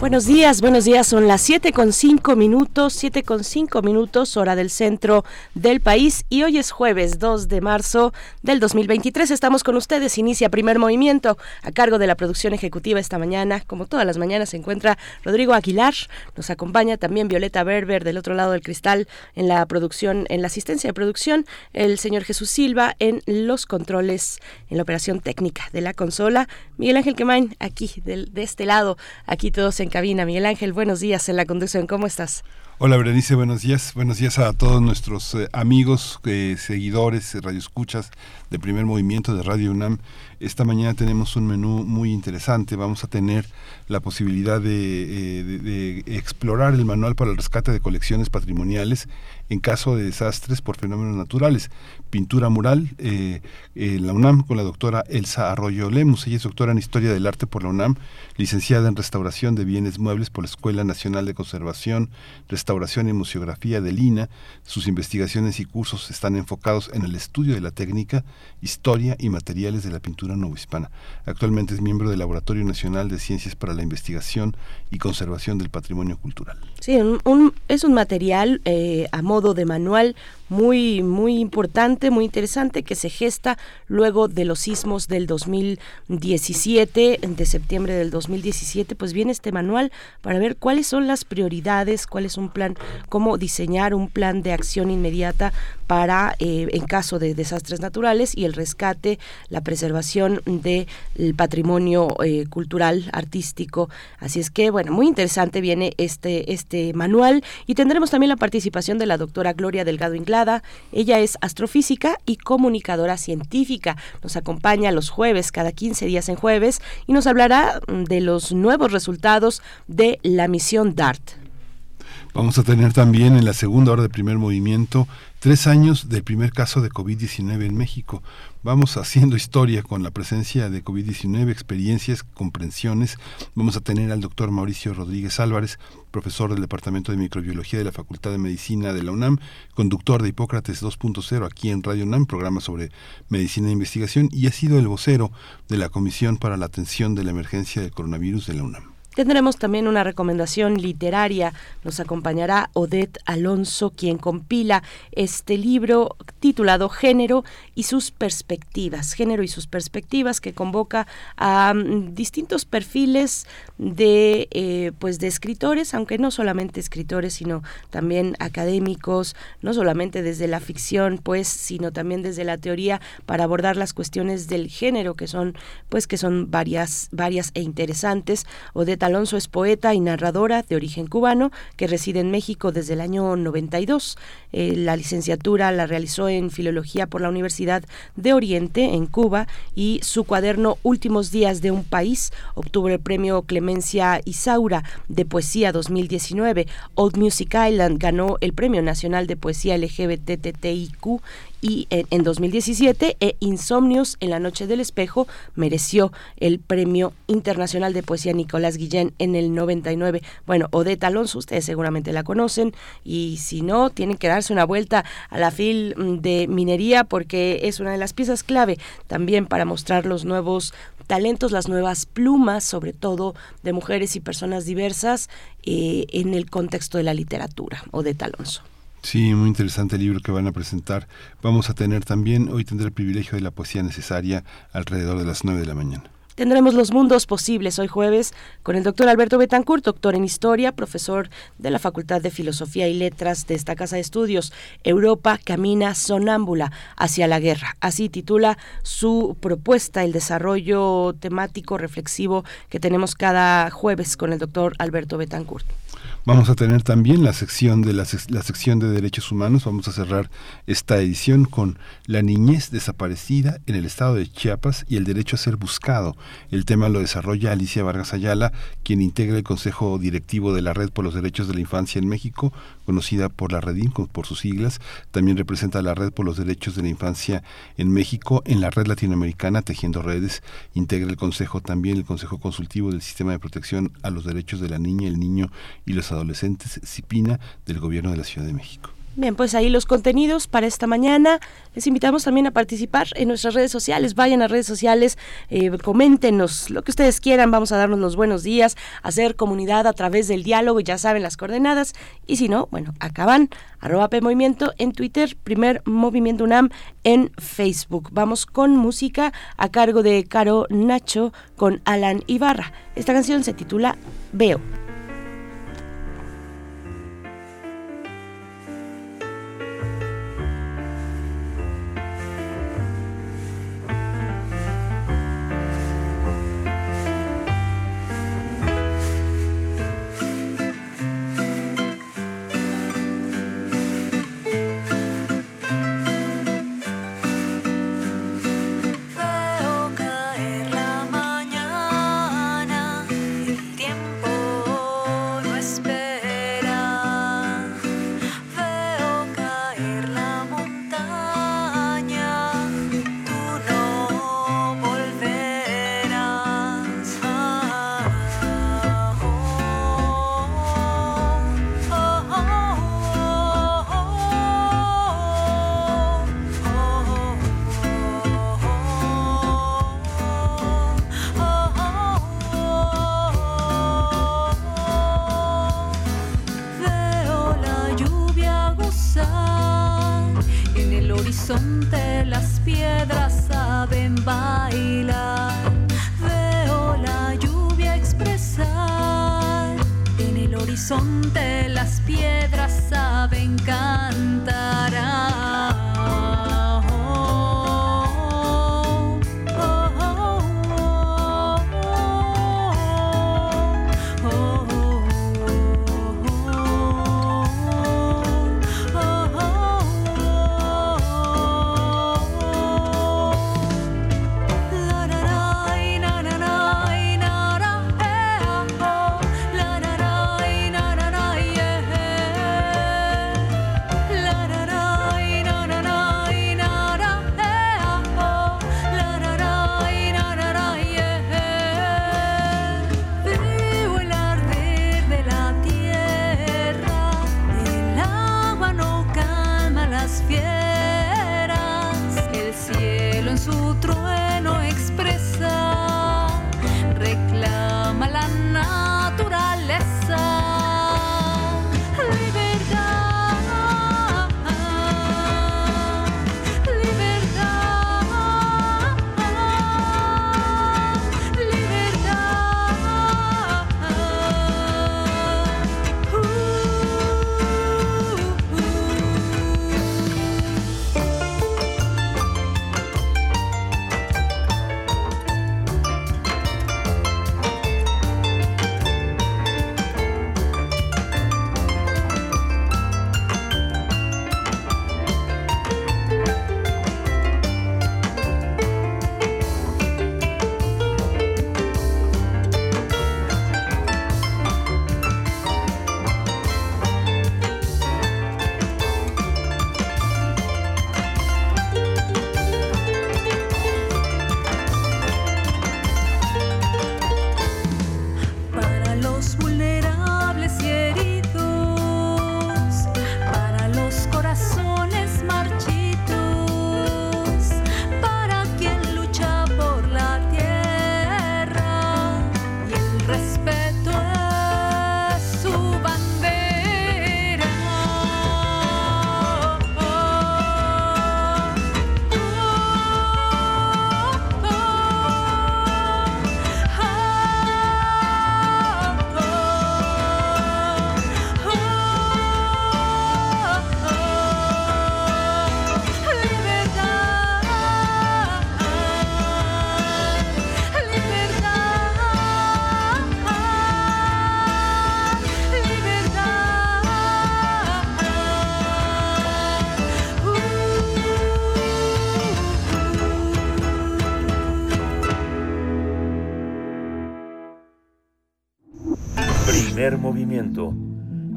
Buenos días, buenos días. Son las 7 con 5 minutos, 7 con 5 minutos, hora del centro del país. Y hoy es jueves 2 de marzo del 2023. Estamos con ustedes. Inicia primer movimiento a cargo de la producción ejecutiva esta mañana. Como todas las mañanas se encuentra Rodrigo Aguilar. Nos acompaña también Violeta Berber del otro lado del cristal en la producción, en la asistencia de producción. El señor Jesús Silva en los controles, en la operación técnica de la consola. Miguel Ángel Quemain aquí de, de este lado. Aquí todos cabina. Miguel Ángel, buenos días en la conducción. ¿Cómo estás? Hola Berenice, buenos días. Buenos días a todos nuestros eh, amigos, eh, seguidores, eh, radioescuchas de Primer Movimiento de Radio UNAM. Esta mañana tenemos un menú muy interesante. Vamos a tener la posibilidad de, de, explorar el manual para el rescate de colecciones patrimoniales en caso de desastres por fenómenos naturales. Pintura mural en la UNAM con la doctora Elsa Arroyo Lemus. Ella es doctora en Historia del Arte por la UNAM, licenciada en Restauración de Bienes Muebles por la Escuela Nacional de Conservación, Restauración y Museografía de Lina. Sus investigaciones y cursos están enfocados en el estudio de la técnica, historia y materiales de la pintura novohispana. Actualmente es miembro del Laboratorio Nacional de Ciencias para la Investigación y Conservación del Patrimonio Cultural. Sí, es un material eh, a modo de manual muy, muy importante, muy interesante, que se gesta luego de los sismos del 2017, de septiembre del 2017, pues viene este manual para ver cuáles son las prioridades, cuál es un plan, cómo diseñar un plan de acción inmediata para, eh, en caso de desastres naturales, y el rescate, la preservación del patrimonio eh, cultural, artístico. Así es que, bueno, muy interesante viene este, este manual y tendremos también la participación de la doctora Gloria Delgado Ella es astrofísica y comunicadora científica. Nos acompaña los jueves, cada 15 días en jueves, y nos hablará mm, de los nuevos resultados de la misión DART. Vamos a tener también en la segunda hora de primer movimiento tres años del primer caso de COVID-19 en México. Vamos haciendo historia con la presencia de COVID-19, experiencias, comprensiones. Vamos a tener al doctor Mauricio Rodríguez Álvarez, profesor del Departamento de Microbiología de la Facultad de Medicina de la UNAM, conductor de Hipócrates 2.0 aquí en Radio UNAM, programa sobre medicina e investigación, y ha sido el vocero de la Comisión para la Atención de la Emergencia del Coronavirus de la UNAM. Tendremos también una recomendación literaria. Nos acompañará Odette Alonso, quien compila este libro titulado Género y sus perspectivas. Género y sus perspectivas que convoca a mm, distintos perfiles de, eh, pues de escritores, aunque no solamente escritores, sino también académicos, no solamente desde la ficción, pues, sino también desde la teoría para abordar las cuestiones del género que son, pues, que son varias, varias e interesantes. Odette Alonso es poeta y narradora de origen cubano que reside en México desde el año 92. Eh, la licenciatura la realizó en Filología por la Universidad de Oriente en Cuba y su cuaderno Últimos días de un país obtuvo el premio Isaura de Poesía 2019. Old Music Island ganó el Premio Nacional de Poesía LGBTTIQ y en, 2017 e Insomnios en la Noche del Espejo mereció el Premio Internacional de Poesía Nicolás Guillén en el 99. Bueno, Odette Alonso, ustedes seguramente la conocen y si no, tienen que darse una vuelta a la fil de minería porque es una de las piezas clave también para mostrar los nuevos talentos, las nuevas plumas, sobre todo de mujeres y personas diversas eh, en el contexto de la literatura. Odette Alonso. Sí, muy interesante el libro que van a presentar. Vamos a tener también, hoy tendré el privilegio de la poesía necesaria alrededor de las 9 de la mañana. Tendremos los mundos posibles hoy jueves con el doctor Alberto Betancourt, doctor en historia, profesor de la Facultad de Filosofía y Letras de esta casa de estudios. Europa camina sonámbula hacia la guerra. Así titula su propuesta, el desarrollo temático reflexivo que tenemos cada jueves con el doctor Alberto Betancourt. Vamos a tener también la sección de la, sección de derechos humanos. Vamos a cerrar esta edición con la niñez desaparecida en el estado de Chiapas y el derecho a ser buscado. El tema lo desarrolla Alicia Vargas Ayala, quien integra el Consejo Directivo de la Red por los Derechos de la Infancia en México, conocida por la Redim por sus siglas. También representa la Red por los Derechos de la Infancia en México en la Red Latinoamericana Tejiendo Redes. Integra el Consejo también el Consejo Consultivo del Sistema de Protección a los Derechos de la Niña, el Niño y los adolescentes CIPINA del Gobierno de la Ciudad de México. Bien, pues ahí los contenidos para esta mañana. Les invitamos también a participar en nuestras redes sociales. Vayan a redes sociales, eh, coméntenos lo que ustedes quieran. Vamos a darnos los buenos días, hacer comunidad a través del diálogo. Ya saben las coordenadas. Y si no, bueno, acaban. Arroba P Movimiento en Twitter, primer Movimiento UNAM en Facebook. Vamos con música a cargo de Caro Nacho con Alan Ibarra. Esta canción se titula Veo.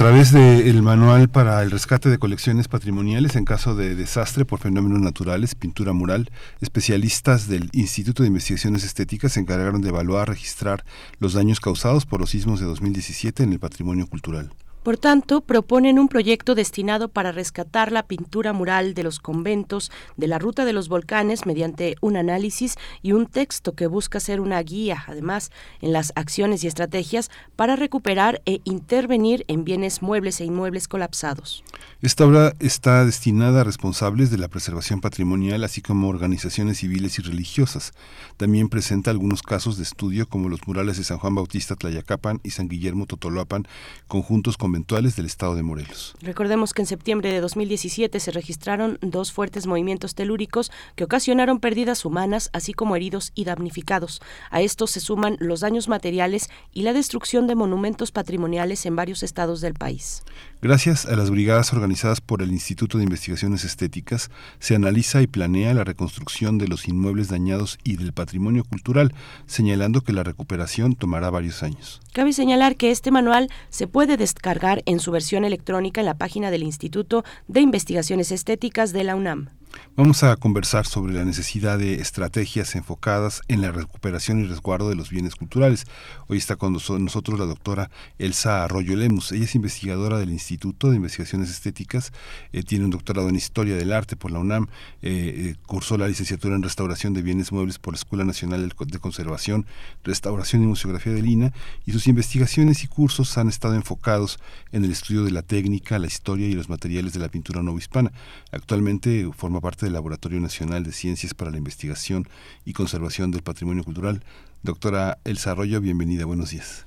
Través del manual para el rescate de colecciones patrimoniales en caso de desastre por fenómenos naturales, pintura mural, especialistas del Instituto de Investigaciones Estéticas se encargaron de evaluar, registrar los daños causados por los sismos de 2017 en el patrimonio cultural. Por tanto, proponen un proyecto destinado para rescatar la pintura mural de los conventos de la ruta de los volcanes mediante un análisis y un texto que busca ser una guía, además, en las acciones y estrategias para recuperar e intervenir en bienes muebles e inmuebles colapsados. Esta obra está destinada a responsables de la preservación patrimonial, así como organizaciones civiles y religiosas. También presenta algunos casos de estudio como los murales de San Juan Bautista Tlayacapan y San Guillermo Totoloapan, conjuntos con conventuales del estado de Morelos. Recordemos que en septiembre de 2017 se registraron dos fuertes movimientos telúricos que ocasionaron pérdidas humanas, así como heridos y damnificados. A estos se suman los daños materiales y la destrucción de monumentos patrimoniales en varios estados del país. Gracias a las brigadas organizadas por el Instituto de Investigaciones Estéticas, se analiza y planea la reconstrucción de los inmuebles dañados y del patrimonio cultural, señalando que la recuperación tomará varios años. Cabe señalar que este manual se puede descargar en su versión electrónica en la página del Instituto de Investigaciones Estéticas de la UNAM. Vamos a conversar sobre la necesidad de estrategias enfocadas en la recuperación y resguardo de los bienes culturales. Hoy está con nosotros la doctora Elsa Arroyo Lemus. Ella es investigadora del Instituto de Investigaciones Estéticas, eh, tiene un doctorado en Historia del Arte por la UNAM, eh, eh, cursó la licenciatura en Restauración de Bienes Muebles por la Escuela Nacional de Conservación, Restauración y Museografía de Lina, y sus investigaciones y cursos han estado enfocados en el estudio de la técnica, la historia y los materiales de la pintura novohispana. Actualmente forma parte del Laboratorio Nacional de Ciencias para la Investigación y Conservación del Patrimonio Cultural. Doctora Elsa Arroyo, bienvenida, buenos días.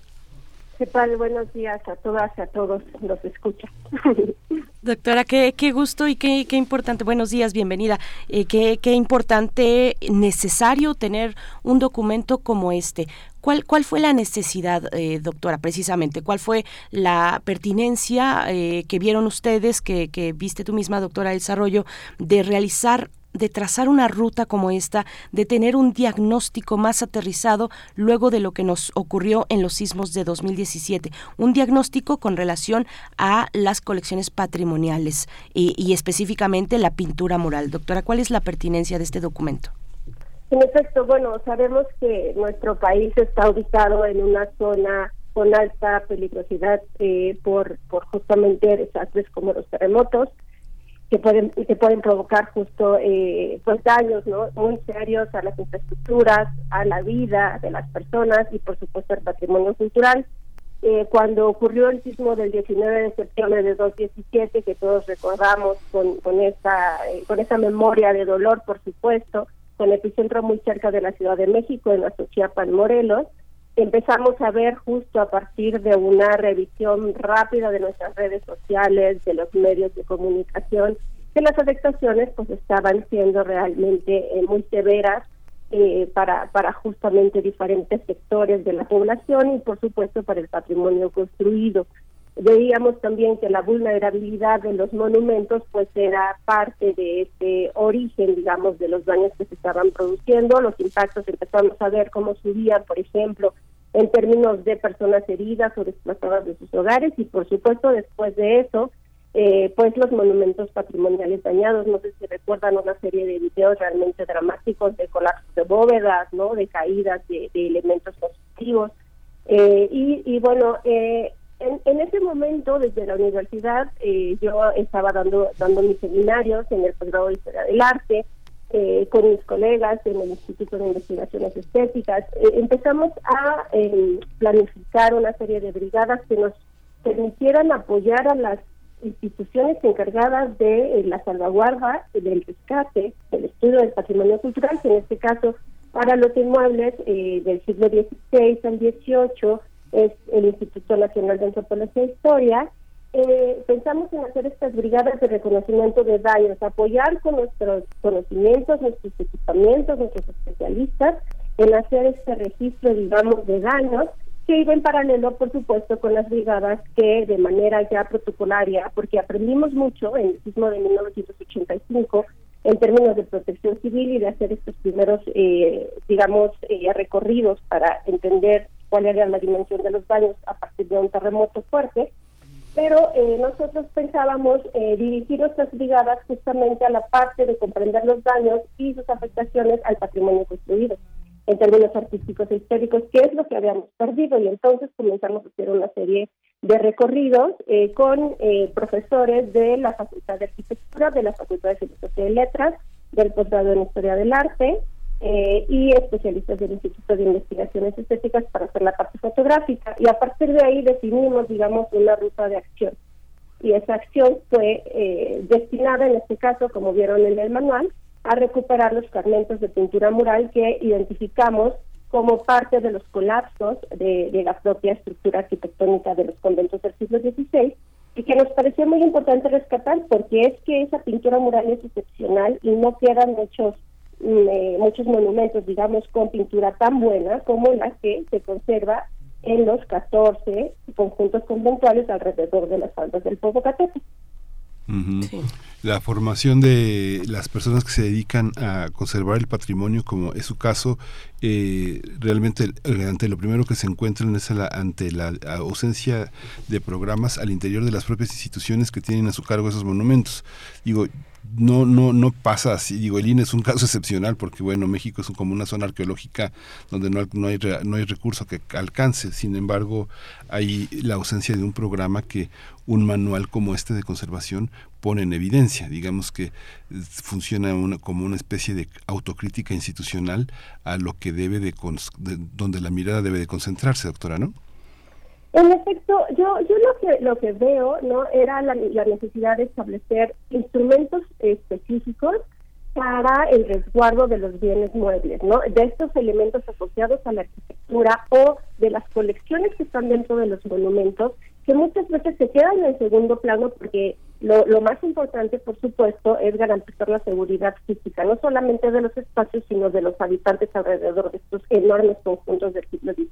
¿Qué tal? Buenos días a todas y a todos los escucha. Doctora, qué, qué gusto y qué, qué importante, buenos días, bienvenida. Eh, qué, qué importante, necesario tener un documento como este. ¿Cuál, ¿Cuál fue la necesidad, eh, doctora, precisamente? ¿Cuál fue la pertinencia eh, que vieron ustedes, que, que viste tú misma, doctora, el desarrollo, de realizar de trazar una ruta como esta, de tener un diagnóstico más aterrizado luego de lo que nos ocurrió en los sismos de 2017, un diagnóstico con relación a las colecciones patrimoniales y, y específicamente la pintura mural. Doctora, ¿cuál es la pertinencia de este documento? En efecto, bueno, sabemos que nuestro país está ubicado en una zona con alta peligrosidad eh, por, por justamente desastres como los terremotos que pueden que pueden provocar justo eh, pues daños no muy serios a las infraestructuras a la vida de las personas y por supuesto al patrimonio cultural. Eh, cuando ocurrió el sismo del 19 de septiembre de 2017 que todos recordamos con con esa eh, con esa memoria de dolor por supuesto con epicentro muy cerca de la Ciudad de México en la Chiapas Morelos empezamos a ver justo a partir de una revisión rápida de nuestras redes sociales, de los medios de comunicación, que las afectaciones pues estaban siendo realmente eh, muy severas eh, para, para justamente diferentes sectores de la población y por supuesto para el patrimonio construido. Veíamos también que la vulnerabilidad de los monumentos pues era parte de este origen, digamos, de los daños que se estaban produciendo. Los impactos empezamos a ver cómo subían, por ejemplo, en términos de personas heridas o desplazadas de sus hogares y por supuesto después de eso, eh, pues los monumentos patrimoniales dañados. No sé si recuerdan una serie de videos realmente dramáticos de colapsos de bóvedas, ¿no? De caídas de, elementos constructivos. Eh, y, y bueno, eh, en, ese momento, desde la universidad, eh, yo estaba dando, dando mis seminarios en el posgrado de Historia del Arte, eh, con mis colegas en el Instituto de Investigaciones Estéticas. Eh, empezamos a planificar una serie de brigadas que nos permitieran apoyar a las instituciones encargadas de la salvaguarda, del rescate, del estudio del patrimonio cultural, que en este caso para los inmuebles del siglo XVI al XVIII, es el Instituto Nacional de Antropología e Historia, eh, pensamos en hacer estas brigadas de reconocimiento de daños, apoyar con nuestros conocimientos, nuestros equipamientos, nuestros especialistas en hacer este registro, digamos, de daños que iba en paralelo, por supuesto, con las brigadas que de manera ya protocolaria, porque aprendimos mucho en el sismo de 1985 en términos de protección civil y de hacer estos primeros, eh, digamos, eh, recorridos para entender cuál era la dimensión de los daños a partir de un terremoto fuerte. Pero eh, nosotros pensábamos dirigir nuestras brigadas justamente a la parte de comprender los daños y sus afectaciones al patrimonio construido en términos artísticos e históricos, qué es lo que habíamos perdido. Y entonces comenzamos a hacer una serie de recorridos eh, con eh, profesores de la Facultad de Arquitectura, de la Facultad de Filosofía y Letras, del posgrado en Historia del Arte eh, y especialistas del Instituto de Investigaciones Estéticas para hacer la parte fotográfica. Y a partir de ahí definimos, digamos, una ruta de acción. Y esa acción fue destinada, en este caso, como vieron en el manual, a recuperar los fragmentos de pintura mural que identificamos como parte de los colapsos de, la propia estructura arquitectónica de los conventos del siglo XVI y que nos pareció muy importante rescatar porque es que esa pintura mural es excepcional y no quedan muchos mm, eh, muchos monumentos, digamos, con pintura tan buena como la que se conserva en los 14 conjuntos conventuales alrededor de las faldas del Popocatépetl. La formación de las personas que se dedican a conservar el patrimonio, como es su caso, eh, realmente ante lo primero que se encuentran es ante la ausencia de programas al interior de las propias instituciones que tienen a su cargo esos monumentos. Digo, no, no, no pasa así. Digo, el INE es un caso excepcional porque, bueno, México es como una zona arqueológica donde no, no, hay, no hay recurso que alcance. Sin embargo, hay la ausencia de un programa que un manual como este de conservación pone en evidencia. Digamos que funciona una, como una especie de autocrítica institucional a lo que debe de, donde la mirada debe de concentrarse, doctora, ¿no? En efecto, yo, yo lo que lo que veo no era la, necesidad de establecer instrumentos específicos para el resguardo de los bienes muebles, ¿no? De estos elementos asociados a la arquitectura o de las colecciones que están dentro de los monumentos, que muchas veces se quedan en segundo plano porque lo, lo más importante, por supuesto, es garantizar la seguridad física, no solamente de los espacios, sino de los habitantes alrededor de estos enormes conjuntos siglo XVI.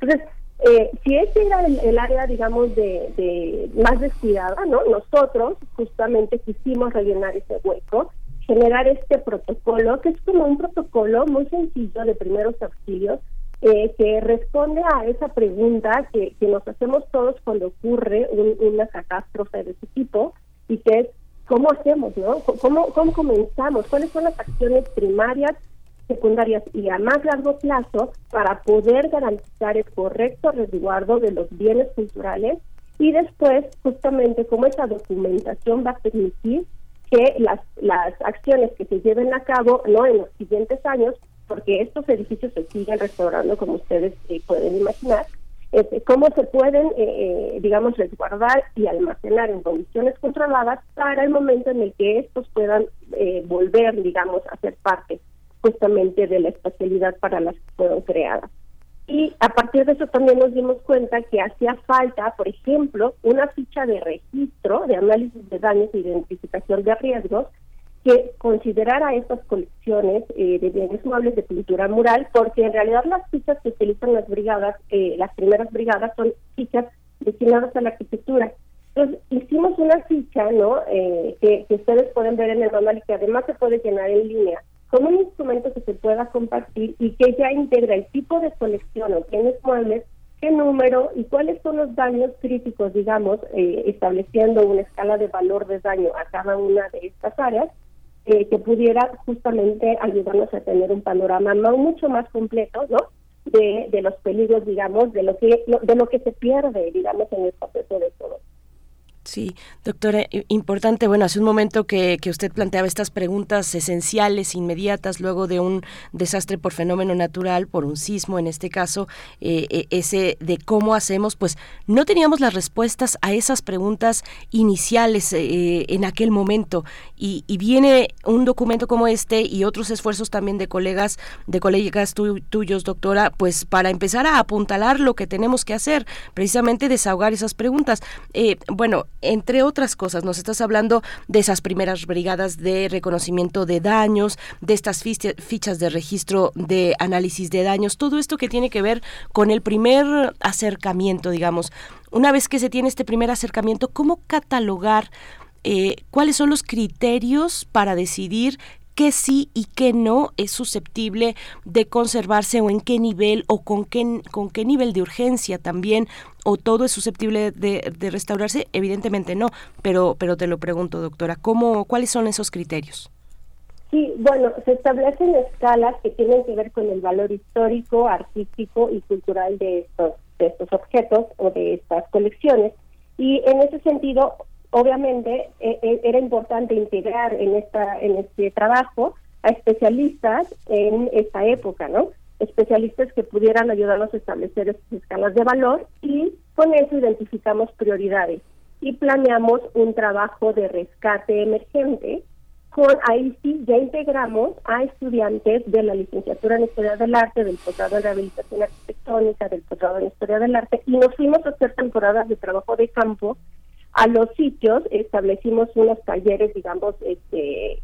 Entonces, eh, si ese era el, área, digamos, de, más descuidada, ¿no? Nosotros justamente quisimos rellenar ese hueco, generar este protocolo, que es como un protocolo muy sencillo de primeros auxilios, eh, que responde a esa pregunta que, nos hacemos todos cuando ocurre una catástrofe de ese tipo, y que es, ¿cómo hacemos, no? ¿Cómo, ¿Cómo comenzamos? ¿Cuáles son las acciones primarias secundarias y a más largo plazo para poder garantizar el correcto resguardo de los bienes culturales y después justamente cómo esa documentación va a permitir que las, las acciones que se lleven a cabo no en los siguientes años, porque estos edificios se siguen restaurando como ustedes eh, pueden imaginar, este, cómo se pueden, eh, eh, digamos, resguardar y almacenar en condiciones controladas para el momento en el que estos puedan volver, digamos, a ser parte justamente de la especialidad para las que fueron creadas. Y a partir de eso también nos dimos cuenta que hacía falta, por ejemplo, una ficha de registro de análisis de daños e identificación de riesgos que considerara estas colecciones eh, de bienes muebles de pintura mural, porque en realidad las fichas que utilizan las brigadas, eh, las primeras brigadas, son fichas destinadas a la arquitectura. Entonces, hicimos una ficha, ¿no? Eh, que, que, ustedes pueden ver en el manual y que además se puede llenar en línea, como un instrumento que se pueda compartir y que ya integra el tipo de colección o bienes muebles, qué número y cuáles son los daños críticos, digamos, eh, estableciendo una escala de valor de daño a cada una de estas áreas, eh, que pudiera justamente ayudarnos a tener un panorama mucho más completo, ¿no? De, de los peligros, digamos, de lo que de lo que se pierde, digamos, en el proceso de todo. Sí, doctora, importante, bueno, hace un momento que, que, usted planteaba estas preguntas esenciales, inmediatas, luego de un desastre por fenómeno natural, por un sismo en este caso, eh, eh, ese de cómo hacemos, pues no teníamos las respuestas a esas preguntas iniciales eh, en aquel momento y, viene un documento como este y otros esfuerzos también de colegas, de colegas tuyos, doctora, pues para empezar a apuntalar lo que tenemos que hacer, precisamente desahogar esas preguntas. bueno, entre otras cosas, nos estás hablando de esas primeras brigadas de reconocimiento de daños, de estas fichas de registro de análisis de daños, todo esto que tiene que ver con el primer acercamiento, digamos. Una vez que se tiene este primer acercamiento, ¿cómo catalogar eh, cuáles son los criterios para decidir qué sí y qué no es susceptible de conservarse o en qué nivel o con qué, con qué nivel de urgencia también o todo es susceptible de, restaurarse? Evidentemente no, pero, pero te lo pregunto, doctora, ¿cómo, ¿cuáles son esos criterios? Sí, bueno, se establecen escalas que tienen que ver con el valor histórico, artístico y cultural de estos, de estos objetos o de estas colecciones. Y en ese sentido, obviamente eh, eh, era importante integrar en esta en este trabajo a especialistas en esta época, ¿no? Especialistas que pudieran ayudarnos a establecer estas escalas de valor y con eso identificamos prioridades y planeamos un trabajo de rescate emergente. Con ahí sí ya integramos a estudiantes de la licenciatura en Historia del Arte, del posgrado en Rehabilitación Arquitectónica, del posgrado en Historia del Arte y nos fuimos a hacer temporadas de trabajo de campo a los sitios establecimos unos talleres, digamos, este,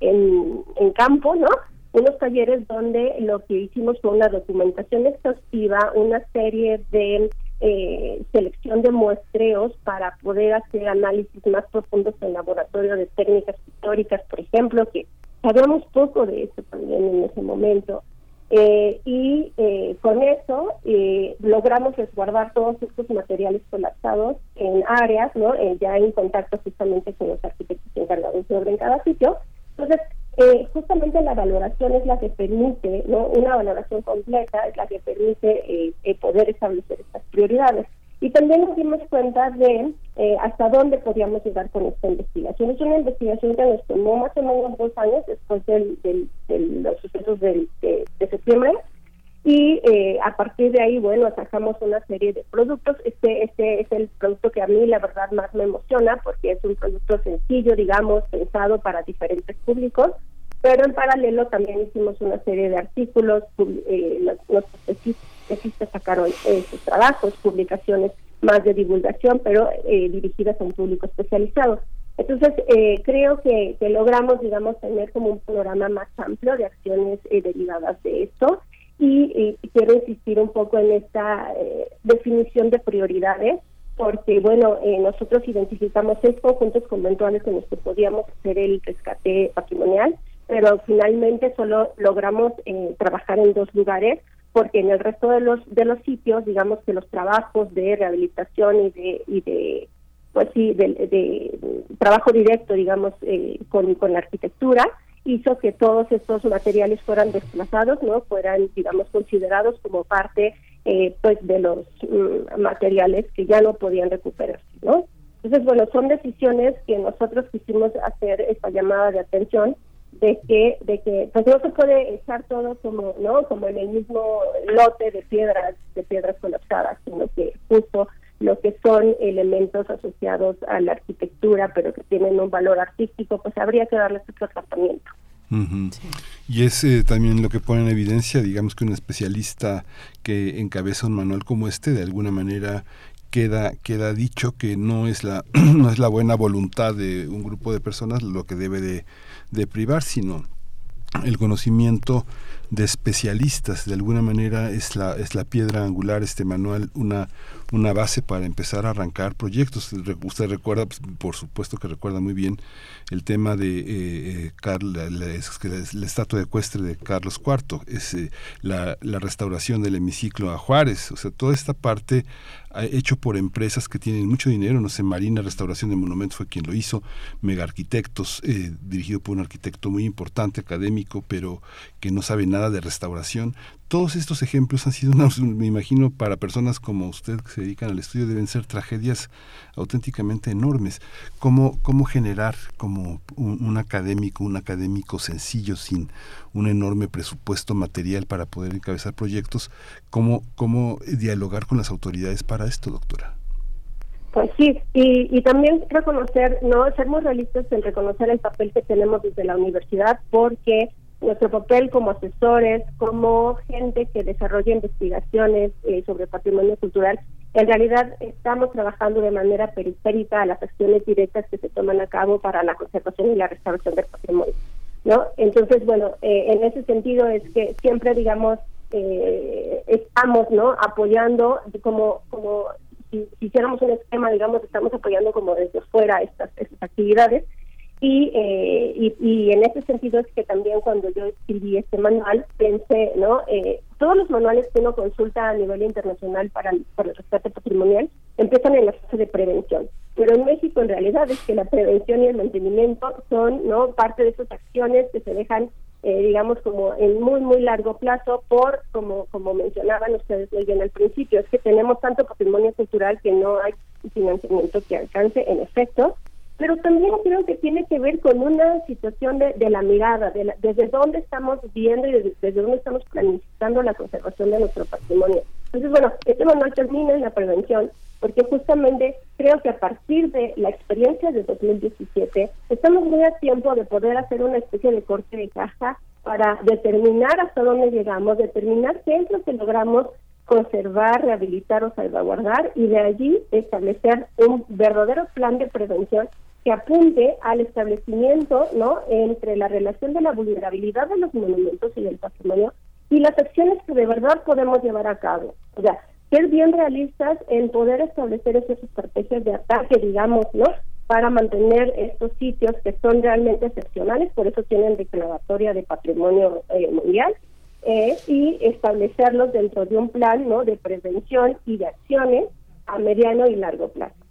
en, campo, ¿no? Unos talleres donde lo que hicimos fue una documentación exhaustiva, una serie de eh, selección de muestreos para poder hacer análisis más profundos en laboratorio de técnicas históricas, por ejemplo, que sabíamos poco de eso también en ese momento. Eh, y eh, con eso eh, logramos resguardar todos estos materiales colapsados en áreas, ¿no? ya en contacto justamente con los arquitectos encargados de obra en cada sitio. Entonces, justamente la valoración es la que permite, ¿no? una valoración completa es la que permite poder establecer estas prioridades. Y también nos dimos cuenta de eh, hasta dónde podíamos llegar con esta investigación. Es una investigación que nos tomó más o menos dos años después del, de los sucesos de, septiembre. Y eh, a partir de ahí, bueno, sacamos una serie de productos. Este, este es el producto que a mí la verdad más me emociona porque es un producto sencillo, digamos, pensado para diferentes públicos. Pero en paralelo también hicimos una serie de artículos, eh, los, los sacaron eh, sus trabajos, publicaciones más de divulgación, pero eh, dirigidas a un público especializado. Entonces, eh, creo que, logramos, digamos, tener como un programa más amplio de acciones derivadas de esto y, quiero insistir un poco en esta definición de prioridades porque, bueno, nosotros identificamos seis conjuntos conventuales con los que podíamos hacer el rescate patrimonial, pero finalmente solo logramos trabajar en dos lugares, porque en el resto de los de los sitios digamos que los trabajos de rehabilitación y de y de pues sí de, trabajo directo digamos eh, con, con la arquitectura hizo que todos estos materiales fueran desplazados no fueran digamos considerados como parte eh, pues de los mm, materiales que ya no podían recuperarse no entonces bueno son decisiones que nosotros quisimos hacer esta llamada de atención de que de que pues no se puede echar todo como no como en el mismo lote de piedras de piedras colapsadas sino que justo lo que son elementos asociados a la arquitectura pero que tienen un valor artístico pues habría que darles otro tratamiento. Y es eh, también lo que pone en evidencia, digamos que un especialista que encabeza un manual como este, de alguna manera queda queda dicho que no es la no es la buena voluntad de un grupo de personas lo que debe de de privar, sino el conocimiento de especialistas. De alguna manera es la, es la piedra angular, este manual, una, una base para empezar a arrancar proyectos. Usted recuerda, pues, por supuesto que recuerda muy bien el tema de eh, eh la, la, estatua ecuestre de Carlos IV, es la, la, restauración del hemiciclo a Juárez, o sea, toda esta parte hecho por empresas que tienen mucho dinero, no sé, Marina Restauración de Monumentos fue quien lo hizo, Mega Arquitectos, eh, dirigido por un arquitecto muy importante, académico, pero que no sabe nada nada de restauración. Todos estos ejemplos han sido, me imagino, para personas como usted que se dedican al estudio, deben ser tragedias auténticamente enormes. ¿Cómo, cómo generar como un, académico, un académico sencillo, sin un enorme presupuesto material para poder encabezar proyectos? ¿Cómo, cómo dialogar con las autoridades para esto, doctora? Pues sí, y, y también reconocer, no ser muy realistas en reconocer el papel que tenemos desde la universidad, porque nuestro papel como asesores, como gente que desarrolla investigaciones eh, sobre patrimonio cultural, en realidad estamos trabajando de manera periférica a las acciones directas que se toman a cabo para la conservación y la restauración del patrimonio. ¿no? Entonces, bueno, eh, en ese sentido es que siempre, digamos, eh, estamos no apoyando como como si, hiciéramos un esquema, digamos, estamos apoyando como desde fuera estas, estas actividades. Y, eh, y, en ese sentido es que también cuando yo escribí este manual pensé, ¿no? Eh, todos los manuales que uno consulta a nivel internacional para, para el rescate patrimonial empiezan en la fase de prevención. Pero en México en realidad es que la prevención y el mantenimiento son, ¿no? Parte de esas acciones que se dejan eh, digamos, como en muy, muy largo plazo, por, como, como mencionaban ustedes muy bien al principio, es que tenemos tanto patrimonio cultural que no hay financiamiento que alcance, en efecto, pero también creo que tiene que ver con una situación de, la mirada, de desde dónde estamos viendo y desde, desde, dónde estamos planificando la conservación de nuestro patrimonio. Entonces, bueno, este manual termina en la prevención, porque justamente creo que a partir de la experiencia de 2017 estamos muy a tiempo de poder hacer una especie de corte de caja para determinar hasta dónde llegamos, determinar qué es lo que logramos conservar, rehabilitar o salvaguardar y de allí establecer un verdadero plan de prevención que apunte al establecimiento no entre la relación de la vulnerabilidad de los monumentos y del patrimonio y las acciones que de verdad podemos llevar a cabo. O sea, ser bien realistas en poder establecer esas estrategias de ataque, digamos, ¿no? Para mantener estos sitios que son realmente excepcionales, por eso tienen declaratoria de patrimonio eh, mundial, eh, y establecerlos dentro de un plan, ¿no? De prevención y de acciones a mediano y largo plazo.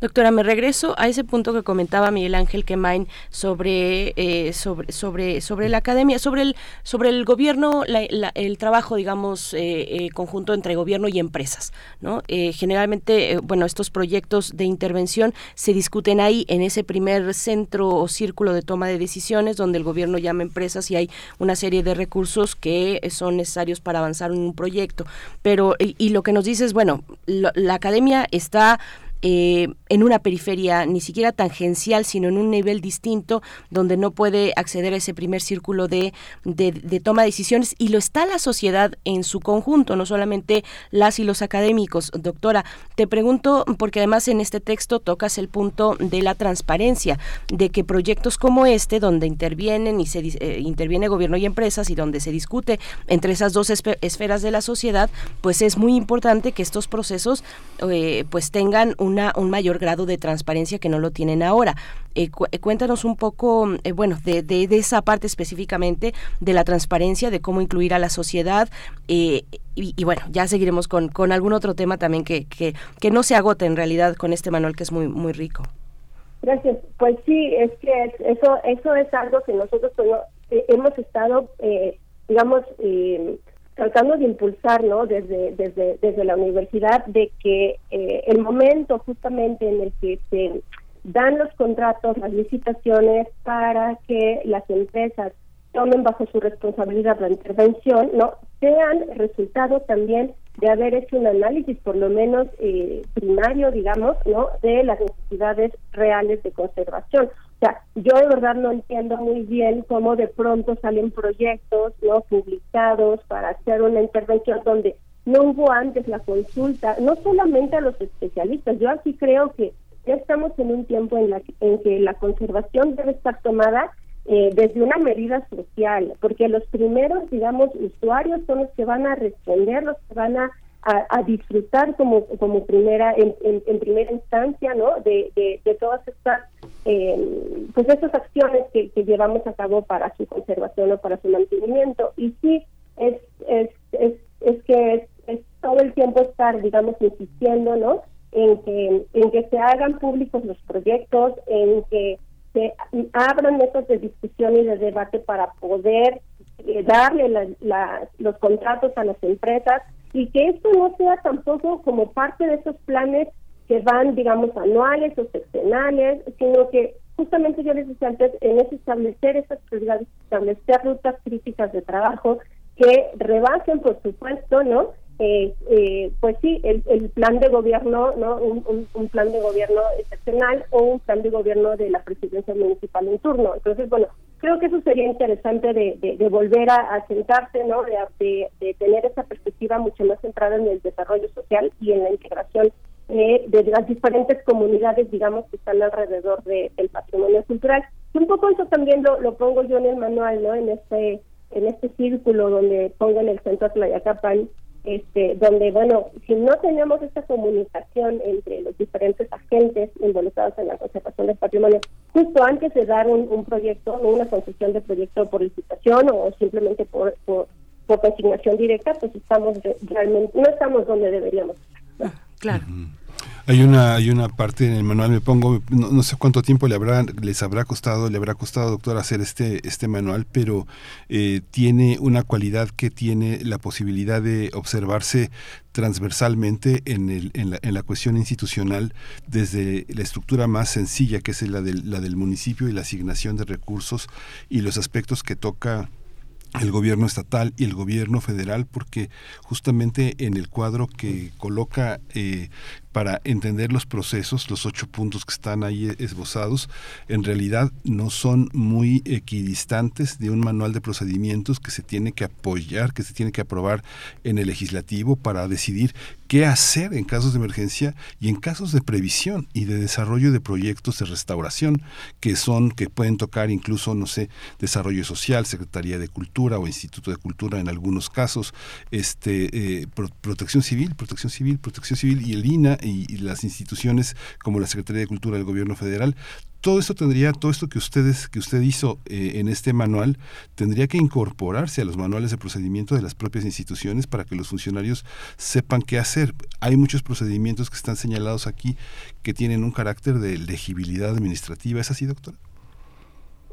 Doctora, me regreso a ese punto que comentaba Miguel Ángel Quemain sobre, eh, sobre, sobre, sobre la academia, sobre el, sobre el gobierno, el trabajo, digamos, eh, eh, conjunto entre gobierno y empresas. ¿no? generalmente, bueno, estos proyectos de intervención se discuten ahí, en ese primer centro o círculo de toma de decisiones, donde el gobierno llama empresas y hay una serie de recursos que son necesarios para avanzar en un proyecto. Pero, y, lo que nos dice es, bueno, la academia está eh, en una periferia ni siquiera tangencial, sino en un nivel distinto, donde no puede acceder a ese primer círculo de, de, toma de decisiones, y lo está la sociedad en su conjunto, no solamente las y los académicos. Doctora, te pregunto, porque además en este texto tocas el punto de la transparencia, de que proyectos como este, donde intervienen y se eh, interviene gobierno y empresas y donde se discute entre esas dos esferas de la sociedad, pues es muy importante que estos procesos eh, pues tengan un un mayor grado de transparencia que no lo tienen ahora. Eh, eh, cuéntanos un poco, eh, bueno, de, de, esa parte específicamente de la transparencia, de cómo incluir a la sociedad y, bueno, ya seguiremos con, algún otro tema también que, que, no se agote en realidad con este manual que es muy, muy rico. Gracias. Pues sí, es que eso eso es algo que nosotros hemos estado, digamos, tratando de impulsar ¿no? desde, desde, desde la universidad de que eh, el momento justamente en el que se dan los contratos, las licitaciones para que las empresas tomen bajo su responsabilidad la intervención, no sean resultado también de haber hecho un análisis por lo menos eh, primario, digamos, no de las necesidades reales de conservación. O sea, yo de verdad no entiendo muy bien cómo de pronto salen proyectos no publicados para hacer una intervención donde no hubo antes la consulta, no solamente a los especialistas. Yo aquí creo que ya estamos en un tiempo en, la, en que la conservación debe estar tomada eh, desde una medida social, porque los primeros, digamos, usuarios son los que van a responder, los que van a a, disfrutar como, como primera, en, primera instancia, ¿no? De, de, todas estas, eh, pues estas acciones que, que, llevamos a cabo para su conservación o para su mantenimiento. Y sí, es, es, es, es que es, todo el tiempo estar, digamos, insistiendo, ¿no? En que, en que se hagan públicos los proyectos, en que se abran mesas de discusión y de debate para poder eh, darle los contratos a las empresas y que esto no sea tampoco como parte de esos planes que van, digamos, anuales o seccionales, sino que justamente yo les decía antes, en ese establecer esas prioridades, establecer rutas críticas de trabajo que rebasen, por supuesto, ¿no? Eh, eh, pues sí, el, el, plan de gobierno, ¿no? Un, un, plan de gobierno excepcional o un plan de gobierno de la presidencia municipal en turno. Entonces, bueno, creo que eso sería interesante de, de, volver a, sentarse, ¿no? De, de, tener esa perspectiva mucho más centrada en el desarrollo social y en la integración eh, de las diferentes comunidades, digamos, que están alrededor del patrimonio cultural. Y un poco eso también lo, lo pongo yo en el manual, ¿no? En este en este círculo donde pongo en el centro Tlayacapan, este, donde, bueno, si no tenemos esta comunicación entre los diferentes agentes involucrados en la conservación del patrimonio, justo antes de dar un, proyecto, una concesión de proyecto por licitación o simplemente por, por, consignación directa, pues estamos realmente, no estamos donde deberíamos estar. Claro. Hay una, hay una parte en el manual, me pongo, no, sé cuánto tiempo le habrá, les habrá costado, le habrá costado, doctor, hacer este, este manual, pero eh, tiene una cualidad que tiene la posibilidad de observarse transversalmente en, el, en, la, en la cuestión institucional desde la estructura más sencilla, que es la del, la del municipio y la asignación de recursos y los aspectos que toca el gobierno estatal y el gobierno federal porque justamente en el cuadro que coloca eh, para entender los procesos, los ocho puntos que están ahí esbozados, en realidad no son muy equidistantes de un manual de procedimientos que se tiene que apoyar, que se tiene que aprobar en el legislativo para decidir qué hacer en casos de emergencia y en casos de previsión y de desarrollo de proyectos de restauración que son que pueden tocar incluso no sé desarrollo social secretaría de cultura o instituto de cultura en algunos casos este eh, protección civil protección civil protección civil y el INA y, las instituciones como la Secretaría de Cultura del Gobierno Federal, todo esto tendría, todo esto que ustedes, que usted hizo eh, en este manual, tendría que incorporarse a los manuales de procedimiento de las propias instituciones para que los funcionarios sepan qué hacer. Hay muchos procedimientos que están señalados aquí que tienen un carácter de legibilidad administrativa. ¿Es así, doctora?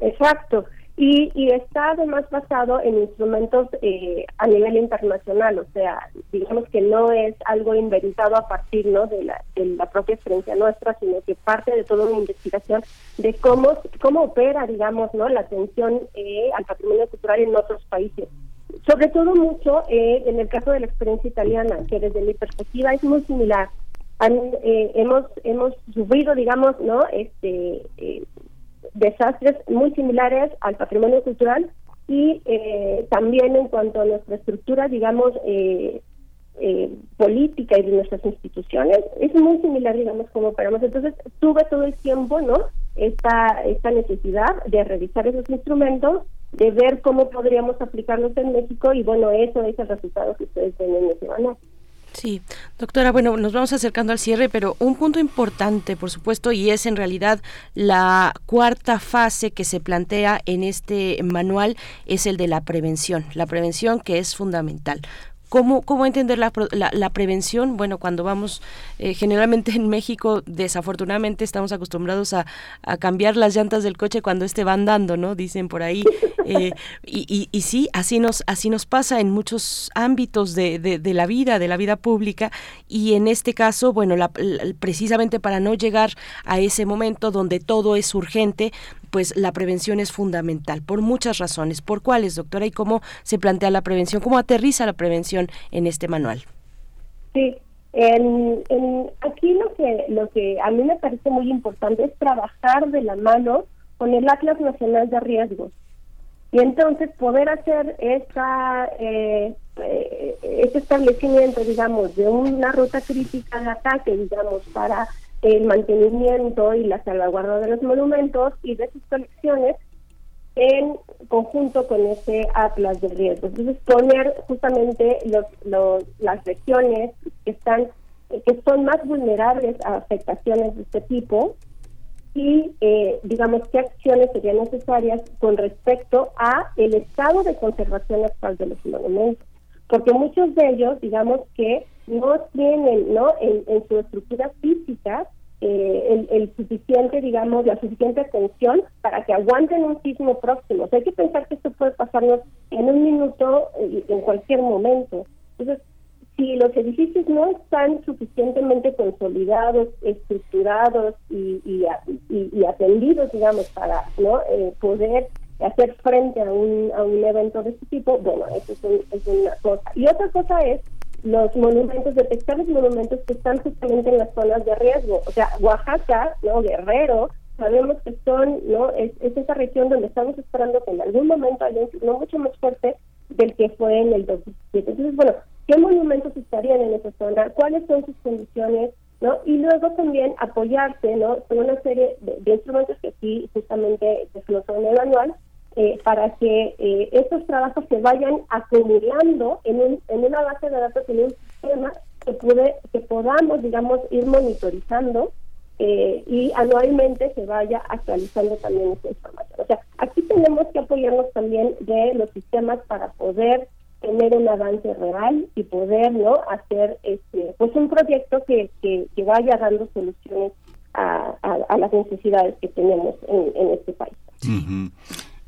Exacto. Y, está además basado en instrumentos eh, a nivel internacional, o sea, digamos que no es algo inventado a partir ¿no? de, la, propia experiencia nuestra, sino que parte de toda una investigación de cómo, cómo opera, digamos, ¿no? la atención eh, al patrimonio cultural en otros países. Sobre todo mucho eh, en el caso de la experiencia italiana, que desde mi perspectiva es muy similar. hemos hemos sufrido, digamos, no este desastres muy similares al patrimonio cultural y eh, también en cuanto a nuestra estructura, digamos, eh, eh, política y de nuestras instituciones, es muy similar, digamos, como operamos. Entonces, tuve todo el tiempo, ¿no? Esta, esta necesidad de revisar esos instrumentos, de ver cómo podríamos aplicarlos en México y, bueno, eso es el resultado que ustedes ven en ese manual. Sí, doctora, bueno, nos vamos acercando al cierre, pero un punto importante, por supuesto, y es en realidad la cuarta fase que se plantea en este manual, es el de la prevención, la prevención que es fundamental. ¿Cómo, cómo entender la, la, prevención? Bueno, cuando vamos, eh, generalmente en México, desafortunadamente estamos acostumbrados a, a, cambiar las llantas del coche cuando este va andando, ¿no? Dicen por ahí. Eh, y, y, sí, así nos, así nos pasa en muchos ámbitos de, de, la vida, de la vida pública. Y en este caso, bueno, precisamente para no llegar a ese momento donde todo es urgente, pues la prevención es fundamental por muchas razones. ¿Por cuáles, doctora? ¿Y cómo se plantea la prevención? ¿Cómo aterriza la prevención en este manual? Sí, aquí lo que, lo que a mí me parece muy importante es trabajar de la mano con el Atlas Nacional de Riesgos. Y entonces poder hacer esta, eh, eh, este establecimiento, digamos, de una ruta crítica de ataque, digamos, para el mantenimiento y la salvaguarda de los monumentos y de sus colecciones en conjunto con ese atlas de riesgos. Entonces, poner justamente los, los, las regiones que están que son más vulnerables a afectaciones de este tipo y, eh, digamos, qué acciones serían necesarias con respecto a el estado de conservación actual de los monumentos. Porque muchos de ellos, digamos que no tienen, ¿no? En, en su estructura física eh, el, suficiente, digamos, la suficiente atención para que aguanten un sismo próximo. hay que pensar que esto puede pasarnos en un minuto, en cualquier momento. Entonces, si los edificios no están suficientemente consolidados, estructurados y, y, atendidos, digamos, para no eh, poder hacer frente a un, a un evento de este tipo, bueno, eso es, una cosa. Y otra cosa es los monumentos, detectar los monumentos que están justamente en las zonas de riesgo. O sea, Oaxaca, ¿no? Guerrero, sabemos que son, ¿no? Es, esa región donde estamos esperando que en algún momento haya un no mucho más fuerte del que fue en el 2017. Entonces, bueno, ¿qué monumentos estarían en esa zona? ¿Cuáles son sus condiciones? ¿no? Y luego también apoyarse, ¿no? Con una serie de, instrumentos que aquí justamente desglosó en el anual, eh, para que eh, estos trabajos se vayan acumulando en, un, en una base de datos, en un sistema que, puede, que podamos, digamos, ir monitorizando eh, y anualmente se vaya actualizando también esta información. O sea, aquí tenemos que apoyarnos también de los sistemas para poder tener un avance real y poder no hacer este pues un proyecto que, que, vaya dando soluciones a, a, las necesidades que tenemos en, en este país.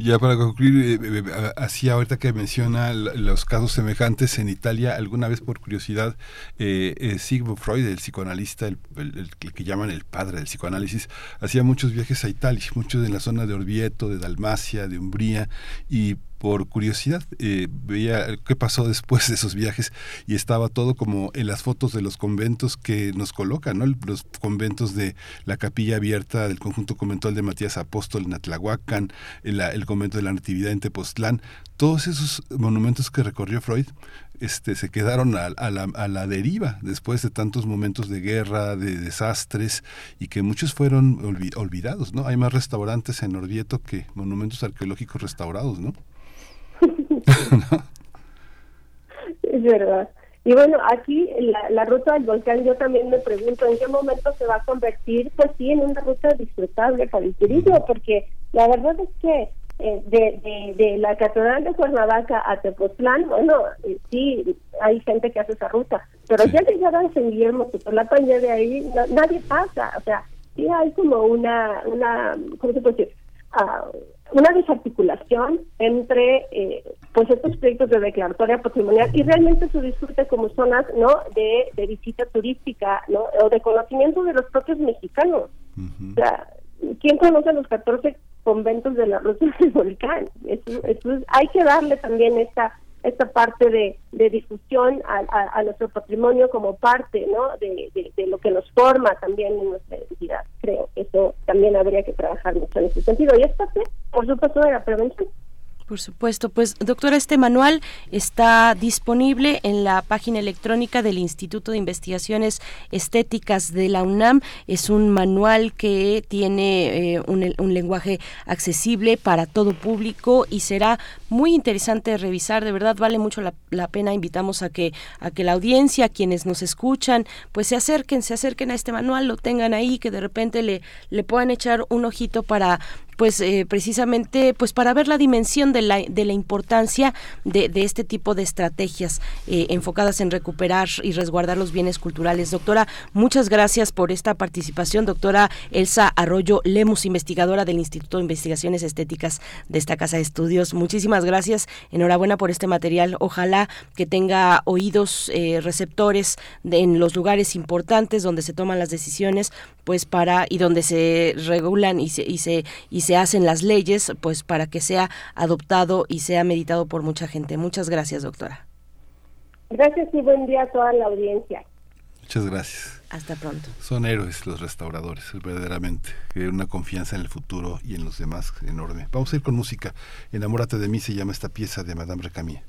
Ya para concluir, eh, eh, así ahorita que menciona los casos semejantes en Italia, alguna vez por curiosidad, eh, Sigmund Freud, el psicoanalista, el, el, que llaman el padre del psicoanálisis, hacía muchos viajes a Italia, muchos en la zona de Orvieto, de Dalmacia, de Umbría, y por curiosidad eh, veía qué pasó después de esos viajes y estaba todo como en las fotos de los conventos que nos colocan, ¿no? los conventos de la capilla abierta del conjunto conventual de Matías Apóstol en Atlahuacan, el, el convento de la Natividad en Tepoztlán, todos esos monumentos que recorrió Freud este, se quedaron a, la, a, la, deriva después de tantos momentos de guerra, de desastres y que muchos fueron olvidados, ¿no? Hay más restaurantes en Orvieto que monumentos arqueológicos restaurados, ¿no? Es verdad. Y bueno, aquí la, la, ruta del volcán, yo también me pregunto en qué momento se va a convertir, pues sí, en una ruta disfrutable para el turismo, porque la verdad es que eh, de, de, la Catedral de Cuernavaca a Tepoztlán, bueno, eh, sí, hay gente que hace esa ruta, pero ya llegaron a San Guillermo, la pandemia de ahí nadie pasa, o sea, sí hay como una, una ¿cómo se puede decir? Ah, una desarticulación entre eh, pues estos proyectos de declaratoria patrimonial y realmente su disfrute como zonas no de, de visita turística no o de conocimiento de los propios mexicanos. O sea quién conoce los 14 conventos de la Rusia del Volcán eso, eso hay que darle también esta esta parte de, de difusión a, nuestro patrimonio como parte ¿no? De, de, lo que nos forma también en nuestra identidad. Creo que eso también habría que trabajar mucho en ese sentido. Y es por supuesto, de la prevención. Por supuesto, pues doctora, este manual está disponible en la página electrónica del Instituto de Investigaciones Estéticas de la UNAM. Es un manual que tiene eh, un, lenguaje accesible para todo público y será muy interesante revisar. De verdad vale mucho la, la, pena. Invitamos a que a que la audiencia, quienes nos escuchan, pues se acerquen, se acerquen a este manual, lo tengan ahí, que de repente le le puedan echar un ojito para pues eh, precisamente pues para ver la dimensión de la, de la importancia de, de este tipo de estrategias eh, enfocadas en recuperar y resguardar los bienes culturales. Doctora, muchas gracias por esta participación. Doctora Elsa Arroyo Lemus, investigadora del Instituto de Investigaciones Estéticas de esta Casa de Estudios. Muchísimas gracias. Enhorabuena por este material. Ojalá que tenga oídos eh, receptores en los lugares importantes donde se toman las decisiones, pues para y donde se regulan y se, y se, y se hacen las leyes, pues para que sea adoptado y sea meditado por mucha gente. Muchas gracias, doctora. Gracias y buen día a toda la audiencia. Muchas gracias. Hasta pronto. Son héroes los restauradores, verdaderamente. Una confianza en el futuro y en los demás enorme. Vamos a ir con música. Enamórate de mí se llama esta pieza de Madame Recamier.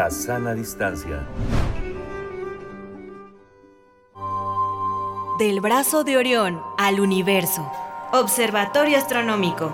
La sana distancia. Del brazo de Orión al universo. Observatorio Astronómico.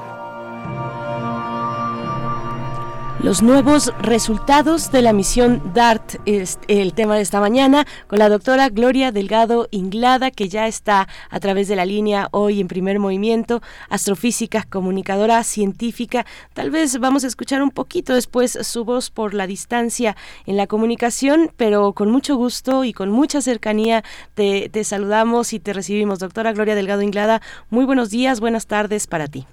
Los nuevos resultados de la misión DART es el tema de esta mañana con la doctora Gloria Delgado Inglada, que ya está a través de la línea hoy en primer movimiento, astrofísica, comunicadora científica. Tal vez vamos a escuchar un poquito después su voz por la distancia en la comunicación, pero con mucho gusto y con mucha cercanía te, te saludamos y te recibimos. Doctora Gloria Delgado Inglada, muy buenos días, buenas tardes para ti.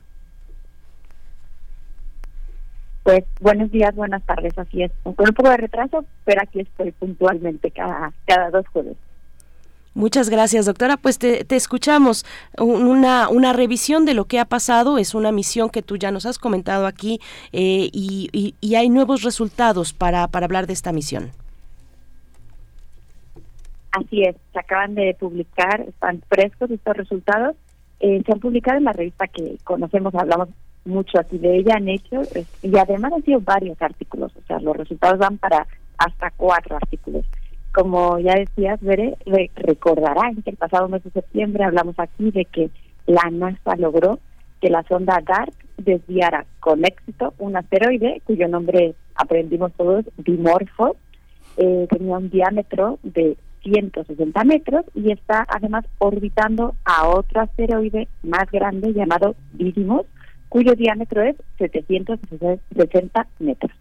Pues buenos días, buenas tardes, así es. Con un poco de retraso, pero aquí estoy puntualmente cada, cada dos jueves. Muchas gracias, doctora. Pues te, escuchamos. Una, una revisión de lo que ha pasado es una misión que tú ya nos has comentado aquí eh, y, y, hay nuevos resultados para, para hablar de esta misión. Así es, se acaban de publicar, están frescos estos resultados. Eh, se han publicado en la revista que conocemos, hablamos mucho aquí de ella han hecho y además han sido varios artículos, o sea, los resultados van para hasta cuatro artículos. Como ya decías, Bere, recordarán que el pasado mes de septiembre hablamos aquí de que la NASA logró que la sonda DART desviara con éxito un asteroide cuyo nombre aprendimos todos, Dimorphos, eh, tenía un diámetro de 160 metros y está además orbitando a otro asteroide más grande llamado Didymos, cuyo diámetro es 760 metros.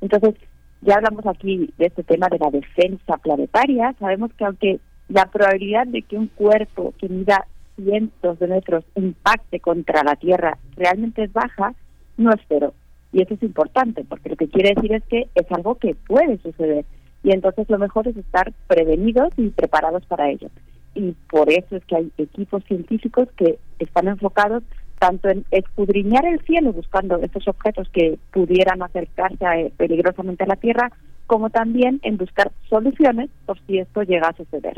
Entonces, ya hablamos aquí de este tema de la defensa planetaria. Sabemos que aunque la probabilidad de que un cuerpo que mida cientos de metros impacte contra la Tierra realmente es baja, no es cero. Y eso es importante, porque lo que quiere decir es que es algo que puede suceder. Y entonces lo mejor es estar prevenidos y preparados para ello. Y por eso es que hay equipos científicos que están enfocados tanto en escudriñar el cielo buscando estos objetos que pudieran acercarse eh, peligrosamente a la Tierra, como también en buscar soluciones por si esto llega a suceder.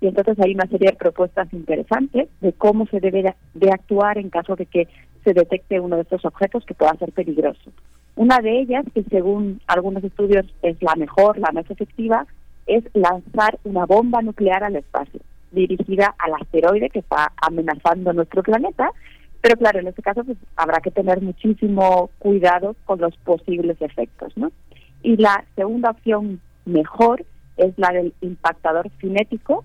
Y entonces hay una serie de propuestas interesantes de cómo se debe de actuar en caso de que se detecte uno de estos objetos que pueda ser peligroso. Una de ellas, que según algunos estudios es la mejor, la más efectiva, es lanzar una bomba nuclear al espacio, dirigida al asteroide que está amenazando nuestro planeta pero claro, en este caso pues, habrá que tener muchísimo cuidado con los posibles efectos, ¿no? Y la segunda opción mejor es la del impactador cinético,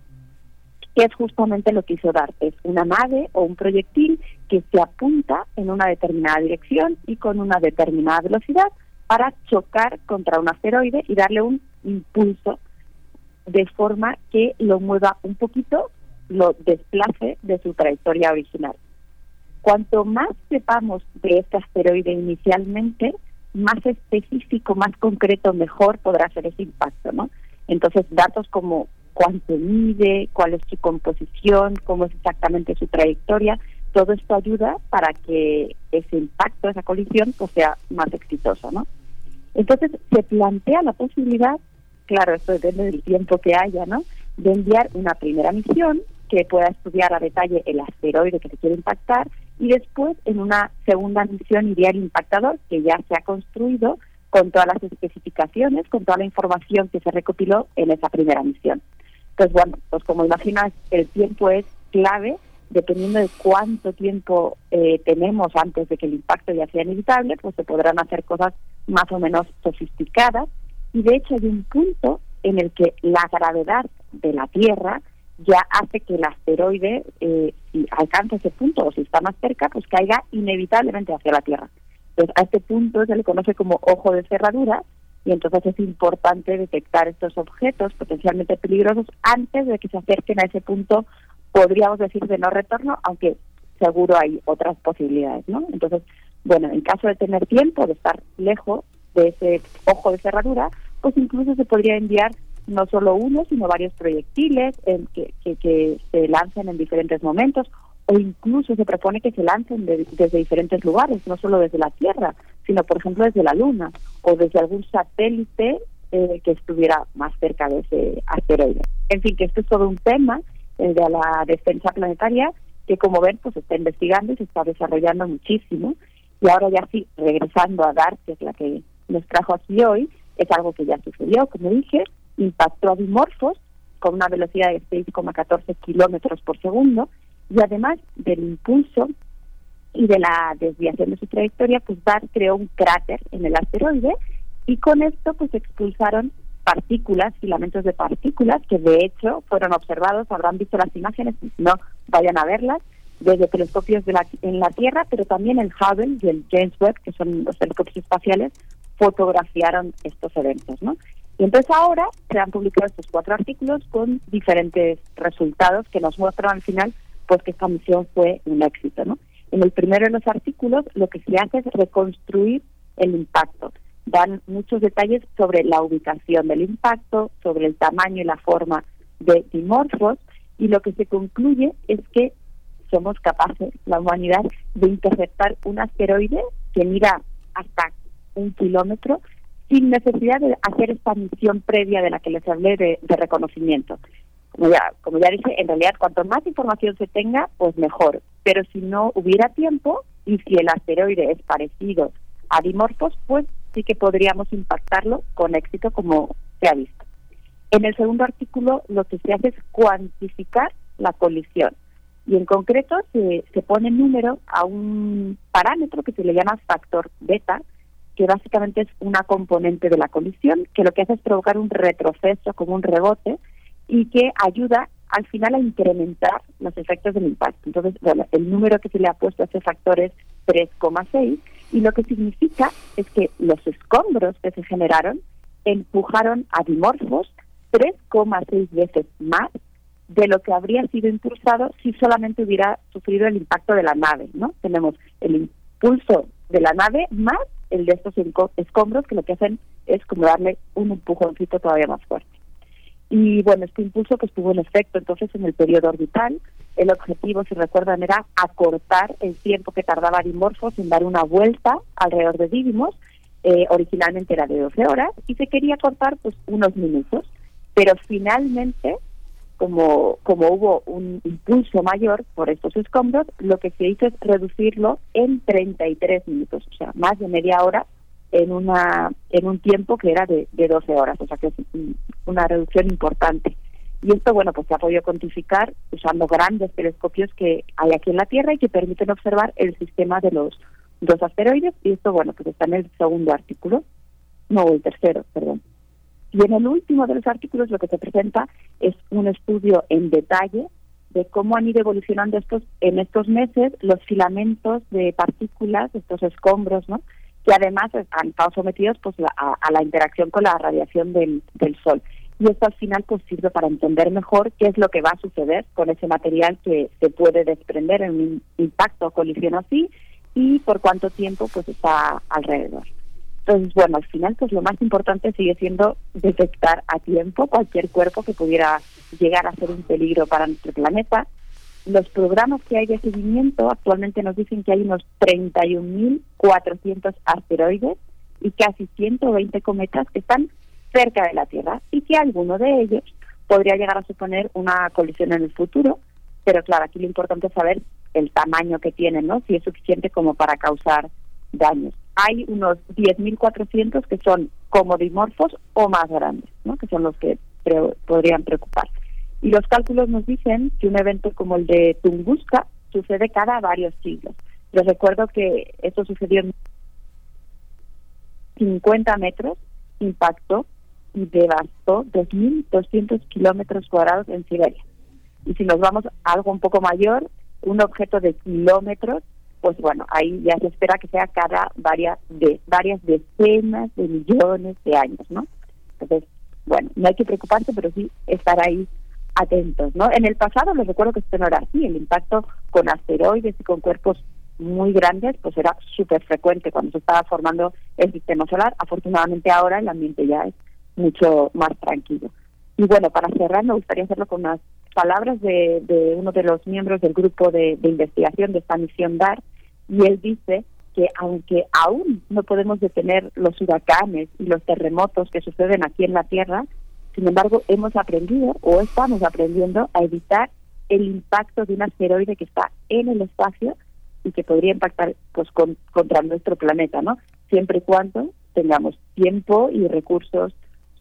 que es justamente lo que hizo dar. Es una nave o un proyectil que se apunta en una determinada dirección y con una determinada velocidad para chocar contra un asteroide y darle un impulso de forma que lo mueva un poquito, lo desplace de su trayectoria original. Cuanto más sepamos de este asteroide inicialmente, más específico, más concreto, mejor podrá ser ese impacto, ¿no? Entonces, datos como cuánto mide, cuál es su composición, cómo es exactamente su trayectoria, todo esto ayuda para que ese impacto, esa colisión, pues sea más exitoso, ¿no? Entonces, se plantea la posibilidad, claro, esto depende del tiempo que haya, ¿no?, de enviar una primera misión que pueda estudiar a detalle el asteroide que se quiere impactar y después en una segunda misión iría el impactador que ya se ha construido con todas las especificaciones, con toda la información que se recopiló en esa primera misión. Pues bueno, pues como imaginas, el tiempo es clave, dependiendo de cuánto tiempo eh, tenemos antes de que el impacto ya sea inevitable, pues se podrán hacer cosas más o menos sofisticadas. Y de hecho hay un punto en el que la gravedad de la Tierra ya hace que el asteroide, eh, si alcanza ese punto o si está más cerca, pues caiga inevitablemente hacia la Tierra. Entonces, a este punto se le conoce como ojo de cerradura y entonces es importante detectar estos objetos potencialmente peligrosos antes de que se acerquen a ese punto, podríamos decir, de no retorno, aunque seguro hay otras posibilidades, ¿no? Entonces, bueno, en caso de tener tiempo, de estar lejos de ese ojo de cerradura, pues incluso se podría enviar no solo uno, sino varios proyectiles que, se lancen en diferentes momentos o incluso se propone que se lancen desde diferentes lugares, no solo desde la Tierra, sino por ejemplo desde la Luna o desde algún satélite eh, que estuviera más cerca de ese asteroide. En fin, que esto es todo un tema, el de la defensa planetaria, que como ven, pues está investigando y se está desarrollando muchísimo. Y ahora ya sí, regresando a DART, que es la que nos trajo aquí hoy es algo que ya sucedió, como dije, impactó a Dimorphos con una velocidad de 6,14 kilómetros por segundo y además del impulso y de la desviación de su trayectoria, pues Dar creó un cráter en el asteroide y con esto pues expulsaron partículas, filamentos de partículas que de hecho fueron observados, habrán visto las imágenes, no vayan a verlas, desde telescopios de la, en la Tierra, pero también el Hubble y el James Webb, que son los telescopios espaciales, fotografiaron estos eventos, ¿no? Y entonces ahora se han publicado estos cuatro artículos con diferentes resultados que nos muestran al final pues que esta misión fue un éxito, ¿no? En el primero de los artículos lo que se hace es reconstruir el impacto. Dan muchos detalles sobre la ubicación del impacto, sobre el tamaño y la forma de dimorfos y lo que se concluye es que somos capaces, la humanidad, de interceptar un asteroide que mira hasta un kilómetro sin necesidad de hacer esta misión previa de la que les hablé de, reconocimiento. Como ya, como ya dije, en realidad cuanto más información se tenga, pues mejor. Pero si no hubiera tiempo y si el asteroide es parecido a Dimorphos, pues sí que podríamos impactarlo con éxito como se ha visto. En el segundo artículo lo que se hace es cuantificar la colisión y en concreto se, se pone número a un parámetro que se le llama factor beta, que básicamente es una componente de la colisión, que lo que hace es provocar un retroceso como un rebote y que ayuda al final a incrementar los efectos del impacto. Entonces, bueno, el número que se le ha puesto a ese factor es 3,6 y lo que significa es que los escombros que se generaron empujaron a dimorfos 3,6 veces más de lo que habría sido impulsado si solamente hubiera sufrido el impacto de la nave, ¿no? Tenemos el impulso de la nave más el de estos escombros que lo que hacen es como darle un empujoncito todavía más fuerte. Y bueno, este impulso pues tuvo un efecto entonces en el periodo orbital. El objetivo, si recuerdan, era acortar el tiempo que tardaba Dimorphos en dar una vuelta alrededor de Didymos. Eh, originalmente era de 12 horas y se quería cortar pues unos minutos. Pero finalmente como, como hubo un impulso mayor por estos escombros, lo que se hizo es reducirlo en 33 minutos, o sea, más de media hora en una en un tiempo que era de, de 12 horas, o sea que es una reducción importante. Y esto, bueno, pues se ha podido cuantificar usando grandes telescopios que hay aquí en la Tierra y que permiten observar el sistema de los dos asteroides. Y esto, bueno, pues está en el segundo artículo, no, el tercero, perdón. Y en el último de los artículos lo que se presenta es un estudio en detalle de cómo han ido evolucionando estos en estos meses los filamentos de partículas, estos escombros, ¿no? que además han estado sometidos pues a, la interacción con la radiación del, del sol. Y esto al final pues sirve para entender mejor qué es lo que va a suceder con ese material que se puede desprender en un impacto o colisión así y por cuánto tiempo pues está alrededor. Entonces, bueno, al final, pues lo más importante sigue siendo detectar a tiempo cualquier cuerpo que pudiera llegar a ser un peligro para nuestro planeta. Los programas que hay de seguimiento actualmente nos dicen que hay unos 31.400 asteroides y casi 120 cometas que están cerca de la Tierra y que alguno de ellos podría llegar a suponer una colisión en el futuro. Pero claro, aquí lo importante es saber el tamaño que tienen, ¿no? Si es suficiente como para causar daños hay unos 10.400 que son como dimorfos o más grandes, ¿no? que son los que podrían preocupar. Y los cálculos nos dicen que un evento como el de Tunguska sucede cada varios siglos. Les recuerdo que esto sucedió en 50 metros, impactó y devastó 2.200 kilómetros cuadrados en Siberia. Y si nos vamos a algo un poco mayor, un objeto de kilómetros pues bueno, ahí ya se espera que sea cada varias, de, varias decenas de millones de años, ¿no? Entonces, bueno, no hay que preocuparse, pero sí estar ahí atentos, ¿no? En el pasado les recuerdo que esto no era así, el impacto con asteroides y con cuerpos muy grandes, pues era súper frecuente cuando se estaba formando el sistema solar. Afortunadamente ahora el ambiente ya es mucho más tranquilo. Y bueno, para cerrar me gustaría hacerlo con unas palabras de, de uno de los miembros del grupo de, de investigación de esta misión DAR, y él dice que aunque aún no podemos detener los huracanes y los terremotos que suceden aquí en la Tierra, sin embargo hemos aprendido o estamos aprendiendo a evitar el impacto de un asteroide que está en el espacio y que podría impactar pues contra nuestro planeta, ¿no? Siempre y cuando tengamos tiempo y recursos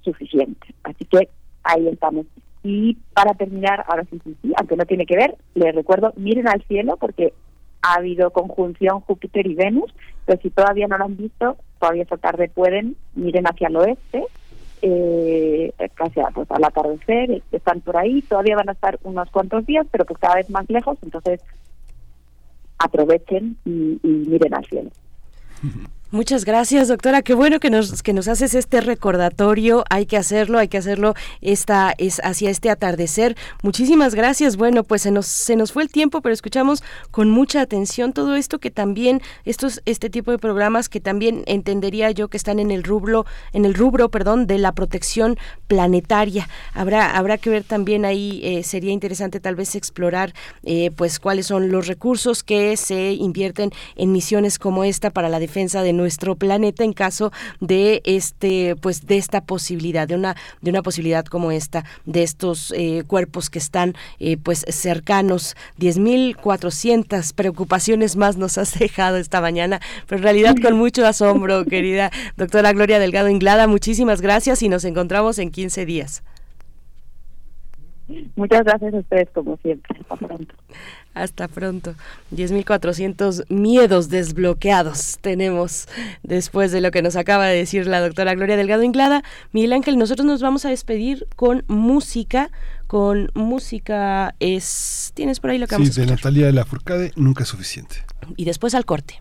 suficientes. Así que ahí estamos. Y para terminar, ahora sí, sí, sí, aunque no tiene que ver, les recuerdo, miren al cielo porque ha habido conjunción Júpiter y Venus, pero si todavía no lo han visto, todavía esta tarde pueden, miren hacia el oeste, eh, casi pues, al atardecer, están por ahí, todavía van a estar unos cuantos días, pero pues cada vez más lejos, entonces aprovechen y, y miren al cielo. Muchas gracias, doctora. Qué bueno que nos, que nos haces este recordatorio. Hay que hacerlo, hay que hacerlo esta, es hacia este atardecer. Muchísimas gracias. Bueno, pues se nos, se nos fue el tiempo, pero escuchamos con mucha atención todo esto que también, estos, este tipo de programas que también entendería yo que están en el rubro, en el rubro, perdón, de la protección planetaria. Habrá, habrá que ver también ahí, eh, sería interesante tal vez explorar eh, pues cuáles son los recursos que se invierten en misiones como esta para la defensa de nuestro planeta en caso de este pues de esta posibilidad de una de una posibilidad como esta de estos eh, cuerpos que están eh, pues cercanos 10.400 preocupaciones más nos has dejado esta mañana pero en realidad con mucho asombro querida doctora Gloria Delgado Inglada muchísimas gracias y nos encontramos en 15 días Muchas gracias a ustedes como siempre. Hasta pronto. Hasta pronto. 10.400 miedos desbloqueados tenemos después de lo que nos acaba de decir la doctora Gloria Delgado Inglada. Miguel Ángel, nosotros nos vamos a despedir con música. Con música es... ¿Tienes por ahí lo que vamos Sí, de Natalia de la Furcade, nunca es suficiente. Y después al corte.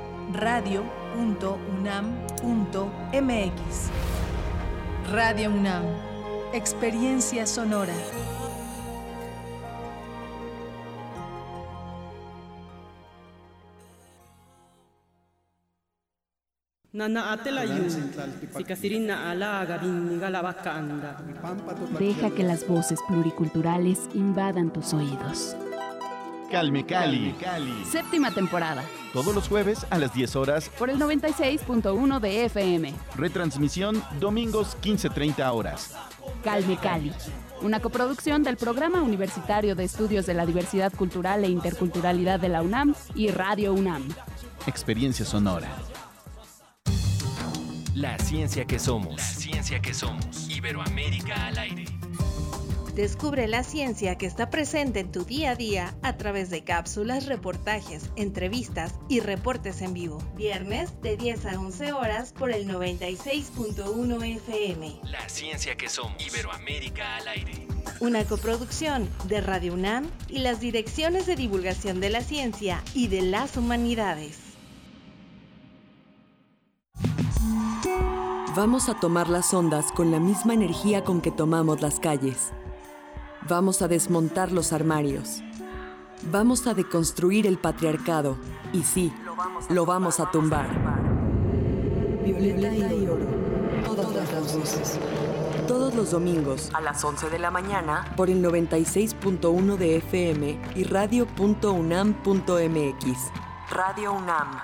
radio.unam.mx. Radio UNAM, experiencia sonora. Deja que las voces pluriculturales invadan tus oídos. Calme Cali. Séptima temporada. Todos los jueves a las 10 horas. Por el 96.1 de FM. Retransmisión domingos 15.30 horas. Calme Cali. Una coproducción del Programa Universitario de Estudios de la Diversidad Cultural e Interculturalidad de la UNAM y Radio UNAM. Experiencia sonora. La ciencia que somos. La ciencia que somos. Iberoamérica al aire. Descubre la ciencia que está presente en tu día a día a través de cápsulas, reportajes, entrevistas y reportes en vivo. Viernes de 10 a 11 horas por el 96.1 FM. La ciencia que somos. Iberoamérica al aire. Una coproducción de Radio UNAM y las direcciones de divulgación de la ciencia y de las humanidades. Vamos a tomar las ondas con la misma energía con que tomamos las calles. Vamos a desmontar los armarios. Vamos a deconstruir el patriarcado. Y sí, lo vamos a tumbar. Violeta y oro. Todas las voces. Todos los domingos a las 11 de la mañana por el 96.1 de FM y radio.unam.mx. Radio UNAM.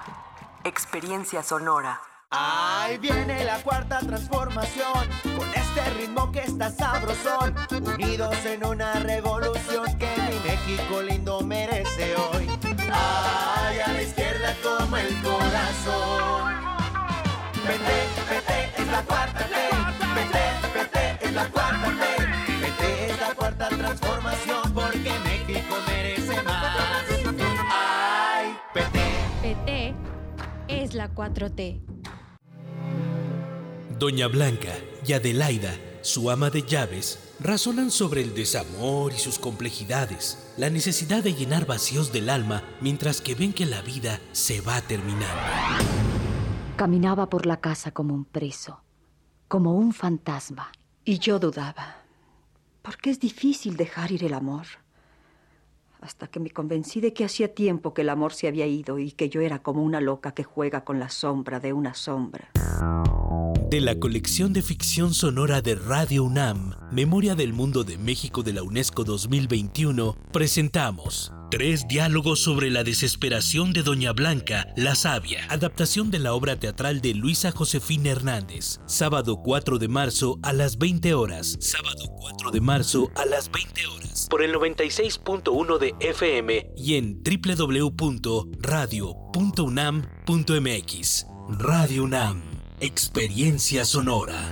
Experiencia sonora. Ahí viene la cuarta transformación, con este ritmo que está sabrosón, unidos en una revolución que mi México lindo merece hoy. Ay, a la izquierda como el corazón. Vete, vete, es la cuarta ley. Vete, vete, es la cuarta ley. Vete, es la cuarta transformación, porque México merece más. Ay, vete. PT es la 4T. Doña Blanca y Adelaida, su ama de llaves, razonan sobre el desamor y sus complejidades, la necesidad de llenar vacíos del alma mientras que ven que la vida se va terminando. Caminaba por la casa como un preso, como un fantasma. Y yo dudaba, porque es difícil dejar ir el amor. Hasta que me convencí de que hacía tiempo que el amor se había ido y que yo era como una loca que juega con la sombra de una sombra. De la colección de ficción sonora de Radio UNAM, Memoria del Mundo de México de la UNESCO 2021, presentamos Tres diálogos sobre la desesperación de Doña Blanca, la sabia, adaptación de la obra teatral de Luisa Josefina Hernández, sábado 4 de marzo a las 20 horas, sábado 4 de marzo a las 20 horas, por el 96.1 de FM y en www.radio.unam.mx. Radio UNAM. Experiencia sonora.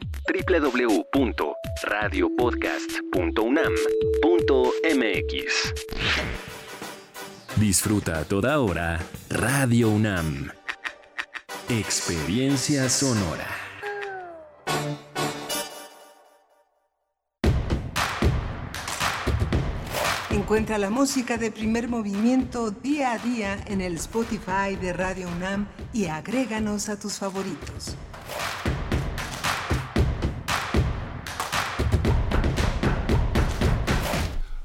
www.radiopodcast.unam.mx. Disfruta a toda hora Radio UNAM. Experiencia sonora. Encuentra la música de primer movimiento día a día en el Spotify de Radio UNAM y agréganos a tus favoritos.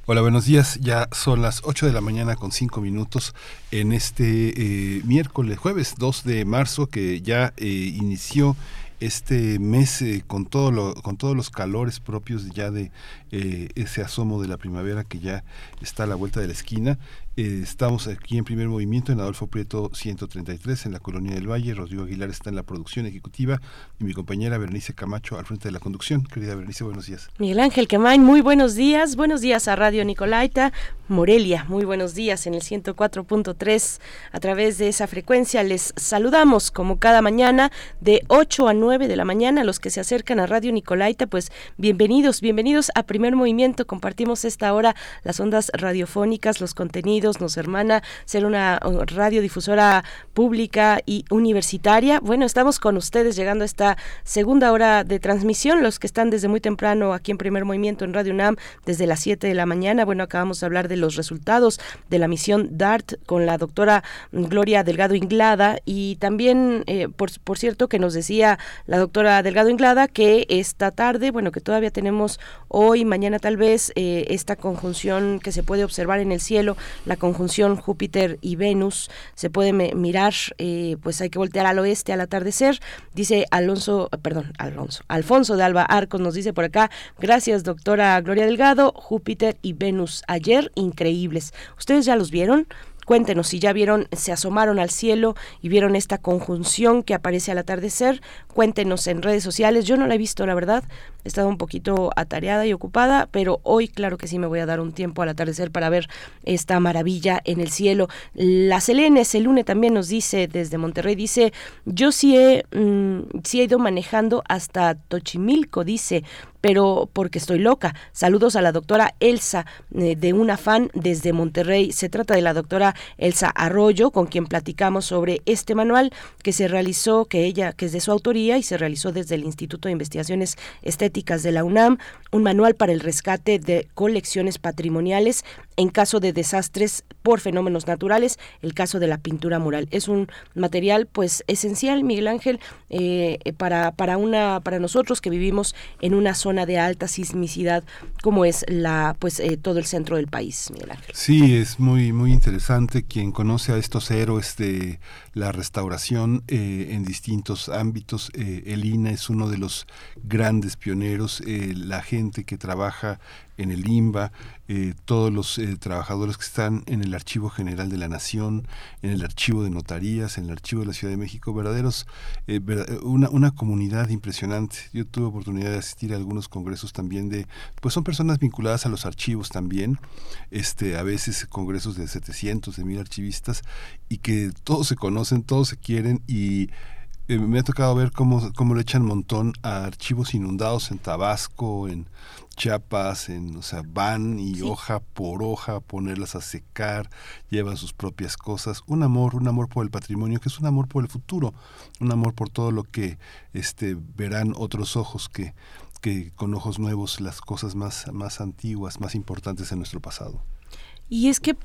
Hola, buenos días. Ya son las 8 de la mañana con 5 minutos en este eh, miércoles, jueves 2 de marzo, que ya eh, inició este mes eh, con todo lo, con todos los calores propios ya de ese asomo de la primavera que ya está a la vuelta de la esquina eh, estamos aquí en primer movimiento en Adolfo Prieto 133 en la Colonia del Valle. Rodrigo Aguilar está en la producción ejecutiva y mi compañera Bernice Camacho al frente de la conducción. Querida Bernice, buenos días. Miguel Ángel Quemain, muy buenos días. Buenos días a Radio Nicolaita. Morelia, muy buenos días en el 104.3 a través de esa frecuencia. Les saludamos como cada mañana de 8 a 9 de la mañana. Los que se acercan a Radio Nicolaita, pues bienvenidos, bienvenidos a Primer Movimiento. Compartimos esta hora las ondas radiofónicas, los contenidos nos hermana ser una radiodifusora pública y universitaria. Bueno, estamos con ustedes llegando a esta segunda hora de transmisión, los que están desde muy temprano aquí en Primer Movimiento en Radio UNAM, desde las 7 de la mañana. Bueno, acabamos de hablar de los resultados de la misión DART con la doctora Gloria Delgado Inglada y también, eh, por, por cierto, que nos decía la doctora Delgado Inglada que esta tarde, bueno, que todavía tenemos hoy, mañana tal vez, eh, esta conjunción que se puede observar en el cielo, la conjunción Júpiter y Venus se puede mirar, eh, pues hay que voltear al oeste al atardecer, dice Alonso, perdón, Alonso, Alfonso de Alba Arcos nos dice por acá, gracias doctora Gloria Delgado, Júpiter y Venus ayer, increíbles. ¿Ustedes ya los vieron? Cuéntenos si ya vieron, se asomaron al cielo y vieron esta conjunción que aparece al atardecer. Cuéntenos en redes sociales. Yo no la he visto, la verdad. He estado un poquito atareada y ocupada, pero hoy claro que sí me voy a dar un tiempo al atardecer para ver esta maravilla en el cielo. La Selene Selune también nos dice desde Monterrey, dice, yo sí he, mm, sí he ido manejando hasta Tochimilco, dice, pero porque estoy loca. Saludos a la doctora Elsa eh, de una fan desde Monterrey. Se trata de la doctora Elsa Arroyo, con quien platicamos sobre este manual que se realizó, que ella, que es de su autoría y se realizó desde el Instituto de Investigaciones Estéticas de la UNAM, un manual para el rescate de colecciones patrimoniales en caso de desastres por fenómenos naturales, el caso de la pintura mural. Es un material pues esencial, Miguel Ángel, eh, para, para, una, para nosotros que vivimos en una zona de alta sismicidad como es la pues eh, todo el centro del país, Miguel Ángel. Sí, es muy, muy interesante quien conoce a estos héroes de la restauración eh, en distintos ámbitos. el INA es uno de los grandes pioneros, la gente que trabaja en el INBA, eh, todos los eh, trabajadores que están en el Archivo General de la Nación, en el Archivo de Notarías, en el Archivo de la Ciudad de México, verdaderos, eh, una, una comunidad impresionante. Yo tuve oportunidad de asistir a algunos congresos también de, pues son personas vinculadas a los archivos también, este, a veces congresos de 700, de mil archivistas, y que todos se conocen, todos se quieren y me ha tocado ver cómo, cómo le echan montón a archivos inundados en Tabasco, en Chiapas, en, o sea, van y hoja por hoja ponerlas a secar, llevan sus propias cosas, un amor, un amor por el patrimonio, que es un amor por el futuro, un amor por todo lo que este verán otros ojos que, que con ojos nuevos las cosas más, más antiguas, más importantes en nuestro pasado. Y es que, eh,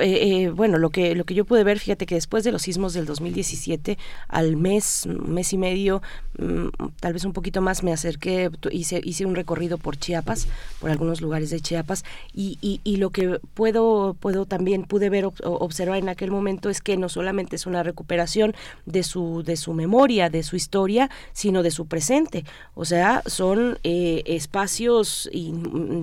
eh, bueno, lo que, lo que yo pude ver, fíjate que después de los sismos del 2017, al mes, mes y medio, mm, tal vez un poquito más, me acerqué, hice, hice un recorrido por Chiapas, por algunos lugares de Chiapas, y, y, lo que puedo, puedo también, pude ver, observar en aquel momento es que no solamente es una recuperación de su, de su memoria, de su historia, sino de su presente. O sea, son eh, espacios y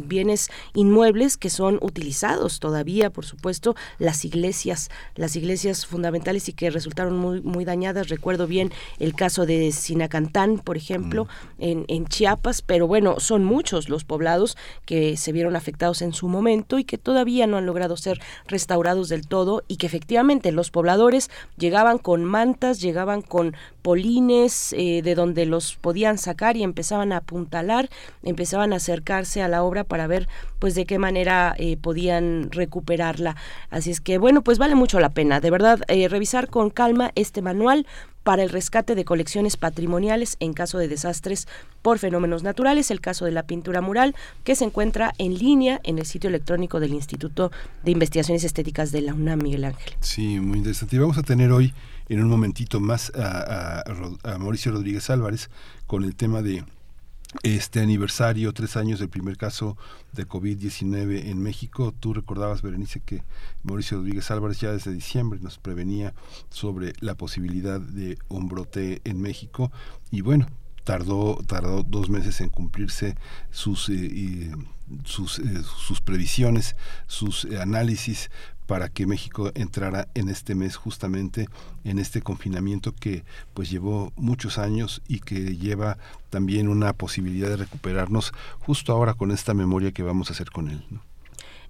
bienes inmuebles que son utilizados todavía por supuesto, las iglesias, las iglesias fundamentales y que resultaron muy, muy dañadas. Recuerdo bien el caso de Sinacantán, por ejemplo, mm. en, en Chiapas, pero bueno, son muchos los poblados que se vieron afectados en su momento y que todavía no han logrado ser restaurados del todo y que efectivamente los pobladores llegaban con mantas, llegaban con polines eh, de donde los podían sacar y empezaban a apuntalar, empezaban a acercarse a la obra para ver pues de qué manera eh, podían recuperarla. Así es que bueno, pues vale mucho la pena, de verdad, eh, revisar con calma este manual para el rescate de colecciones patrimoniales en caso de desastres por fenómenos naturales, el caso de la pintura mural, que se encuentra en línea en el sitio electrónico del Instituto de Investigaciones Estéticas de la UNAM, Miguel Ángel. Sí, muy interesante. Y vamos a tener hoy en un momentito más a, Mauricio Rodríguez Álvarez con el tema de este aniversario, tres años del primer caso de COVID-19 en México. Tú recordabas, Berenice, que Mauricio Rodríguez Álvarez ya desde diciembre nos prevenía sobre la posibilidad de un brote en México y bueno, tardó, tardó dos meses en cumplirse sus, eh, sus, eh, sus previsiones, sus eh, análisis para que México entrara en este mes justamente en este confinamiento que pues llevó muchos años y que lleva también una posibilidad de recuperarnos justo ahora con esta memoria que vamos a hacer con él.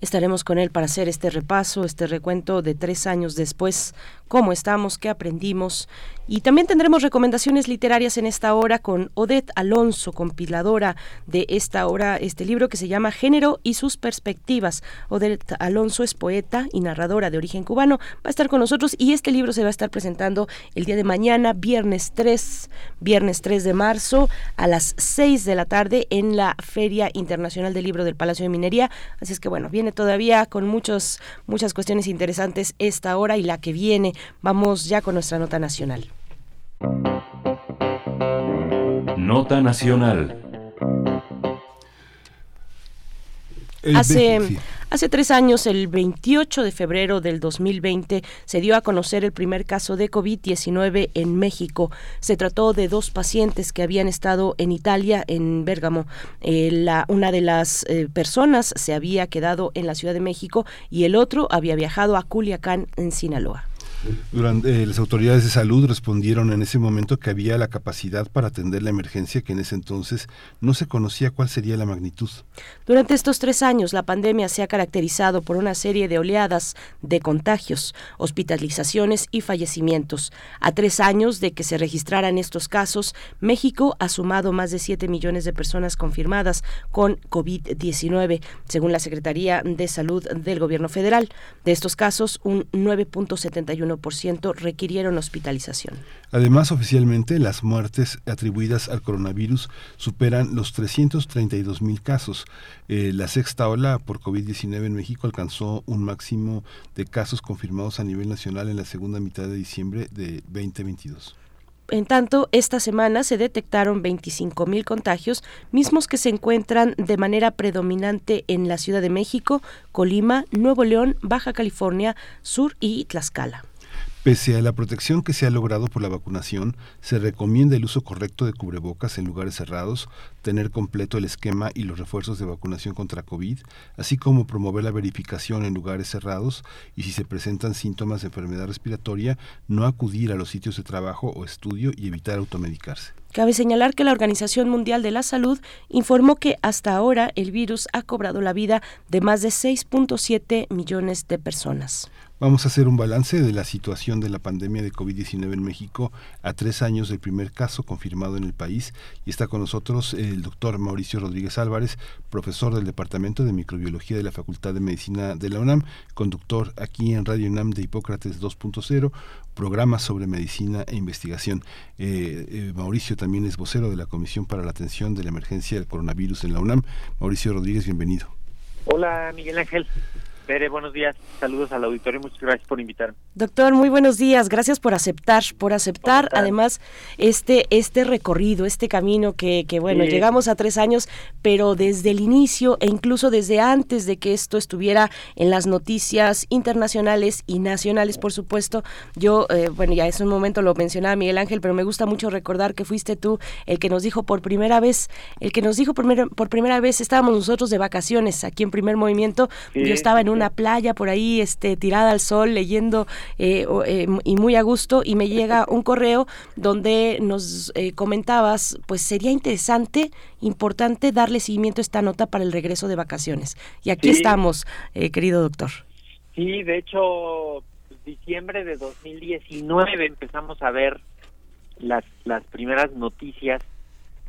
Estaremos con él para hacer este repaso, este recuento de tres años después, cómo estamos, qué aprendimos. Y también tendremos recomendaciones literarias en esta hora con Odette Alonso, compiladora de esta hora, este libro que se llama Género y sus perspectivas. Odette Alonso es poeta y narradora de origen cubano, va a estar con nosotros y este libro se va a estar presentando el día de mañana, viernes 3, viernes 3 de marzo a las 6 de la tarde en la Feria Internacional del Libro del Palacio de Minería. Así es que bueno, viene todavía con muchos, muchas cuestiones interesantes esta hora y la que viene. Vamos ya con nuestra nota nacional. Nota nacional. Hace, Hace tres años, el 28 de febrero del 2020, se dio a conocer el primer caso de COVID-19 en México. Se trató de dos pacientes que habían estado en Italia, en Bérgamo. Eh, la, una de las eh, personas se había quedado en la Ciudad de México y el otro había viajado a Culiacán, en Sinaloa. Durante, eh, las autoridades de salud respondieron en ese momento que había la capacidad para atender la emergencia que en ese entonces no se conocía cuál sería la magnitud. Durante estos tres años, la pandemia se ha caracterizado por una serie de oleadas de contagios, hospitalizaciones y fallecimientos. A tres años de que se registraran estos casos, México ha sumado más de 7 millones de personas confirmadas con COVID-19, según la Secretaría de Salud del Gobierno Federal. De estos casos, un 9.71 ciento requirieron hospitalización. Además, oficialmente, las muertes atribuidas al coronavirus superan los 332 mil casos. Eh, la sexta ola por COVID-19 en México alcanzó un máximo de casos confirmados a nivel nacional en la segunda mitad de diciembre de 2022. En tanto, esta semana se detectaron 25 mil contagios, mismos que se encuentran de manera predominante en la Ciudad de México, Colima, Nuevo León, Baja California Sur y Tlaxcala. Pese a la protección que se ha logrado por la vacunación, se recomienda el uso correcto de cubrebocas en lugares cerrados, tener completo el esquema y los refuerzos de vacunación contra COVID, así como promover la verificación en lugares cerrados y si se presentan síntomas de enfermedad respiratoria, no acudir a los sitios de trabajo o estudio y evitar automedicarse. Cabe señalar que la Organización Mundial de la Salud informó que hasta ahora el virus ha cobrado la vida de más de 6.7 millones de personas. Vamos a hacer un balance de la situación de la pandemia de COVID-19 en México a tres años del primer caso confirmado en el país. Y está con nosotros el doctor Mauricio Rodríguez Álvarez, profesor del Departamento de Microbiología de la Facultad de Medicina de la UNAM, conductor aquí en Radio UNAM de Hipócrates 2.0, programa sobre medicina e investigación. Eh, eh, Mauricio también es vocero de la Comisión para la Atención de la Emergencia del Coronavirus en la UNAM. Mauricio Rodríguez, bienvenido. Hola, Miguel Ángel. Pere, buenos días. Saludos al auditorio. Muchas gracias por invitarme. Doctor, muy buenos días. Gracias por aceptar, por aceptar además este este recorrido, este camino que, que bueno, llegamos a tres años, pero desde el inicio e incluso desde antes de que esto estuviera en las noticias internacionales y nacionales, por supuesto. Yo, eh, bueno, ya es un momento lo mencionaba Miguel Ángel, pero me gusta mucho recordar que fuiste tú el que nos dijo por primera vez, el que nos dijo por primera, por primera vez, estábamos nosotros de vacaciones aquí en Primer Movimiento. Yo estaba en una playa por ahí, este, tirada al sol, leyendo eh, eh, y muy a gusto, y me llega un correo donde nos eh, comentabas, pues sería interesante, importante darle seguimiento a esta nota para el regreso de vacaciones. Y aquí estamos, querido doctor. Sí, de hecho, diciembre de 2019 empezamos a ver las, las primeras noticias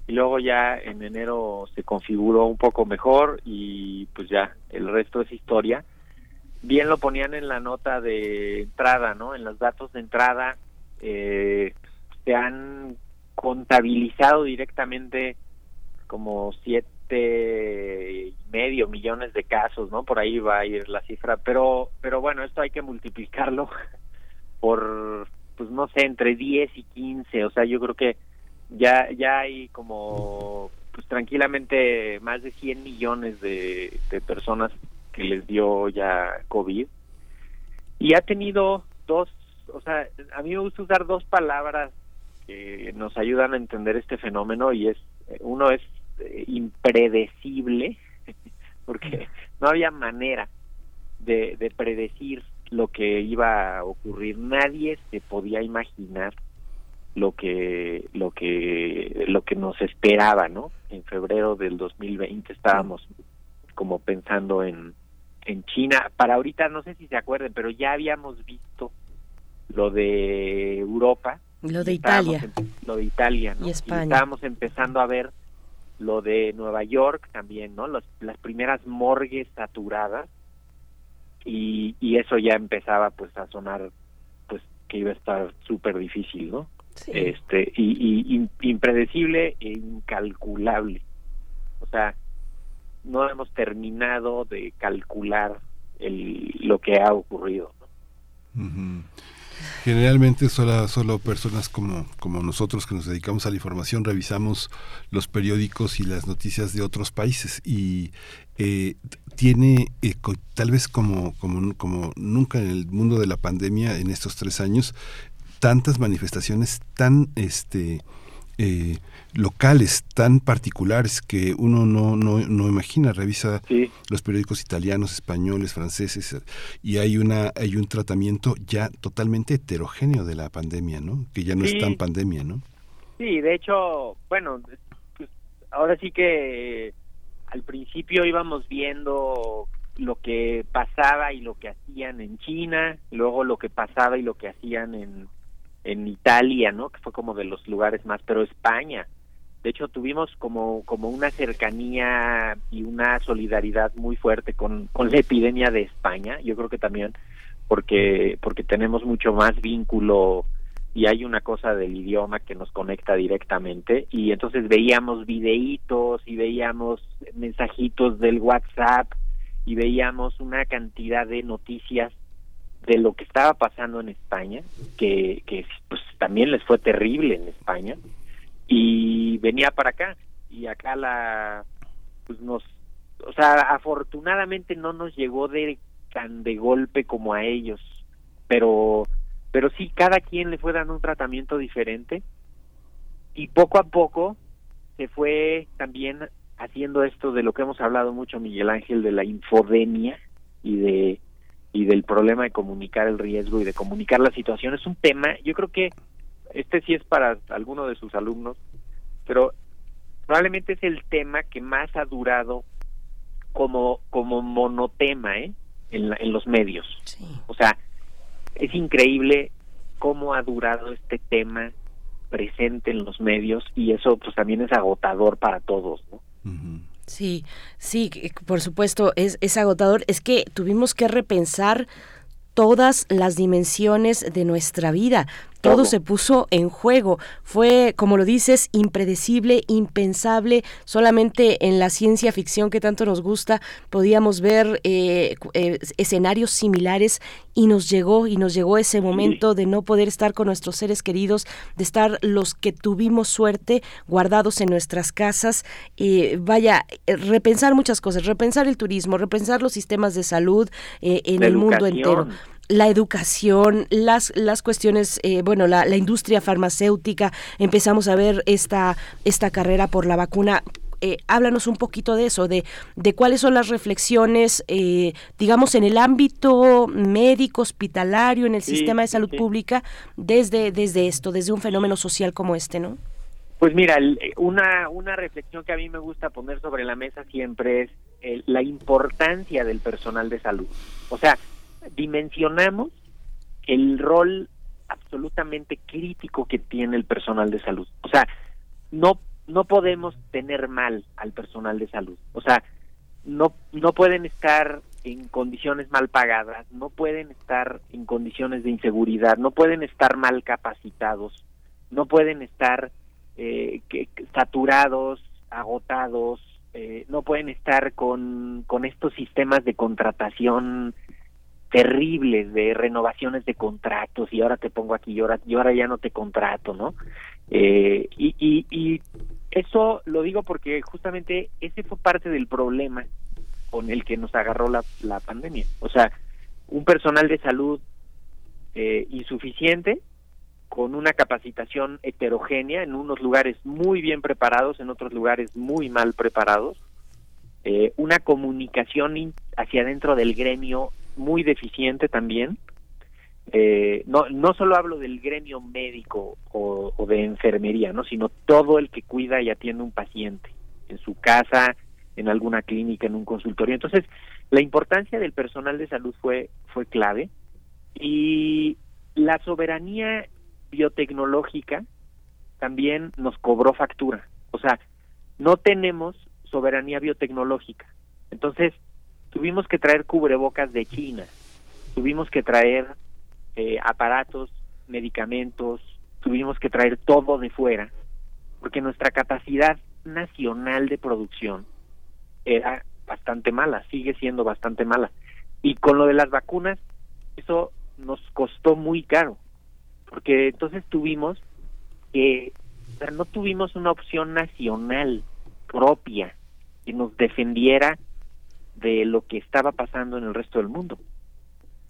y luego ya en enero se configuró un poco mejor y pues ya el resto es historia bien lo ponían en la nota de entrada, ¿no? En los datos de entrada eh, se han contabilizado directamente como siete y medio millones de casos, ¿no? Por ahí va a ir la cifra, pero pero bueno, esto hay que multiplicarlo por pues no sé, entre 10 y 15, o sea, yo creo que ya ya hay como pues tranquilamente más de 100 millones de, de personas que les dio ya COVID. Y ha tenido dos, o sea, a mí me gusta usar dos palabras que nos ayudan a entender este fenómeno y es, uno es eh, impredecible, porque no había manera de, de predecir lo que iba a ocurrir. Nadie se podía imaginar lo que lo que lo que nos esperaba, ¿no? En febrero del 2020 estábamos como pensando en en China. Para ahorita no sé si se acuerden, pero ya habíamos visto lo de Europa. Lo de Italia. lo de Italia, Y España. estábamos empezando a ver lo de Nueva York también, ¿no? las primeras morgues saturadas y, y eso ya empezaba pues a sonar pues que iba a estar súper difícil, ¿no? Este y, y impredecible e incalculable. O sea, no hemos terminado de calcular el, lo que ha ocurrido. Generalmente solo, solo personas como, como nosotros que nos dedicamos a la información revisamos los periódicos y las noticias de otros países y eh, tiene eh, tal vez como, como, como nunca en el mundo de la pandemia en estos tres años tantas manifestaciones tan este eh, locales tan particulares que uno no, no, no imagina revisa los periódicos italianos españoles franceses y hay una hay un tratamiento ya totalmente heterogéneo de la pandemia no que ya no Sí. es tan pandemia no Sí, de hecho, bueno, pues, ahora sí que al principio íbamos viendo lo que pasaba y lo que hacían en China, luego lo que pasaba y lo que hacían en, en Italia, ¿no? Que fue como de los lugares más, pero España. De hecho, tuvimos como, como una cercanía y una solidaridad muy fuerte con, con la epidemia de España. Yo creo que también porque, porque tenemos mucho más vínculo y hay una cosa del idioma que nos conecta directamente y entonces veíamos videitos y veíamos mensajitos del WhatsApp y veíamos una cantidad de noticias de lo que estaba pasando en España que, que pues también les fue terrible en España y venía para acá y acá la pues nos o sea afortunadamente no nos llegó de tan de golpe como a ellos pero pero sí cada quien le fue dando un tratamiento diferente y poco a poco se fue también haciendo esto de lo que hemos hablado mucho Miguel Ángel de la infodemia y de y del problema de comunicar el riesgo y de comunicar la situación. Es un tema yo creo que este sí es para alguno de sus alumnos pero probablemente es el tema que más ha durado como como monotema ¿eh? en, la- en los medios o sea es increíble cómo ha durado este tema presente en los medios y eso pues también es agotador para todos ¿no? Sí, sí, que- por supuesto, es, es agotador. Es que tuvimos que repensar todas las dimensiones de nuestra vida. Todo, Todo. se puso en juego. Fue, como lo dices, impredecible, impensable. Solamente en la ciencia ficción que tanto nos gusta podíamos ver eh, eh, escenarios similares y nos llegó, y nos llegó ese momento de no poder estar con nuestros seres queridos, de estar los que tuvimos suerte guardados en nuestras casas. Eh, vaya, repensar muchas cosas, repensar el turismo, repensar los sistemas de salud eh, en La el mundo entero la educación, las, las cuestiones, eh, bueno, la, la industria farmacéutica, empezamos a ver esta, esta carrera por la vacuna. Eh, háblanos un poquito de eso, de, de cuáles son las reflexiones, eh, digamos, en el ámbito médico, hospitalario, en el Sí, sistema de salud sí. pública, desde, desde esto, desde un fenómeno social como este, ¿no? Pues mira, el- una, una reflexión que a mí me gusta poner sobre la mesa siempre es eh, la importancia del personal de salud. O sea, dimensionamos el rol absolutamente crítico que tiene el personal de salud. O sea, no no podemos tener mal al personal de salud. O sea, no no pueden estar en condiciones mal pagadas, no pueden estar en condiciones de inseguridad, no pueden estar mal capacitados, no pueden estar eh, que- saturados, agotados, eh, no pueden estar con, con estos sistemas de contratación terribles de renovaciones de contratos y ahora te pongo aquí y ahora, y ahora ya no te contrato, ¿no? Eh, y, y, eso lo digo porque justamente ese fue parte del problema con el que nos agarró la, la pandemia. O sea, un personal de salud eh, insuficiente, con una capacitación heterogénea, en unos lugares muy bien preparados, en otros lugares muy mal preparados, eh, una comunicación hacia adentro del gremio muy deficiente también. Eh, no, no solo hablo del gremio médico o, o de enfermería, ¿no? sino todo el que cuida y atiende un paciente en su casa, en alguna clínica, en un consultorio. Entonces, la importancia del personal de salud fue, fue clave y la soberanía biotecnológica también nos cobró factura. O sea, no tenemos soberanía biotecnológica. Entonces, tuvimos que traer cubrebocas de China, tuvimos que traer eh, aparatos, medicamentos, tuvimos que traer todo de fuera, porque nuestra capacidad nacional de producción era bastante mala, sigue siendo bastante mala. Y con lo de las vacunas, eso nos costó muy caro. porque entonces tuvimos que, o sea, no tuvimos una opción nacional propia que nos defendiera de lo que estaba pasando en el resto del mundo.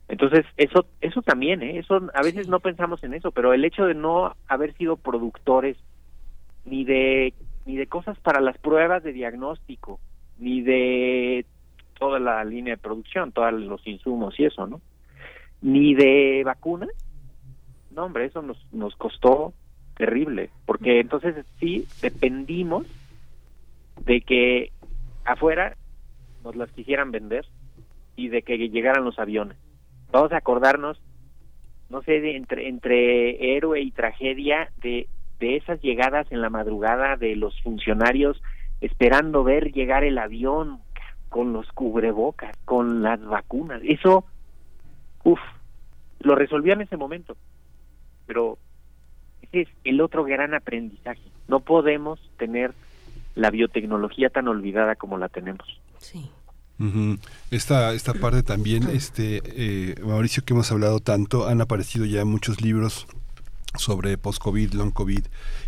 Entonces, eso eso también, ¿eh? eso a veces no pensamos en eso, pero el hecho de no haber sido productores ni de ni de cosas para las pruebas de diagnóstico, ni de toda la línea de producción, todos los insumos y eso, ¿no? Ni de vacunas. No, hombre, eso nos nos costó terrible, porque entonces sí dependimos de que afuera nos las quisieran vender y de que llegaran los aviones. Vamos a acordarnos, no sé, de entre, entre héroe y tragedia de, de esas llegadas en la madrugada de los funcionarios esperando ver llegar el avión con los cubrebocas, con las vacunas. Eso, uff, lo resolvió en ese momento. Pero ese es el otro gran aprendizaje. No podemos tener la biotecnología tan olvidada como la tenemos. Sí. Esta, esta parte también, este eh, Mauricio, que hemos hablado tanto, han aparecido ya muchos libros sobre post-COVID, long-COVID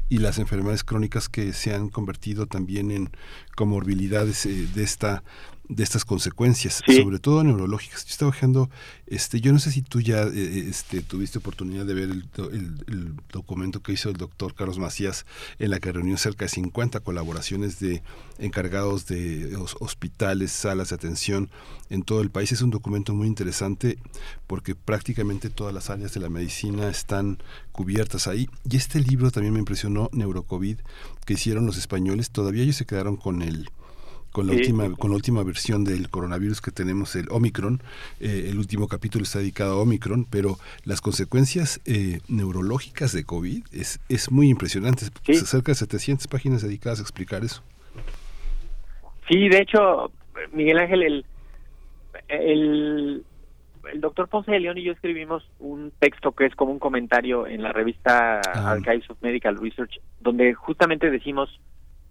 y las enfermedades crónicas que se han convertido también en comorbilidades eh, de esta de estas consecuencias, sobre todo neurológicas. Yo estaba viendo, este, yo no sé si tú ya eh, este, tuviste oportunidad de ver el, el- el documento que hizo el doctor Carlos Macías, en la que reunió cerca de 50 colaboraciones de encargados de hos- hospitales, salas de atención en todo el país. Es un documento muy interesante porque prácticamente todas las áreas de la medicina están cubiertas ahí. Y este libro también me impresionó, Neurocovid, que hicieron los españoles. Todavía ellos se quedaron con el con la Sí. última con la última versión del coronavirus que tenemos el Omicron eh, el último capítulo está dedicado a Omicron pero las consecuencias eh, neurológicas de COVID es, es muy impresionante. Cerca de 700 páginas dedicadas a explicar eso. Sí, de hecho, Miguel Ángel, el, el, el doctor Ponce de León y yo escribimos un texto que es como un comentario en la revista Archives of Medical Research, donde justamente decimos,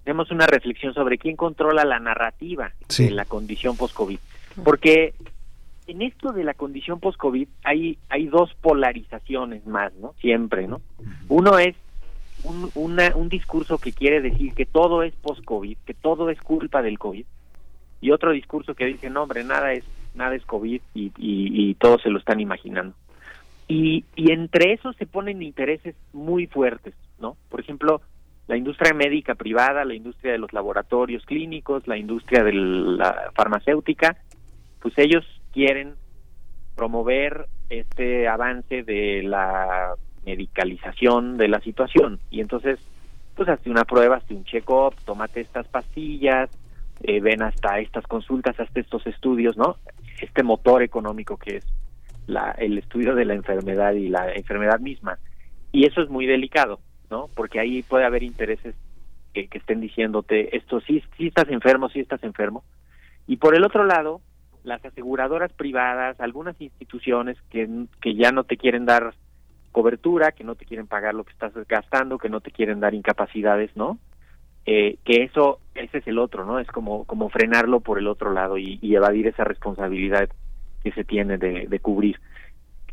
tenemos una reflexión sobre quién controla la narrativa Sí. de la condición post-COVID. Porque en esto de la condición post-COVID hay, hay dos polarizaciones más, ¿no? Siempre, ¿no? Uno es un, una- un discurso que quiere decir que todo es post-COVID, que todo es culpa del COVID, y otro discurso que dice, no, hombre, nada es, nada es COVID y, y, y todos se lo están imaginando. Y, y entre esos se ponen intereses muy fuertes, ¿no? Por ejemplo, la industria médica privada, la industria de los laboratorios clínicos, la industria de la farmacéutica, pues ellos quieren promover este avance de la medicalización de la situación y entonces pues hazte una prueba, hazte un check-up, tómate estas pastillas, eh, ven hasta estas consultas, hasta estos estudios, ¿no? Este motor económico que es la, el estudio de la enfermedad y la enfermedad misma. Y eso es muy delicado, ¿no? Porque ahí puede haber intereses que, que estén diciéndote, esto sí, sí estás enfermo, sí estás enfermo. Y por el otro lado, las aseguradoras privadas, algunas instituciones que, que ya no te quieren dar cobertura, que no te quieren pagar lo que estás gastando, que no te quieren dar incapacidades, ¿no? Eh, que eso, ese es el otro, ¿no? Es como, como frenarlo por el otro lado y, evadir esa responsabilidad que se tiene de, de cubrir.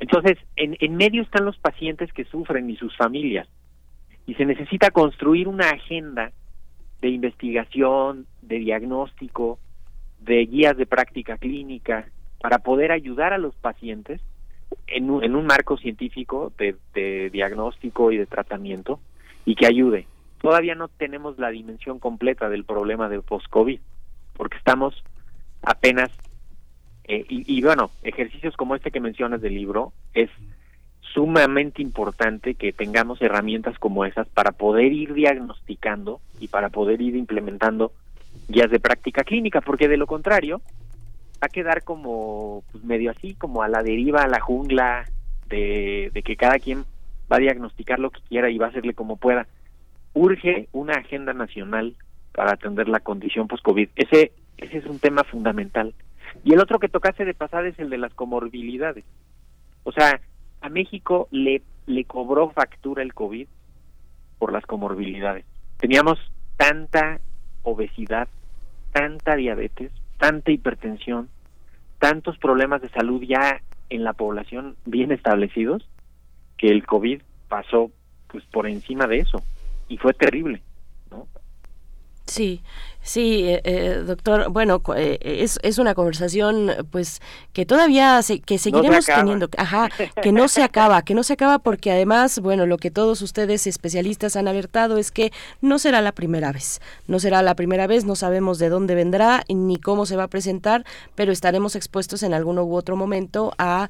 Entonces, en, en medio están los pacientes que sufren y sus familias. Y se necesita construir una agenda de investigación, de diagnóstico, de guías de práctica clínica, para poder ayudar a los pacientes en un, en un marco científico de, de diagnóstico y de tratamiento y que ayude. Todavía no tenemos la dimensión completa del problema del post-COVID, porque estamos apenas, eh, y, y bueno, ejercicios como este que mencionas del libro, es sumamente importante que tengamos herramientas como esas para poder ir diagnosticando y para poder ir implementando guías de práctica clínica, porque de lo contrario va a quedar como pues, medio así, como a la deriva, a la jungla, de, de que cada quien va a diagnosticar lo que quiera y va a hacerle como pueda. Urge una agenda nacional para atender la condición post-COVID. Ese, ese es un tema fundamental. Y el otro que tocaste de pasada es el de las comorbilidades. O sea, a México le, le cobró factura el COVID por las comorbilidades. Teníamos tanta obesidad, tanta diabetes, tanta hipertensión, tantos problemas de salud ya en la población bien establecidos, que el COVID pasó pues por encima de eso y fue terrible. Sí, sí, eh, eh, doctor. Bueno, eh, es, es una conversación, pues, que todavía se, que seguiremos teniendo. Ajá, que no se acaba, que no se acaba porque además, bueno, lo que todos ustedes especialistas han alertado es que no será la primera vez. No será la primera vez, no sabemos de dónde vendrá ni cómo se va a presentar, pero estaremos expuestos en algún u otro momento a,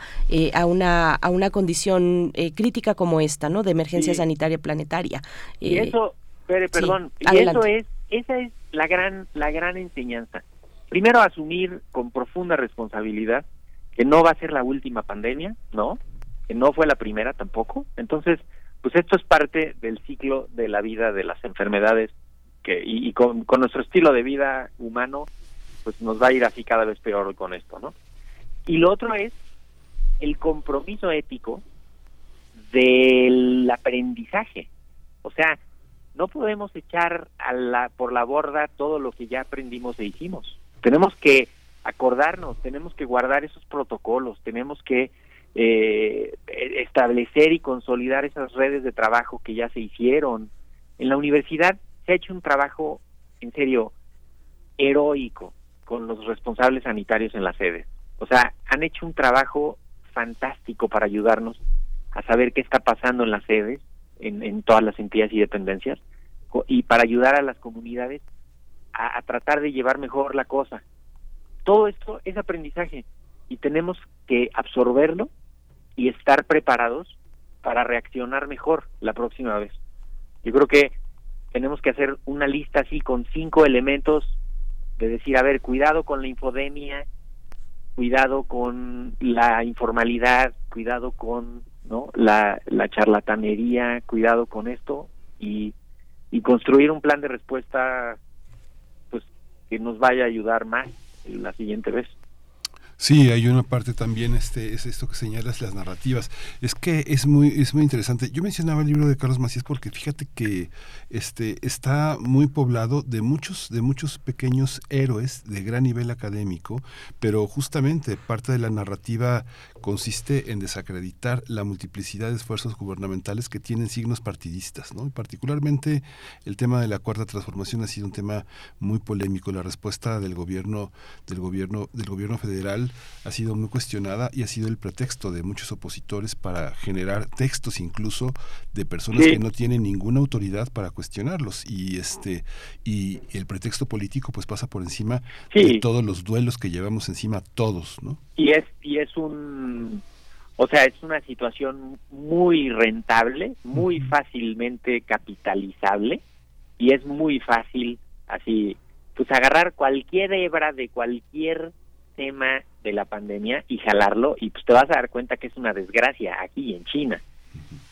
a, una, a una condición crítica como esta, ¿no? De emergencia sanitaria planetaria. Y eso, perdón, y eso es esa es la gran, la gran enseñanza. Primero, asumir con profunda responsabilidad que no va a ser la última pandemia, ¿no? Que no fue la primera tampoco. Entonces, pues esto es parte del ciclo de la vida de las enfermedades que y, con, con, nuestro estilo de vida humano, pues nos va a ir así cada vez peor con esto, ¿no? Y lo otro es el compromiso ético del aprendizaje. O sea, no podemos echar a la, por la borda todo lo que ya aprendimos e hicimos. Tenemos que acordarnos, tenemos que guardar esos protocolos, tenemos que eh, establecer y consolidar esas redes de trabajo que ya se hicieron. En la universidad se ha hecho un trabajo, en serio, heroico con los responsables sanitarios en la sede. O sea, han hecho un trabajo fantástico para ayudarnos a saber qué está pasando en las sedes, en, todas las entidades y dependencias y para ayudar a las comunidades a, tratar de llevar mejor la cosa. Todo esto es aprendizaje y tenemos que absorberlo y estar preparados para reaccionar mejor la próxima vez. Yo creo que tenemos que hacer una lista así con cinco elementos de decir, a ver, cuidado con la infodemia, cuidado con la informalidad, cuidado con ¿no? La, la charlatanería, cuidado con esto y, y construir un plan de respuesta pues que nos vaya a ayudar más la siguiente vez. Sí, hay una parte también, este, es esto que señalas, las narrativas. Es que es muy, es muy interesante. Yo mencionaba el libro de Carlos Macías porque fíjate que este, está muy poblado de muchos, de muchos pequeños héroes de gran nivel académico, pero justamente parte de la narrativa consiste en desacreditar la multiplicidad de esfuerzos gubernamentales que tienen signos partidistas, ¿no? Y particularmente el tema de la cuarta transformación ha sido un tema muy polémico. La respuesta del gobierno, del gobierno, del gobierno federal ha sido muy cuestionada y ha sido el pretexto de muchos opositores para generar textos incluso de personas que no tienen ninguna autoridad para cuestionarlos. Y este y el pretexto político pues pasa por encima de todos los duelos que llevamos encima todos, ¿no? Y es y es un o sea, es una situación muy rentable, muy fácilmente capitalizable y es muy fácil así pues agarrar cualquier hebra de cualquier tema de la pandemia y jalarlo y pues te vas a dar cuenta que es una desgracia aquí en China.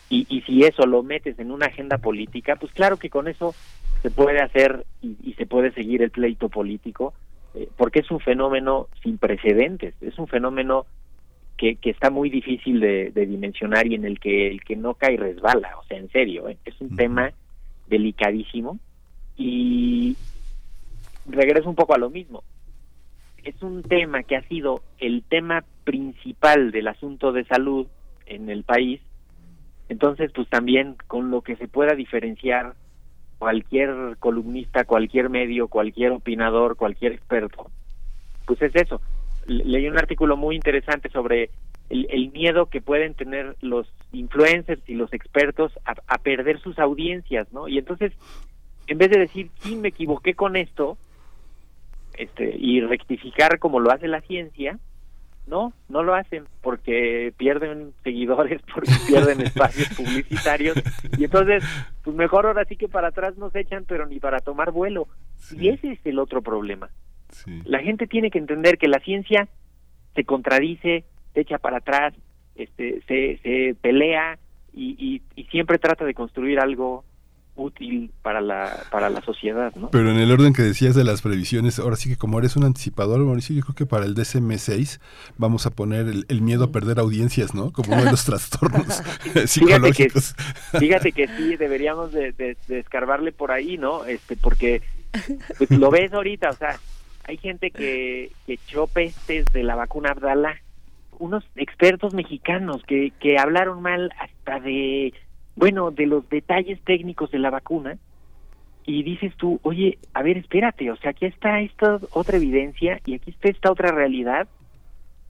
Y, y si eso lo metes en una agenda política, pues claro que con eso se puede hacer y, se puede seguir el pleito político, eh, porque es un fenómeno sin precedentes, es un fenómeno que, que está muy difícil de, dimensionar y en el que el que no cae resbala, o sea, en serio, ¿eh? es un tema delicadísimo y regreso un poco a lo mismo es un tema que ha sido el tema principal del asunto de salud en el país, entonces pues también con lo que se pueda diferenciar cualquier columnista, cualquier medio, cualquier opinador, cualquier experto, pues es eso. leí un artículo muy interesante sobre el, miedo que pueden tener los influencers y los expertos a, a perder sus audiencias, ¿no? Y entonces, en vez de decir, sí, me equivoqué con esto, este, y rectificar como lo hace la ciencia, no, no lo hacen porque pierden seguidores, porque pierden espacios publicitarios y entonces, pues mejor ahora sí que para atrás nos echan, pero ni para tomar vuelo. Y ese es el otro problema. La gente tiene que entender que la ciencia se contradice, se echa para atrás, este, se, se pelea y, y siempre trata de construir algo útil para la, para la sociedad, ¿no? Pero en el orden que decías de las previsiones, ahora sí que como eres un anticipador, Mauricio, yo creo que para el DSM-6 vamos a poner el, miedo a perder audiencias, ¿no? Como uno de los trastornos psicológicos. Fíjate que, sí, deberíamos de, de, escarbarle por ahí, ¿no? Este, porque pues, lo ves ahorita, o sea, hay gente que, que echó pestes de la vacuna Abdala, unos expertos mexicanos que, que hablaron mal hasta de bueno, de los detalles técnicos de la vacuna y dices tú, oye, a ver, espérate, o sea, aquí está esta otra evidencia y aquí está esta otra realidad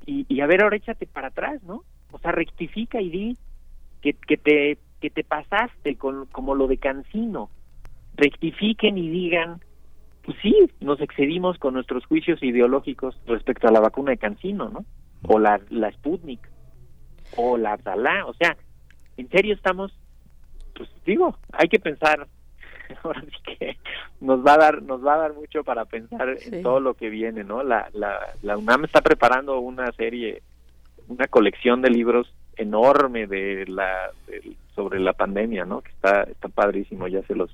y, a ver, ahora échate para atrás, ¿no? O sea, rectifica y di que, que te que te pasaste con como lo de Cancino. Rectifiquen y digan, pues sí, nos excedimos con nuestros juicios ideológicos respecto a la vacuna de Cancino, ¿no? O la, la Sputnik, o la Abdalá, o sea, en serio estamos, pues digo, hay que pensar, ahora sí que nos va a dar, nos va a dar mucho para pensar Sí. en todo lo que viene, ¿no? La, la, la UNAM está preparando una serie, una colección de libros enorme de la del- sobre la pandemia, ¿no? Que está está padrísimo, ya se los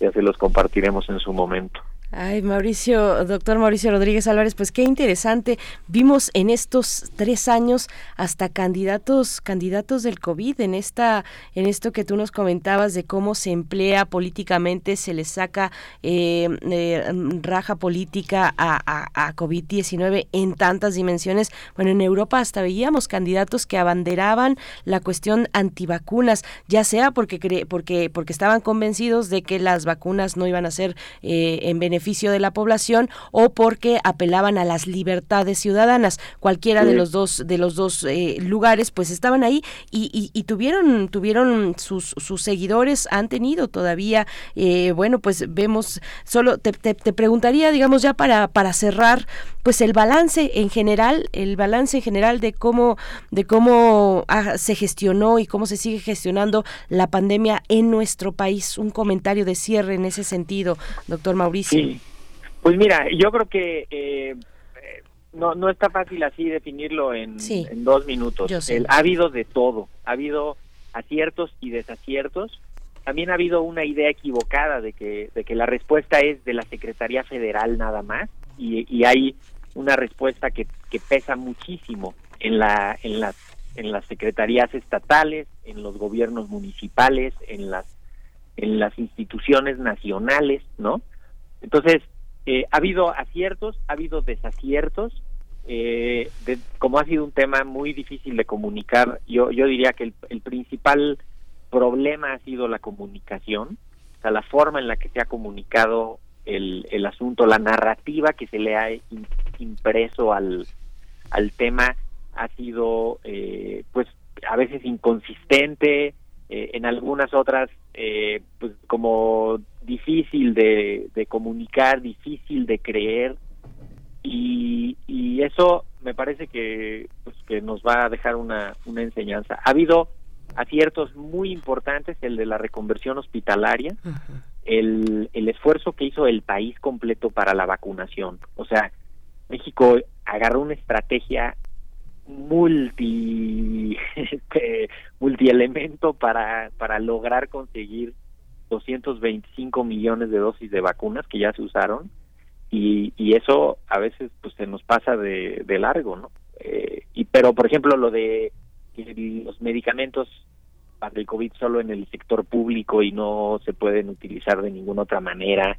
ya se los compartiremos en su momento. Ay, Mauricio, doctor Mauricio Rodríguez Álvarez, pues qué interesante. Vimos en estos tres años hasta candidatos, candidatos del COVID, en esta, en esto que tú nos comentabas de cómo se emplea políticamente, se le saca eh, eh, raja política a, a- a COVID-19 en tantas dimensiones. Bueno, en Europa hasta veíamos candidatos que abanderaban la cuestión antivacunas, ya sea porque cre- porque porque estaban convencidos de que las vacunas no iban a ser eh, en beneficio de la población o porque apelaban a las libertades ciudadanas. Cualquiera de los dos de los dos eh, lugares, pues estaban ahí y, y- y tuvieron tuvieron sus sus seguidores, han tenido todavía. eh, bueno, pues vemos. Solo te, te- te preguntaría, digamos ya para para cerrar, pues el balance en general, el balance en general de cómo de cómo se gestionó y cómo se sigue gestionando la pandemia en nuestro país. Un comentario de cierre en ese sentido, doctor Mauricio. Sí. Pues mira, yo creo que eh, no no está fácil así definirlo en, Sí. en dos minutos. El- ha habido de todo, ha habido aciertos y desaciertos. También ha habido una idea equivocada de que de que la respuesta es de la Secretaría Federal nada más y, y hay una respuesta que, que pesa muchísimo en la en las en las secretarías estatales, en los gobiernos municipales, en las en las instituciones nacionales, ¿no? Entonces, eh, ha habido aciertos, ha habido desaciertos. eh, de- como ha sido un tema muy difícil de comunicar, yo, yo diría que el, principal problema ha sido la comunicación, o sea, la forma en la que se ha comunicado el, el asunto, la narrativa que se le ha im- impreso al, al tema ha sido, eh, pues, a veces inconsistente, eh, en algunas otras, eh, pues, como difícil de, de comunicar, difícil de creer, y, y eso me parece que, pues, que nos va a dejar una, una enseñanza. Ha habido aciertos muy importantes, el de la reconversión hospitalaria, el, el esfuerzo que hizo el país completo para la vacunación. O sea, México agarró una estrategia multi este, multielemento para para lograr conseguir 225 millones de dosis de vacunas que ya se usaron. Y, y eso a veces pues se nos pasa de, largo no Eh, y pero por ejemplo lo de los medicamentos para el covid solo en el sector público y no se pueden utilizar de ninguna otra manera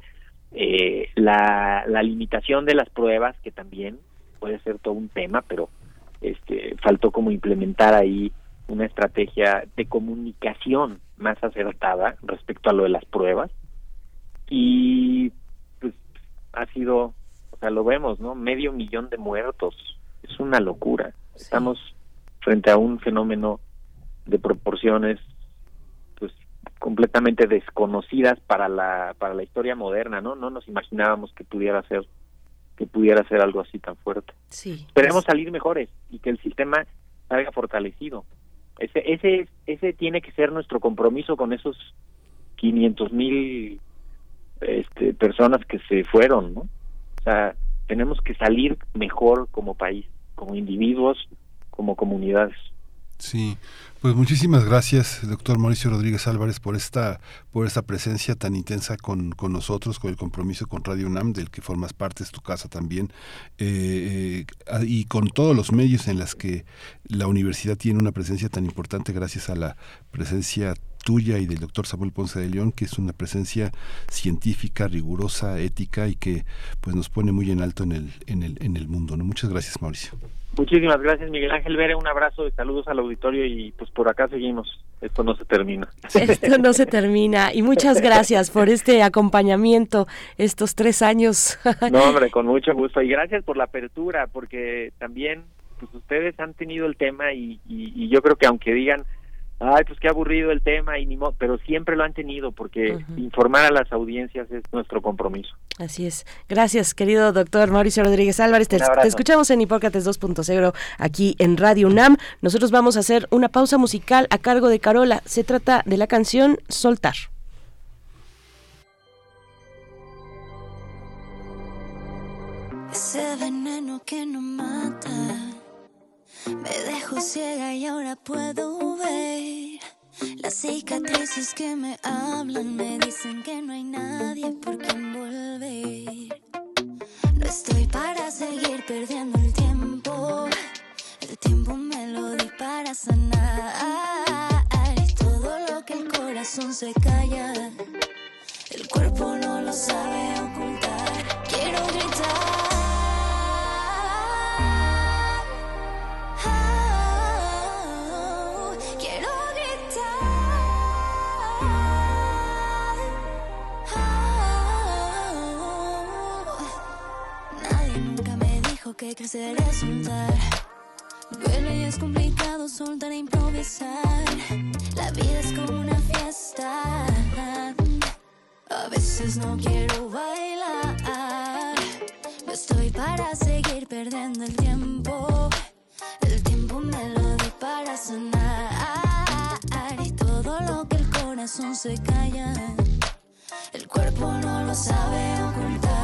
eh, la, la limitación de las pruebas que también puede ser todo un tema pero este faltó como implementar ahí una estrategia de comunicación más acertada respecto a lo de las pruebas. Y pues ha sido o sea lo vemos no medio millón de muertos. Es una locura. Estamos frente a un fenómeno de proporciones pues completamente desconocidas para la para la historia moderna no no nos imaginábamos que pudiera ser que pudiera ser algo así tan fuerte Sí. esperemos salir mejores y que el sistema salga fortalecido. Ese, ese, ese tiene que ser nuestro compromiso con esos 500 mil este, personas que se fueron, ¿no? O sea, tenemos que salir mejor como país, como individuos, como comunidades. Sí, pues muchísimas gracias, doctor Mauricio Rodríguez Álvarez, por esta, por esta presencia tan intensa con, con nosotros, con el compromiso con Radio UNAM, del que formas parte, es tu casa también, eh, eh, y con todos los medios en los que la universidad tiene una presencia tan importante gracias a la presencia tuya y del doctor Samuel Ponce de León, que es una presencia científica, rigurosa, ética y que pues nos pone muy en alto en el, en el, en el mundo. ¿no? Muchas gracias, Mauricio. Muchísimas gracias, Miguel Ángel Vere. Un abrazo de saludos al auditorio y pues por acá seguimos. Esto no se termina. Esto no se termina. Y muchas gracias por este acompañamiento estos tres años. No, hombre, con mucho gusto. Y gracias por la apertura, porque también pues ustedes han tenido el tema y, y, y yo creo que aunque digan ay, pues qué aburrido el tema, y ni pero siempre lo han tenido porque informar a las audiencias es nuestro compromiso. Así es. Gracias, querido doctor Mauricio Rodríguez Álvarez. Te, te, escuchamos en Hipócrates 2.0 aquí en Radio UNAM. Nosotros vamos a hacer una pausa musical a cargo de Carola. Se trata de la canción Soltar. Ese veneno que no mata me dejo ciega y ahora puedo ver las cicatrices que me hablan. Me dicen que no hay nadie por quien volver. No estoy para seguir perdiendo el tiempo. El tiempo me lo di para sanar. Todo lo que el corazón se calla, el cuerpo no lo sabe ocultar. Quiero gritar. Crecer es soltar. Duele y es complicado soltar e improvisar. La vida es como una fiesta. A veces no quiero bailar. No estoy para seguir perdiendo el tiempo. El tiempo me lo di para sonar. Y todo lo que el corazón se calla. El cuerpo no lo sabe ocultar.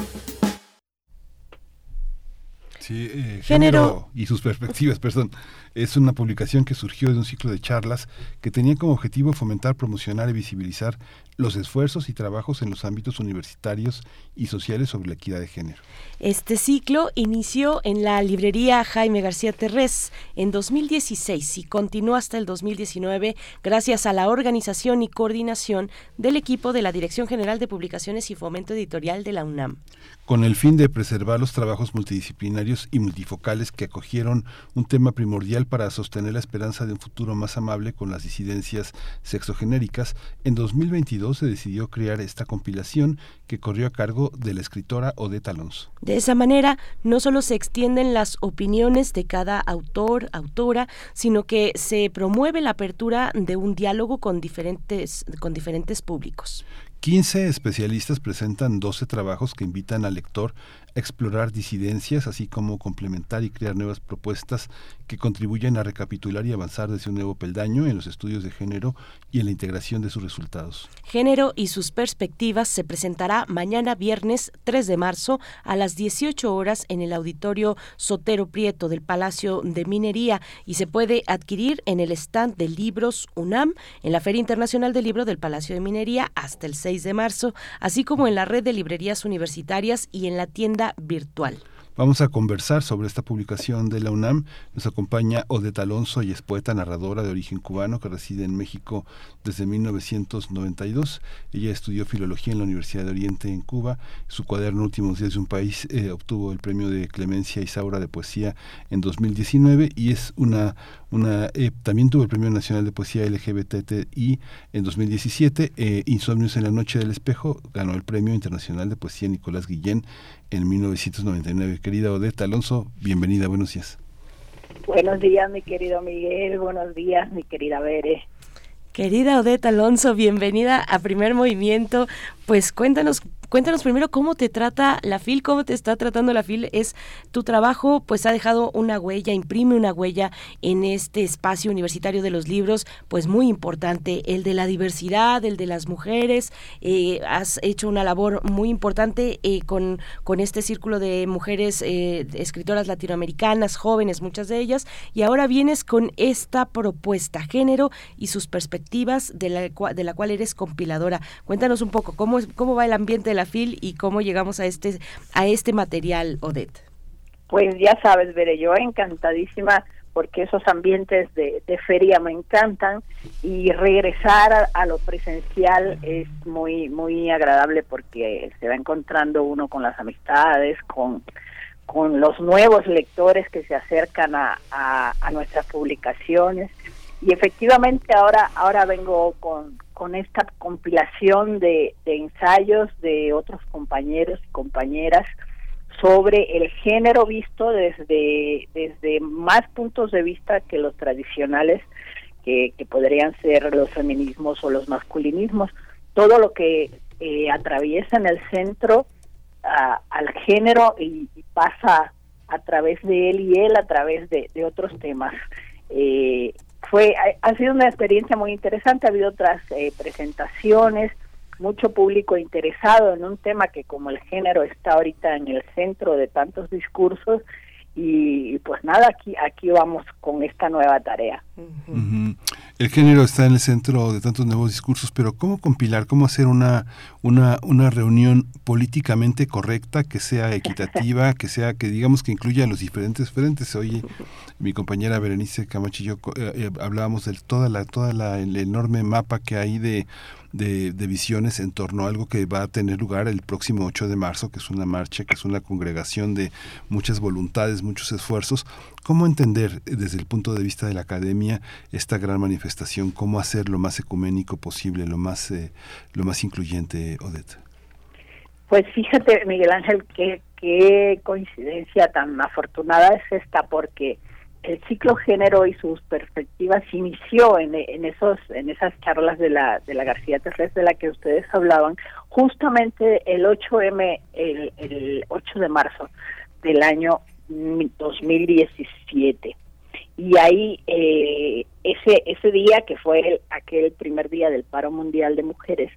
Sí, eh, género y sus perspectivas, perdón. Es una publicación que surgió de un ciclo de charlas que tenía como objetivo fomentar, promocionar y visibilizar los esfuerzos y trabajos en los ámbitos universitarios y sociales sobre la equidad de género. Este ciclo inició en la librería Jaime García Terrés en 2016 y continuó hasta el 2019 gracias a la organización y coordinación del equipo de la Dirección General de Publicaciones y Fomento Editorial de la UNAM. Con el fin de preservar los trabajos multidisciplinarios y multifocales que acogieron un tema primordial para sostener la esperanza de un futuro más amable con las disidencias sexogenéricas, en 2022 se decidió crear esta compilación que corrió a cargo de la escritora Odette Alonso. De esa manera, no solo se extienden las opiniones de cada autor, autora, sino que se promueve la apertura de un diálogo con diferentes, con diferentes públicos. 15 especialistas presentan 12 trabajos que invitan al lector explorar disidencias, así como complementar y crear nuevas propuestas que contribuyen a recapitular y avanzar desde un nuevo peldaño en los estudios de género y en la integración de sus resultados. Género y sus perspectivas se presentará mañana viernes 3 de marzo a las 18 horas en el auditorio Sotero Prieto del Palacio de Minería y se puede adquirir en el stand de libros UNAM en la Feria Internacional del Libro del Palacio de Minería hasta el 6 de marzo, así como en la red de librerías universitarias y en la tienda virtual. Vamos a conversar sobre esta publicación de la UNAM. Nos acompaña Odette Alonso y es poeta narradora de origen cubano que reside en México desde 1992. Ella estudió filología en la Universidad de Oriente en Cuba. Su cuaderno Últimos días de un país eh, obtuvo el premio de Clemencia Isaura de poesía en 2019 y es una una eh, también tuvo el Premio Nacional de Poesía LGBTI en 2017. Eh, Insomnios en la Noche del Espejo ganó el Premio Internacional de Poesía Nicolás Guillén en 1999. Querida Odette Alonso, bienvenida, buenos días. Buenos días, mi querido Miguel. Buenos días, mi querida Bere. Querida Odette Alonso, bienvenida a Primer Movimiento. Pues cuéntanos Cuéntanos primero cómo te trata la FIL, cómo te está tratando la FIL. Es tu trabajo, pues ha dejado una huella, imprime una huella en este espacio universitario de los libros, pues muy importante, el de la diversidad, el de las mujeres. Eh, has hecho una labor muy importante eh, con, con este círculo de mujeres eh, escritoras latinoamericanas, jóvenes, muchas de ellas, y ahora vienes con esta propuesta, género y sus perspectivas, de la, de la cual eres compiladora. Cuéntanos un poco cómo, cómo va el ambiente de la FIL y cómo llegamos a este, a este material, Odette. Pues ya sabes, Veré, yo encantadísima porque esos ambientes de, feria me encantan y regresar a, lo presencial es muy muy agradable porque se va encontrando uno con las amistades, con, con los nuevos lectores que se acercan a, a nuestras publicaciones y efectivamente ahora ahora vengo con, con esta compilación de, ensayos de otros compañeros y compañeras sobre el género visto desde, desde más puntos de vista que los tradicionales, que, podrían ser los feminismos o los masculinismos. Todo lo que eh, atraviesa en el centro al género y, pasa a través de él y él a través de, otros temas. Eh, fue ha, sido una experiencia muy interesante, ha habido otras eh, presentaciones, mucho público interesado en un tema que como el género está ahorita en el centro de tantos discursos y, pues nada, aquí aquí vamos con esta nueva tarea. El género está en el centro de tantos nuevos discursos, pero ¿cómo compilar, cómo hacer una, una, una reunión políticamente correcta, que sea equitativa, que sea, que digamos que incluya a los diferentes frentes? Oye, mi compañera Berenice yo eh, eh, hablábamos de toda la, toda la, el enorme mapa que hay de de, visiones en torno a algo que va a tener lugar el próximo 8 de marzo, que es una marcha, que es una congregación de muchas voluntades, muchos esfuerzos. ¿Cómo entender desde el punto de vista de la academia esta gran manifestación? ¿Cómo hacer lo más ecuménico posible, lo más, eh, lo más incluyente, Odette? Pues fíjate, Miguel Ángel, qué, qué coincidencia tan afortunada es esta, porque el ciclo género y sus perspectivas inició en, en esos en esas charlas de la de la García Terres de la que ustedes hablaban justamente el 8M el, el 8 de marzo del año 2017 y ahí eh, ese ese día que fue aquel primer día del paro mundial de mujeres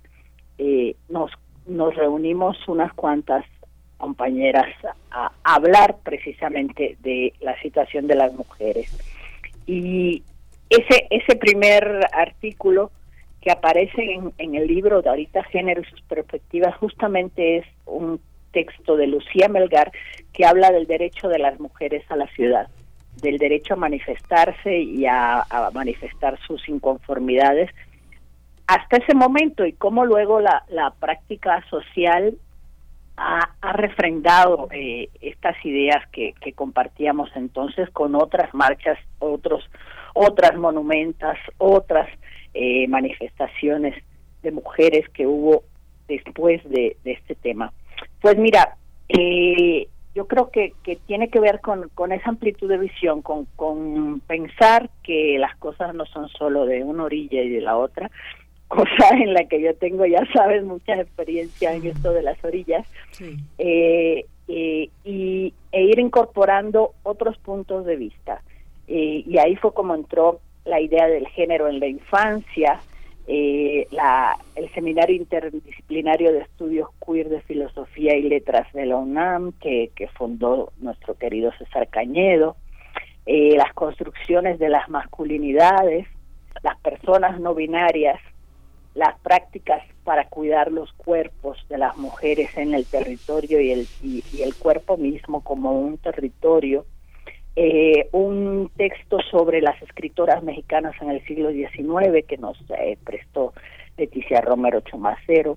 eh, nos nos reunimos unas cuantas compañeras a, hablar precisamente de la situación de las mujeres. Y ese, ese primer artículo que aparece en, en el libro de ahorita Género y sus perspectivas justamente es un texto de Lucía Melgar que habla del derecho de las mujeres a la ciudad, del derecho a manifestarse y a, a manifestar sus inconformidades hasta ese momento y cómo luego la, la práctica social ha, refrendado eh, estas ideas que, compartíamos entonces con otras marchas, otros, otras monumentas, otras eh, manifestaciones de mujeres que hubo después de, este tema. Pues mira, eh, yo creo que, que tiene que ver con, con esa amplitud de visión, con, con pensar que las cosas no son solo de una orilla y de la otra, cosa en la que yo tengo, ya sabes, mucha experiencia en esto de las orillas, eh, eh, y, e ir incorporando otros puntos de vista. Eh, y ahí fue como entró la idea del género en la infancia, la, el Seminario Interdisciplinario de Estudios Queer de Filosofía y Letras de la UNAM, que, que fundó nuestro querido César Cañedo, las construcciones de las masculinidades, las personas no binarias, las prácticas para cuidar los cuerpos de las mujeres en el territorio y el, y, el cuerpo mismo como un territorio. Eh, un texto sobre las escritoras mexicanas en el siglo XIX que nos eh, prestó Leticia Romero Chumacero.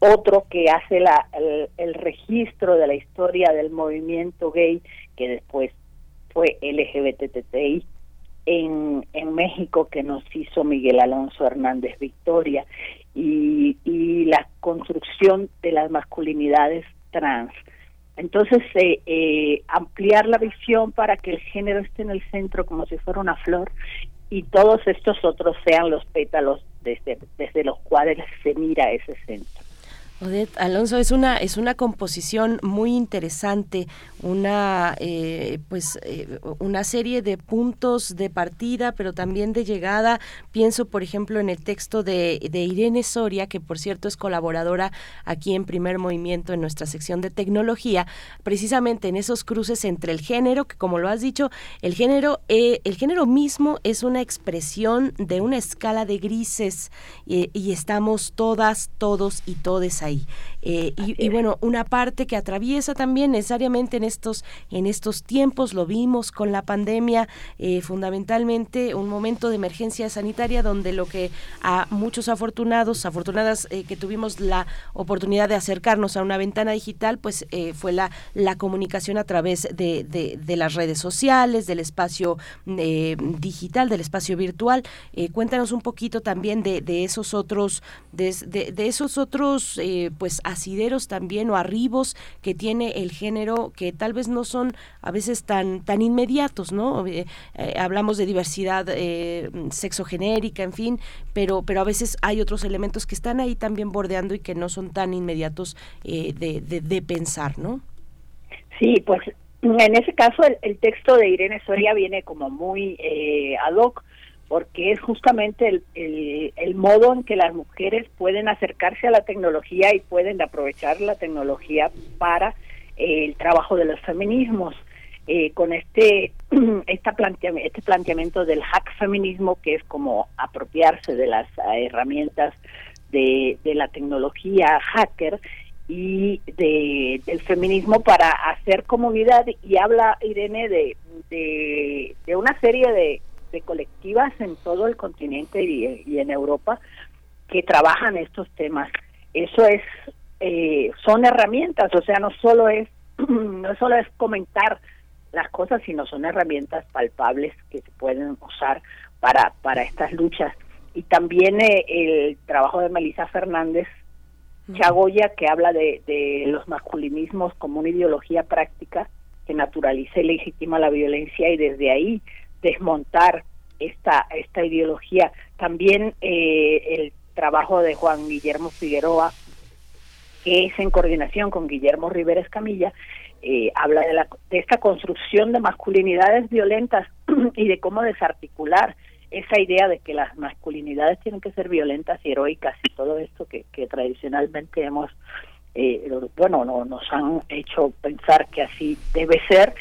Otro que hace la, el, registro de la historia del movimiento gay que después fue LGBTTI en, México que nos hizo Miguel Alonso Hernández Victoria y, y la construcción de las masculinidades trans. Entonces, eh, eh, ampliar la visión para que el género esté en el centro como si fuera una flor y todos estos otros sean los pétalos desde, desde los cuales se mira ese centro. Odette Alonso es una es una composición muy interesante, una eh, pues eh, una serie de puntos de partida, pero también de llegada. Pienso, por ejemplo, en el texto de, de Irene Soria, que por cierto es colaboradora aquí en Primer Movimiento en nuestra sección de tecnología, precisamente en esos cruces entre el género, que como lo has dicho, el género eh, el género mismo es una expresión de una escala de grises y estamos todas, todos y todes I. eh, y, bueno, una parte que atraviesa también necesariamente en estos, en estos tiempos, lo vimos con la pandemia, eh, fundamentalmente un momento de emergencia sanitaria donde lo que a muchos afortunados, afortunadas eh, que tuvimos la oportunidad de acercarnos a una ventana digital, pues fue la, la comunicación a través de, de, las redes sociales, del espacio digital, del espacio virtual. cuéntanos un poquito también de, de esos otros, de, de esos otros pues asideros también o arribos que tiene el género que tal vez no son a veces tan tan inmediatos no eh, eh, hablamos de diversidad sexogenérica en fin pero pero a veces hay otros elementos que están ahí también bordeando y que no son tan inmediatos de, de, pensar no sí pues en ese caso el, el, texto de Irene Soria viene como muy ad hoc porque es justamente el, el, modo en que las mujeres pueden acercarse a la tecnología y pueden aprovechar la tecnología para eh, el trabajo de los feminismos. Eh, con este, esta este planteamiento del hack feminismo, que es como apropiarse de las eh, herramientas de, de la tecnología hacker y de, del feminismo para hacer comunidad, y habla Irene de, de una serie de colectivas en todo el continente y, en Europa que trabajan estos temas. Eso es, eh, son herramientas, o sea, no solo es, no solo es comentar las cosas, sino son herramientas palpables que se pueden usar para, para estas luchas. Y también eh, el trabajo de Melissa Fernández Chagoya, que habla de, de los masculinismos como una ideología práctica que naturaliza y legitima la violencia y desde ahí desmontar esta, esta ideología. También eh, el trabajo de Juan Guillermo Figueroa, que es en coordinación con Guillermo Rivera Escamilla, eh, habla de, la, de esta construcción de masculinidades violentas y de cómo desarticular esa idea de que las masculinidades tienen que ser violentas y heroicas y todo esto que, tradicionalmente hemos, eh, bueno, no, nos han hecho pensar que así debe ser.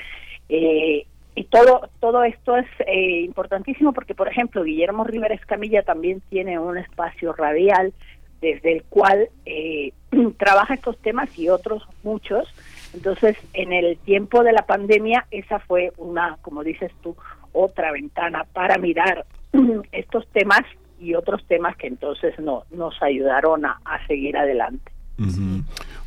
Eh, y todo todo esto es eh, importantísimo porque por ejemplo Guillermo Rivera Escamilla también tiene un espacio radial desde el cual eh, trabaja estos temas y otros muchos. Entonces en el tiempo de la pandemia esa fue una como dices tú otra ventana para mirar estos temas y otros temas que entonces no nos ayudaron a, seguir adelante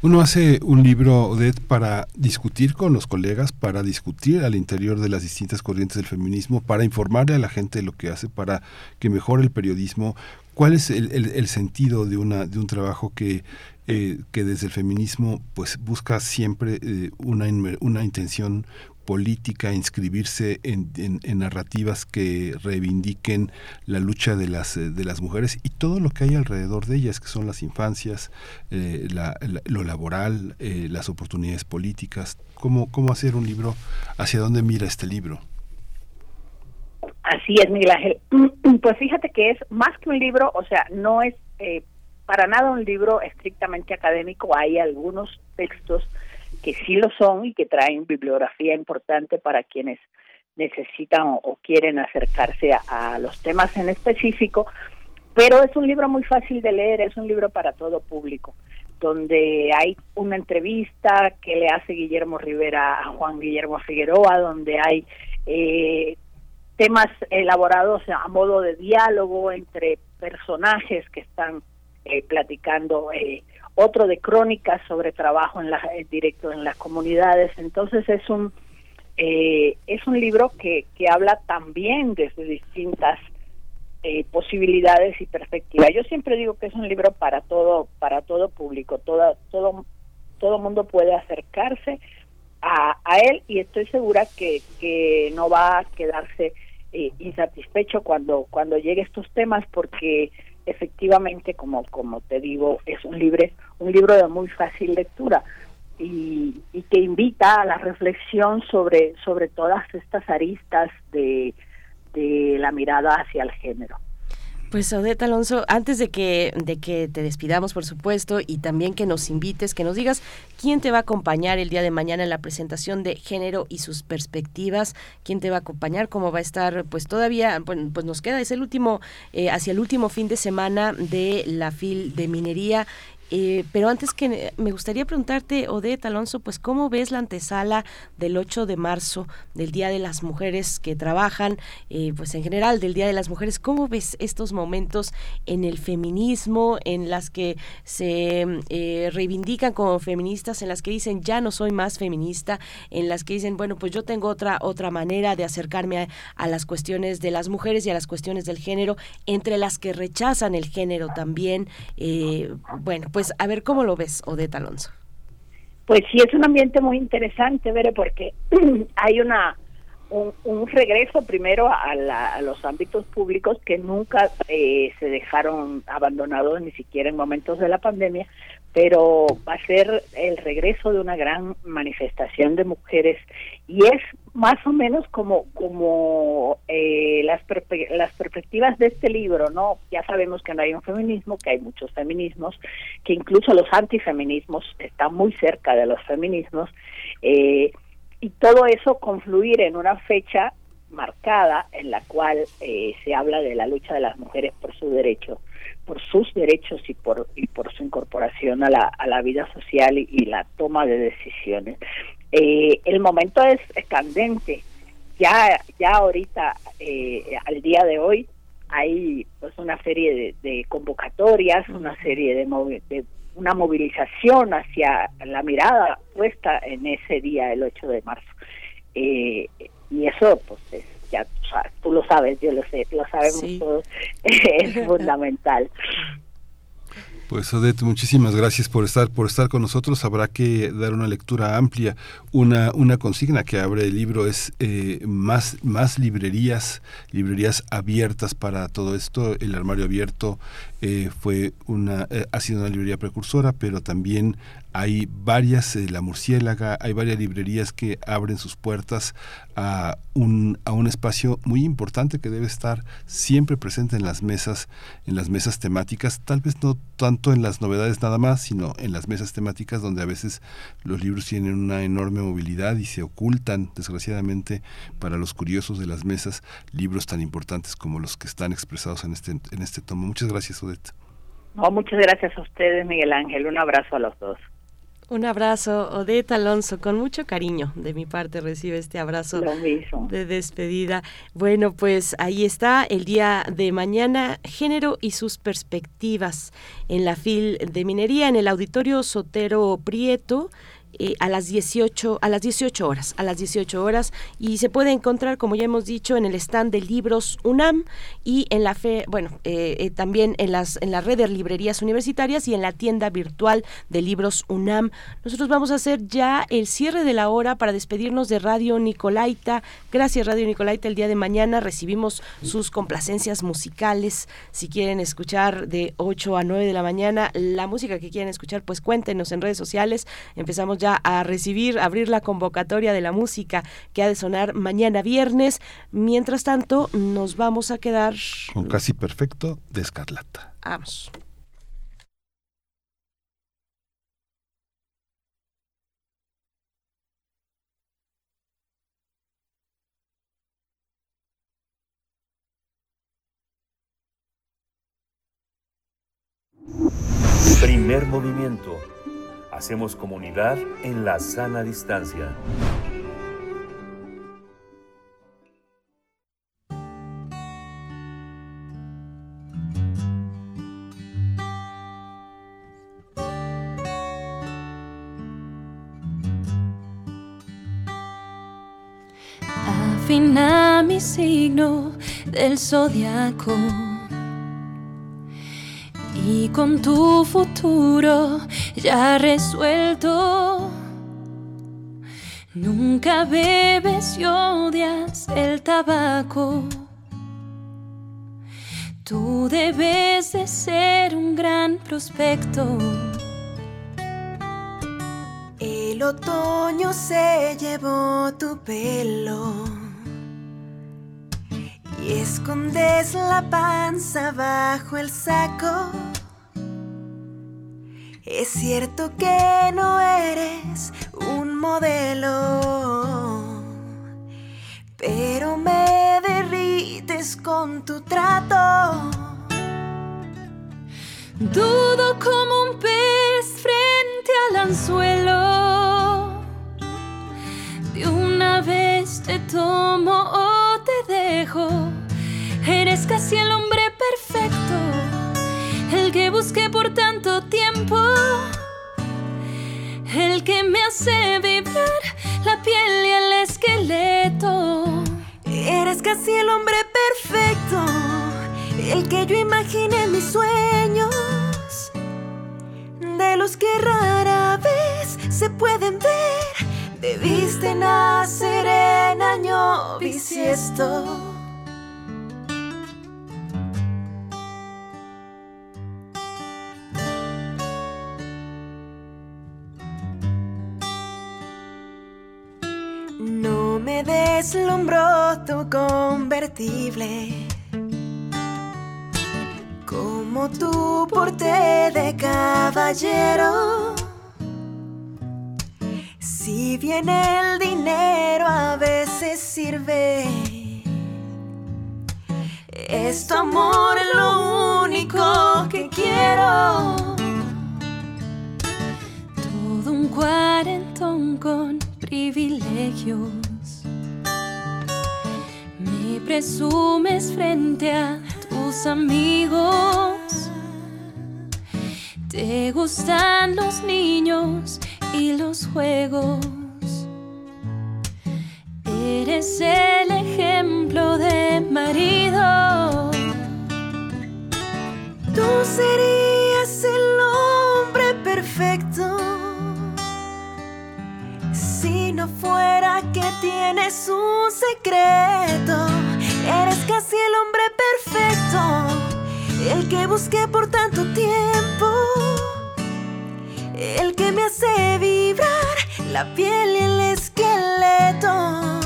uno hace un libro, para discutir con los colegas, para discutir al interior de las distintas corrientes del feminismo, para informarle a la gente de lo que hace, para que mejore el periodismo. ¿Cuál es el, sentido de, una, de un trabajo que, eh, que desde el feminismo pues, busca siempre eh, una, una intención política, inscribirse en, narrativas que reivindiquen la lucha de las, eh, de las mujeres y todo lo que hay alrededor de ellas, que son las infancias, eh, lo laboral, eh, las oportunidades políticas. ¿Cómo, ¿Cómo hacer un libro? ¿Hacia dónde mira este libro? Así es, Miguel Ángel. Pues fíjate que es más que un libro, o sea, no es para nada un libro estrictamente académico, hay algunos textos que sí lo son y que traen bibliografía importante para quienes necesitan o, quieren acercarse a, los temas en específico, pero es un libro muy fácil de leer, es un libro para todo público, donde hay una entrevista que le hace Guillermo Rivera a Juan Guillermo Figueroa, donde hay eh, temas elaborados a modo de diálogo entre personajes que están eh, platicando, eh, otro de crónicas sobre trabajo en la, directo en las comunidades. Entonces es un es un libro que, que habla también desde distintas eh, posibilidades y perspectivas. Yo siempre digo que es un libro para todo, para todo público, todo, todo, todo mundo puede acercarse a, a él y estoy segura que, que no va a quedarse eh, insatisfecho cuando, cuando llegue estos temas porque efectivamente, como, como te digo, es un libro, un libro de muy fácil lectura. Y, y que invita a la reflexión sobre, sobre todas estas aristas de, de la mirada hacia el género. Pues Odette Alonso, antes de que, de que te despidamos, por supuesto, y también que nos invites, que nos digas quién te va a acompañar el día de mañana en la presentación de género y sus perspectivas, quién te va a acompañar, cómo va a estar, pues todavía, pues, nos queda, es el último, eh, hacia el último fin de semana de la FIL de minería eh, pero antes que me gustaría preguntarte, Odette Alonso, pues cómo ves la antesala del 8 de marzo, del Día de las Mujeres que trabajan, eh, pues en general del Día de las Mujeres, ¿cómo ves estos momentos en el feminismo, en las que se eh, reivindican como feministas, en las que dicen ya no soy más feminista, en las que dicen, bueno, pues yo tengo otra, otra manera de acercarme a, las cuestiones de las mujeres y a las cuestiones del género, entre las que rechazan el género también, bueno, pues pues a ver cómo lo ves, Odette Alonso. Pues sí, es un ambiente muy interesante, Veré, porque hay una un, regreso primero a, los ámbitos públicos que nunca eh, se dejaron abandonados ni siquiera en momentos de la pandemia, pero va a ser el regreso de una gran manifestación de mujeres y es más o menos como como eh, las las perspectivas de este libro no ya sabemos que no hay un feminismo que hay muchos feminismos que incluso los antifeminismos están muy cerca de los feminismos eh, y todo eso confluir en una fecha marcada en la cual eh, se habla de la lucha de las mujeres por su derecho por sus derechos y por y por su incorporación a la, a la vida social y, la toma de decisiones. Eh, el momento es, candente. Ya ya ahorita eh, al día de hoy hay pues una serie de, convocatorias, una serie de, de una movilización hacia la mirada puesta en ese día, el 8 de marzo. Eh, y eso pues es ya tú lo sabes, yo lo sé, lo sabemos todos, es fundamental. Pues Odette, muchísimas gracias por estar por estar con nosotros. Habrá que dar una lectura amplia. Una, una consigna que abre el libro es eh, más, más librerías, librerías abiertas para todo esto. El armario abierto eh, fue una, eh, ha sido una librería precursora, pero también hay varias, eh, La Murciélaga, hay varias librerías que abren sus puertas a un, a un espacio muy importante que debe estar siempre presente en las mesas, en las mesas temáticas, tal vez no tanto en las novedades nada más, sino en las mesas temáticas donde a veces los libros tienen una enorme movilidad y se ocultan, desgraciadamente, para los curiosos de las mesas, libros tan importantes como los que están expresados en este, en este tomo. Muchas gracias, Odette. No, muchas gracias a ustedes, Miguel Ángel. Un abrazo a los dos. Un abrazo, Odette Alonso, con mucho cariño de mi parte recibe este abrazo de despedida. Bueno, pues ahí está el día de mañana, género y sus perspectivas en la FIL de Minería, en el Auditorio Sotero Prieto. Eh, a las 18 a las 18 horas a las 18 horas. Y se puede encontrar como ya hemos dicho en el stand de libros UNAM y en la fe bueno eh, eh, también en las en la red librerías universitarias y en la tienda virtual de libros UNAM. Nosotros vamos a hacer ya el cierre de la hora para despedirnos de Radio Nicolaita. Gracias Radio Nicolaita. El día de mañana recibimos sus complacencias musicales. Si quieren escuchar de 8 a 9 de la mañana la música que quieran escuchar pues cuéntenos en redes sociales. Empezamos ya a recibir, abrir la convocatoria de la música que ha de sonar mañana viernes. Mientras tanto, nos vamos a quedar... Con casi perfecto de Escarlata. Vamos. Primer movimiento. Hacemos comunidad en la sana distancia. Afina mi signo del zodiaco y con tu futuro ya resuelto. Nunca bebes y odias el tabaco. Tú debes de ser un gran prospecto. El otoño se llevó tu pelo escondes la panza bajo el saco. Es cierto que no eres un modelo, pero me derrites con tu trato. Dudo como un pez frente al anzuelo. De una vez te tomo o te dejo. Eres casi el hombre perfecto, el que busqué por tanto tiempo, el que me hace vibrar la piel y el esqueleto. Eres casi el hombre perfecto, el que yo imaginé mis sueños, de los que rara vez se pueden ver. Debiste nacer en año bisiesto. Deslumbró tu convertible. Como tu porte de caballero. Si bien el dinero a veces sirve, es tu amor lo único que quiero. Todo un cuarentón con privilegios. Me presumes frente a tus amigos. Te gustan los niños y los juegos. Eres el ejemplo de marido. Tú serías el hombre perfecto. Si no fuera que tienes un secreto, casi el hombre perfecto, el que busqué por tanto tiempo, el que me hace vibrar la piel y el esqueleto.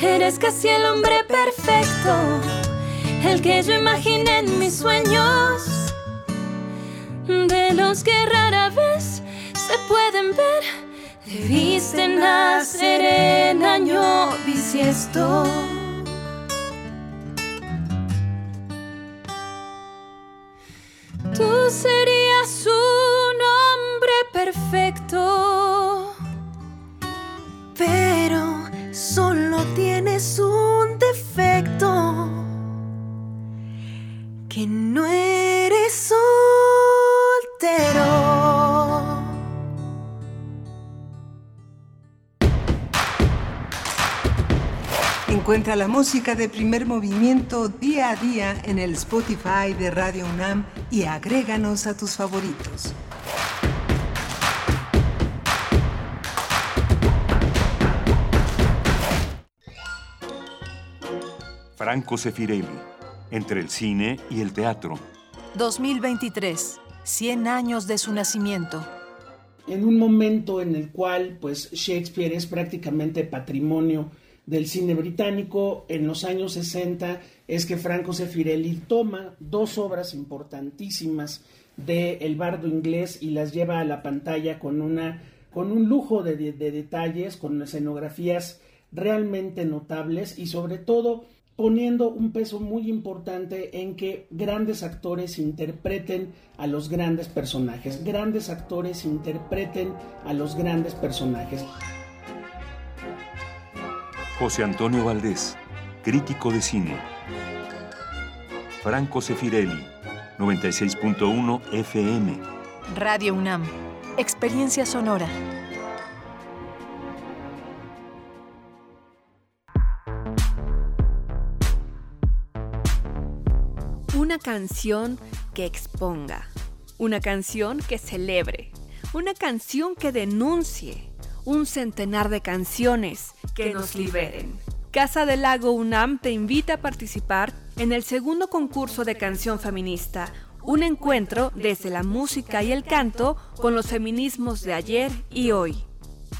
Eres casi el hombre perfecto, el que yo imaginé en mis sueños, de los que rara vez se pueden ver. Debiste nacer en año bisiesto. Tú serías un hombre perfecto. Pero solo tienes un defecto. Que no eres soltero. Encuentra la música de primer movimiento día a día en el Spotify de Radio UNAM y agréganos a tus favoritos. Franco Sefirelli, entre el cine y el teatro. 2023, 100 años de su nacimiento. En un momento en el cual pues Shakespeare es prácticamente patrimonio del cine británico, en los años 60 es que Franco Sefirelli toma dos obras importantísimas de El bardo inglés y las lleva a la pantalla con una con un lujo de, de- de detalles, con escenografías realmente notables y sobre todo poniendo un peso muy importante en que grandes actores interpreten a los grandes personajes, grandes actores interpreten a los grandes personajes. José Antonio Valdés, crítico de cine. Franco Sefirelli, 96.1 FM. Radio UNAM, experiencia sonora. Una canción que exponga, una canción que celebre, una canción que denuncie, un centenar de canciones que nos liberen. Casa del Lago UNAM te invita a participar en el segundo concurso de canción feminista, un encuentro desde la música y el canto con los feminismos de ayer y hoy.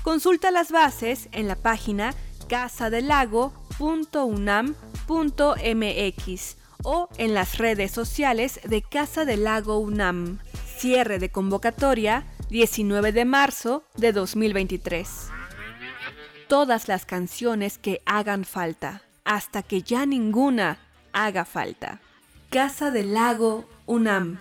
Consulta las bases en la página casadelago.unam.mx o en las redes sociales de Casa del Lago UNAM. Cierre de convocatoria 19 de marzo de 2023. Todas las canciones que hagan falta, hasta que ya ninguna haga falta. Casa del Lago UNAM.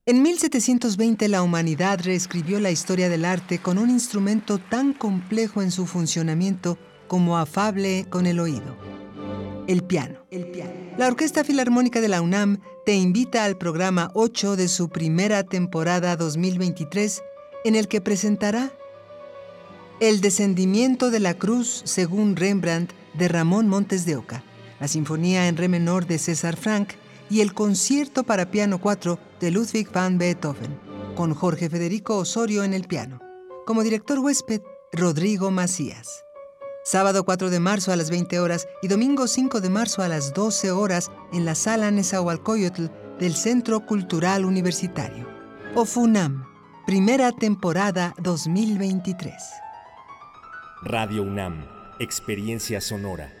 En 1720 la humanidad reescribió la historia del arte con un instrumento tan complejo en su funcionamiento como afable con el oído. El piano. El piano. La Orquesta Filarmónica de la UNAM te invita al programa 8 de su primera temporada 2023 en el que presentará El descendimiento de la cruz según Rembrandt de Ramón Montes de Oca, la Sinfonía en Re menor de César Frank y el Concierto para Piano 4 de Ludwig van Beethoven, con Jorge Federico Osorio en el piano. Como director huésped, Rodrigo Macías. Sábado 4 de marzo a las 20 horas y domingo 5 de marzo a las 12 horas en la sala Nezahualcóyotl del Centro Cultural Universitario. OFUNAM, primera temporada 2023. Radio UNAM, experiencia sonora.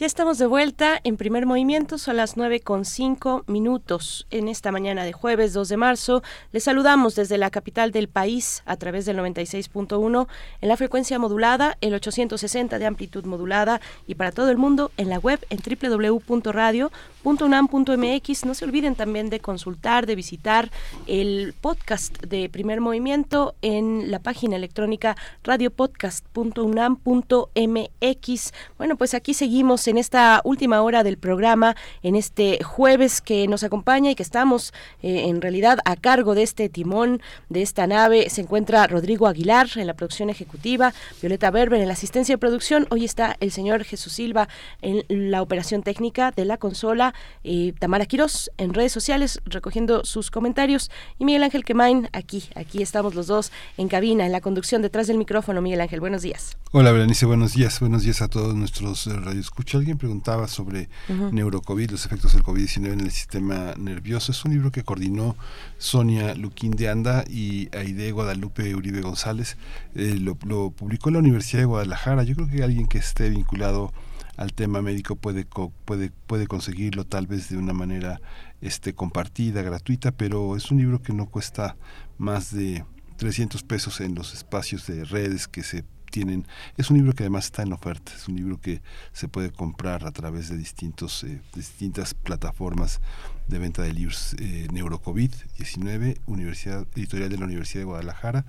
Ya estamos de vuelta en primer movimiento, son las 9 con 5 minutos en esta mañana de jueves 2 de marzo. Les saludamos desde la capital del país a través del 96.1 en la frecuencia modulada, el 860 de amplitud modulada y para todo el mundo en la web en www.radio.unam.mx. No se olviden también de consultar, de visitar el podcast de primer movimiento en la página electrónica radiopodcast.unam.mx. Bueno, pues aquí seguimos en esta última hora del programa, en este jueves que nos acompaña y que estamos eh, en realidad a cargo de este timón, de esta nave. Se encuentra Rodrigo Aguilar en la producción ejecutiva, Violeta Berber en la asistencia de producción. Hoy está el señor Jesús Silva en la operación técnica de la consola, y Tamara Quiroz en redes sociales recogiendo sus comentarios y Miguel Ángel Quemain aquí, aquí estamos los dos en cabina, en la conducción detrás del micrófono. Miguel Ángel, buenos días. Hola, Berenice, buenos días. Buenos días a todos nuestros eh, radioescuchas. Alguien preguntaba sobre neurocovid, los efectos del COVID-19 en el sistema nervioso. Es un libro que coordinó Sonia Luquín de Anda y Aide Guadalupe Uribe González. Eh, lo, publicó la Universidad de Guadalajara. Yo creo que alguien que esté vinculado al tema médico puede puede puede conseguirlo tal vez de una manera este compartida gratuita pero es un libro que no cuesta más de 300 pesos en los espacios de redes que se tienen es un libro que además está en oferta es un libro que se puede comprar a través de distintos eh, distintas plataformas de venta de libros eh, Neurocovid 19 Universidad Editorial de la Universidad de Guadalajara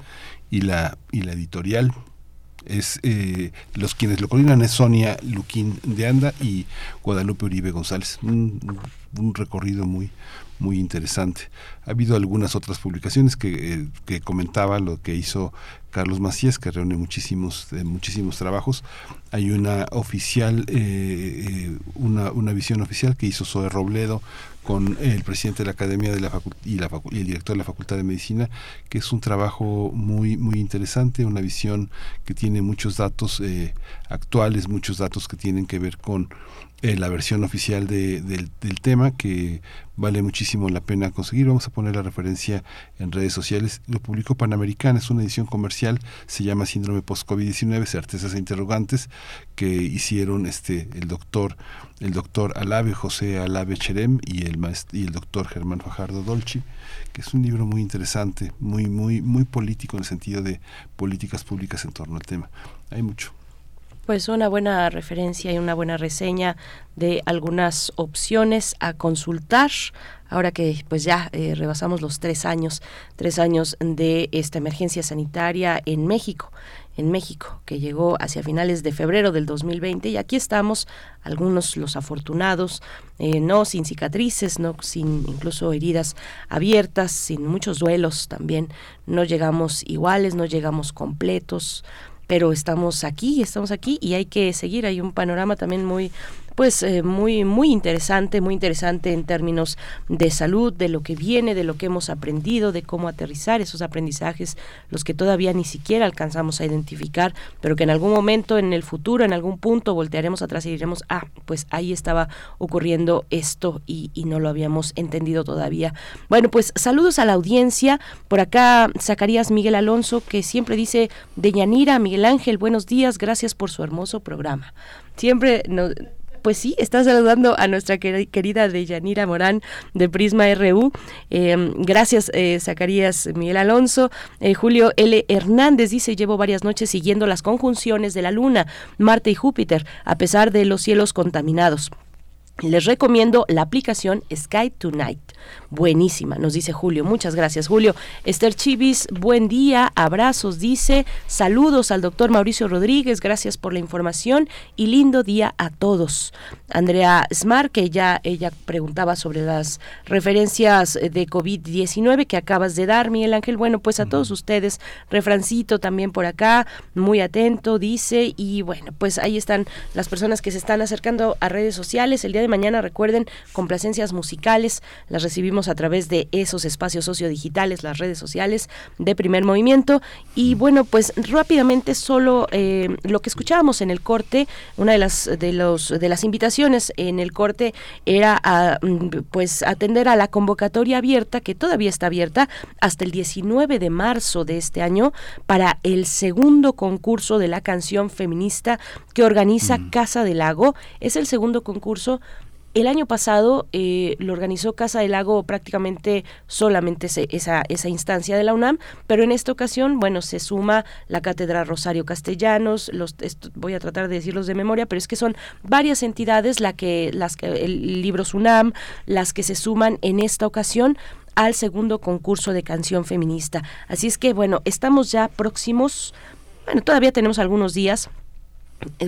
y la y la editorial es eh, los quienes lo coordinan es Sonia Luquín de Anda y Guadalupe Uribe González. Un, un recorrido muy muy interesante. Ha habido algunas otras publicaciones que, eh, que comentaba lo que hizo Carlos Macías, que reúne muchísimos, eh, muchísimos trabajos. Hay una oficial, eh, una, una visión oficial que hizo Zoe Robledo con el presidente de la Academia de la y, la y el director de la Facultad de Medicina, que es un trabajo muy, muy interesante, una visión que tiene muchos datos actuales, muchos datos que tienen que ver con eh, la versión oficial de, del, tema que vale muchísimo la pena conseguir. Vamos a poner la referencia en redes sociales. Lo publicó Panamericana, es una edición comercial, se llama Síndrome Post-COVID-19, certezas e interrogantes, que hicieron este el doctor el doctor Alave, José Alave Cherem y el y el doctor Germán Fajardo Dolci, que es un libro muy interesante, muy, muy, muy político en el sentido de políticas públicas en torno al tema. Hay mucho. Pues una buena referencia y una buena reseña de algunas opciones a consultar ahora que pues ya eh, rebasamos los tres años, tres años de esta emergencia sanitaria en México en México, que llegó hacia finales de febrero del 2020 y aquí estamos, algunos los afortunados, eh, no sin cicatrices, no sin incluso heridas abiertas, sin muchos duelos también, no llegamos iguales, no llegamos completos, pero estamos aquí, estamos aquí y hay que seguir. Hay un panorama también muy pues eh, muy muy interesante, muy interesante en términos de salud, de lo que viene, de lo que hemos aprendido, de cómo aterrizar esos aprendizajes, los que todavía ni siquiera alcanzamos a identificar, pero que en algún momento en el futuro, en algún punto voltearemos atrás y diremos, ah, pues ahí estaba ocurriendo esto y, y no lo habíamos entendido todavía. Bueno, pues saludos a la audiencia. Por acá Zacarías Miguel Alonso, que siempre dice de Yanira, Miguel Ángel, buenos días, gracias por su hermoso programa. Siempre nos, pues sí, está saludando a nuestra querida Deyanira Morán de Prisma RU. Em, gracias, eh, Zacarías Miguel Alonso. Eh, Julio L. Hernández dice, llevo varias noches siguiendo las conjunciones de la Luna, Marte y Júpiter, a pesar de los cielos contaminados. Les recomiendo la aplicación Sky Tonight. Buenísima, nos dice Julio. Muchas gracias, Julio. Esther Chivis, buen día, abrazos, dice. Saludos al doctor Mauricio Rodríguez, gracias por la información y lindo día a todos. Andrea Smart, que ya ella preguntaba sobre las referencias de COVID-19 que acabas de dar, Miguel Ángel. Bueno, pues a todos ustedes, refrancito también por acá, muy atento, dice. Y bueno, pues ahí están las personas que se están acercando a redes sociales. El día de mañana, recuerden, complacencias musicales, las recibimos a través de esos espacios sociodigitales, las redes sociales de primer movimiento. Y bueno, pues rápidamente solo eh, lo que escuchábamos en el corte, una de las, de los, de las invitaciones en el corte era a, mm, pues atender a la convocatoria abierta, que todavía está abierta hasta el 19 de marzo de este año, para el segundo concurso de la canción feminista que organiza Casa del Lago. Es el segundo concurso el año pasado eh, lo organizó Casa del Lago prácticamente solamente esa, esa instancia de la UNAM, pero en esta ocasión, bueno, se suma la Cátedra Rosario Castellanos, los, voy a tratar de decirlos de memoria, pero es que son varias entidades la que, las que, el libro UNAM, las que se suman en esta ocasión al segundo concurso de canción feminista. Así es que, bueno, estamos ya próximos, bueno, todavía tenemos algunos días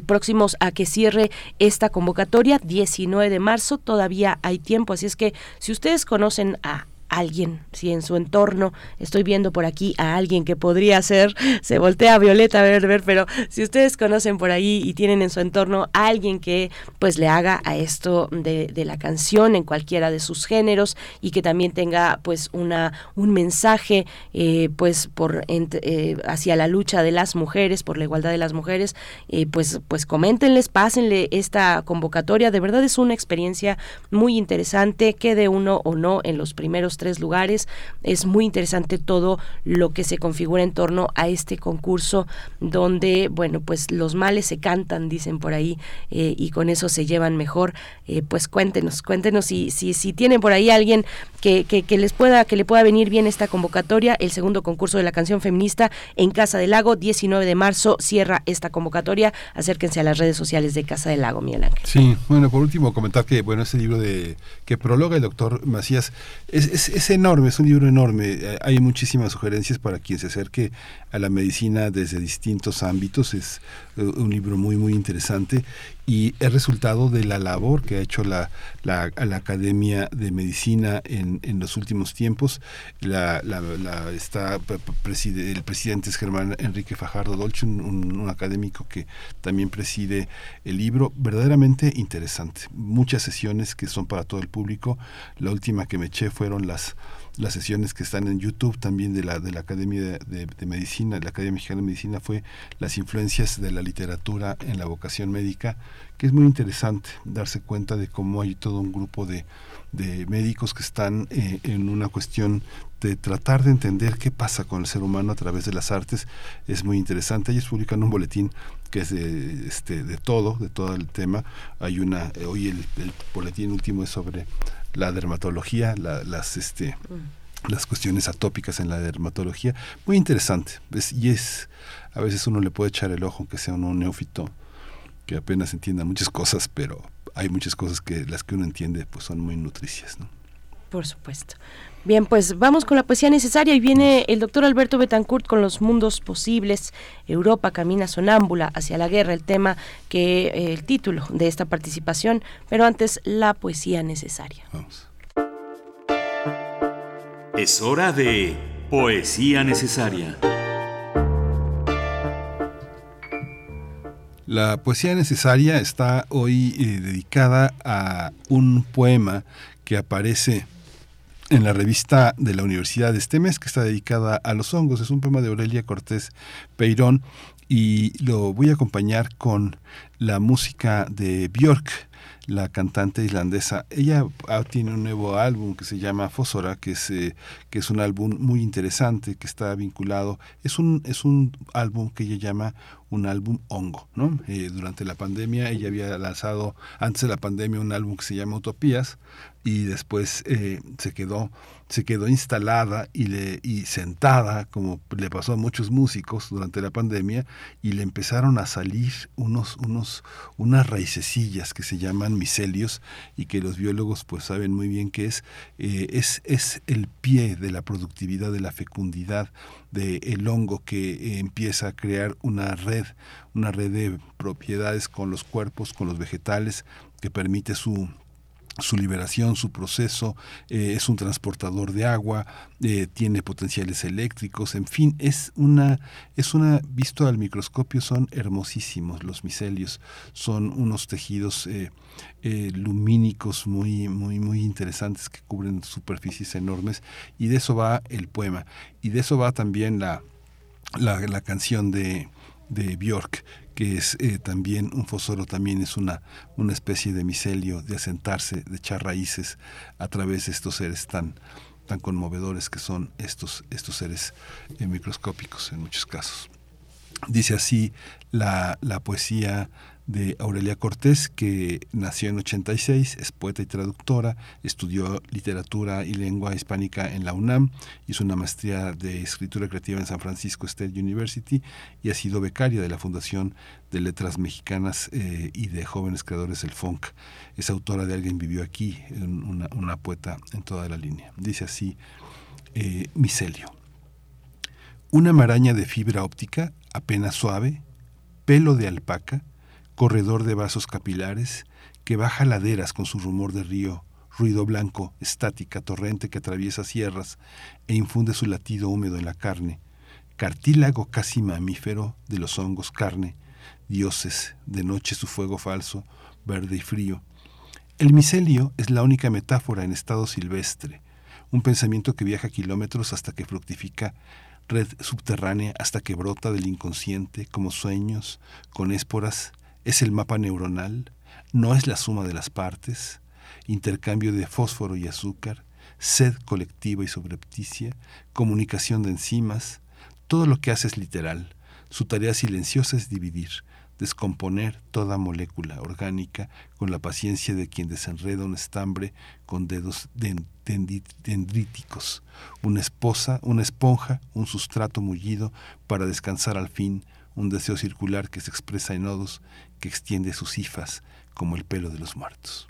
próximos a que cierre esta convocatoria, 19 de marzo, todavía hay tiempo, así es que si ustedes conocen a alguien, si en su entorno estoy viendo por aquí a alguien que podría ser, se voltea Violeta a ver, ver, pero si ustedes conocen por ahí y tienen en su entorno a alguien que pues le haga a esto de, de la canción en cualquiera de sus géneros y que también tenga pues una un mensaje eh, pues por eh, hacia la lucha de las mujeres, por la igualdad de las mujeres, eh, pues pues coméntenles, pásenle esta convocatoria, de verdad es una experiencia muy interesante, quede uno o no en los primeros tres lugares. Es muy interesante todo lo que se configura en torno a este concurso donde, bueno, pues los males se cantan, dicen por ahí, eh, y con eso se llevan mejor. Eh, pues cuéntenos, cuéntenos si, si, si tienen por ahí alguien que, que, les pueda, que le pueda venir bien esta convocatoria, el segundo concurso de la canción feminista en Casa del Lago, 19 de marzo, cierra esta convocatoria. Acérquense a las redes sociales de Casa del Lago, Miguel. Sí, bueno, por último comentar que, bueno, ese libro de que prologa el doctor Macías es, enorme, es un libro enorme. Eh, hay muchísimas sugerencias para quien se acerque a la medicina desde distintos ámbitos. Es eh, un libro muy, muy interesante y es resultado de la labor que ha hecho la, la, Academia de Medicina en, en los últimos tiempos. La, la, está, el presidente es Germán Enrique Fajardo Dolce, un, un, académico que también preside el libro. Verdaderamente interesante. Muchas sesiones que son para todo el público. La última que me eché fueron las las sesiones que están en YouTube también de la, de la Academia de, Medicina, la Academia Mexicana de Medicina, fue las influencias de la literatura en la vocación médica, que es muy interesante darse cuenta de cómo hay todo un grupo de, de médicos que están eh, en una cuestión de tratar de entender qué pasa con el ser humano a través de las artes. Es muy interesante. Ellos publican un boletín que es de, este, de todo, de todo el tema. Hay una, eh, hoy el, el boletín último es sobre la dermatología, las este mm. las cuestiones atópicas en la dermatología, muy interesante. y es a veces uno le puede echar el ojo aunque sea un neófito que apenas entienda muchas cosas, pero hay muchas cosas que las que uno entiende pues son muy nutricias, ¿no? Por supuesto. Bien, pues vamos con la poesía necesaria y viene el doctor Alberto Betancourt con los mundos posibles. Europa camina sonámbula hacia la guerra, el tema que eh, el título de esta participación, pero antes la poesía necesaria. Vamos. Es hora de poesía necesaria. La poesía necesaria está hoy eh, dedicada a un poema que aparece en la revista de la Universidad de este mes, que está dedicada a los hongos. Es un poema de Aurelia Cortés Peirón y lo voy a acompañar con la música de Björk la cantante islandesa. Ella ah, tiene un nuevo álbum que se llama Fósora, que es, eh, que es un álbum muy interesante, que está vinculado, es un, es un álbum que ella llama un álbum hongo. ¿no? Eh, durante la pandemia ella había lanzado, antes de la pandemia, un álbum que se llama Utopías y después eh, se quedó se quedó instalada y, le, y sentada, como le pasó a muchos músicos durante la pandemia, y le empezaron a salir unos, unos, unas raicecillas que se llaman micelios y que los biólogos pues saben muy bien que es, eh, es, es el pie de la productividad, de la fecundidad del el hongo que eh, empieza a crear una red, una red de propiedades con los cuerpos, con los vegetales, que permite su su liberación, su proceso, eh, es un transportador de agua, eh, tiene potenciales eléctricos, en fin, es una, es una, visto al microscopio son hermosísimos los micelios, son unos tejidos eh, lumínicos muy, muy, muy interesantes que cubren superficies enormes y de eso va el poema y de eso va también la, la, la canción de, de Björk, que es eh, también un fósforo, también es una, una especie de micelio, de asentarse, de echar raíces a través de estos seres tan, tan conmovedores que son estos, estos seres eh, microscópicos en muchos casos. Dice así la, la poesía de Aurelia Cortés, que nació en 86, es poeta y traductora, estudió literatura y lengua hispánica en la UNAM, hizo una maestría de escritura creativa en San Francisco State University y ha sido becaria de la Fundación de Letras Mexicanas eh, y de Jóvenes Creadores del Funk. Es autora de Alguien Vivió Aquí, una, poeta en toda la línea. Dice así, eh, micelio. Una maraña de fibra óptica, apenas suave, pelo de alpaca, corredor de vasos capilares que baja laderas con su rumor de río, ruido blanco, estática, torrente que atraviesa sierras e infunde su latido húmedo en la carne, cartílago casi mamífero de los hongos carne, dioses, de noche su fuego falso, verde y frío. El micelio es la única metáfora en estado silvestre, un pensamiento que viaja kilómetros hasta que fructifica red subterránea hasta que brota del inconsciente como sueños, con ésporas, es el mapa neuronal, no es la suma de las partes, intercambio de fósforo y azúcar, sed colectiva y sobrepticia, comunicación de enzimas, todo lo que hace es literal. Su tarea silenciosa es dividir, descomponer toda molécula orgánica con la paciencia de quien desenreda un estambre con dedos dendríticos, una esposa, una esponja, un sustrato mullido para descansar al fin, un deseo circular que se expresa en nodos, que extiende sus hifas como el pelo de los muertos.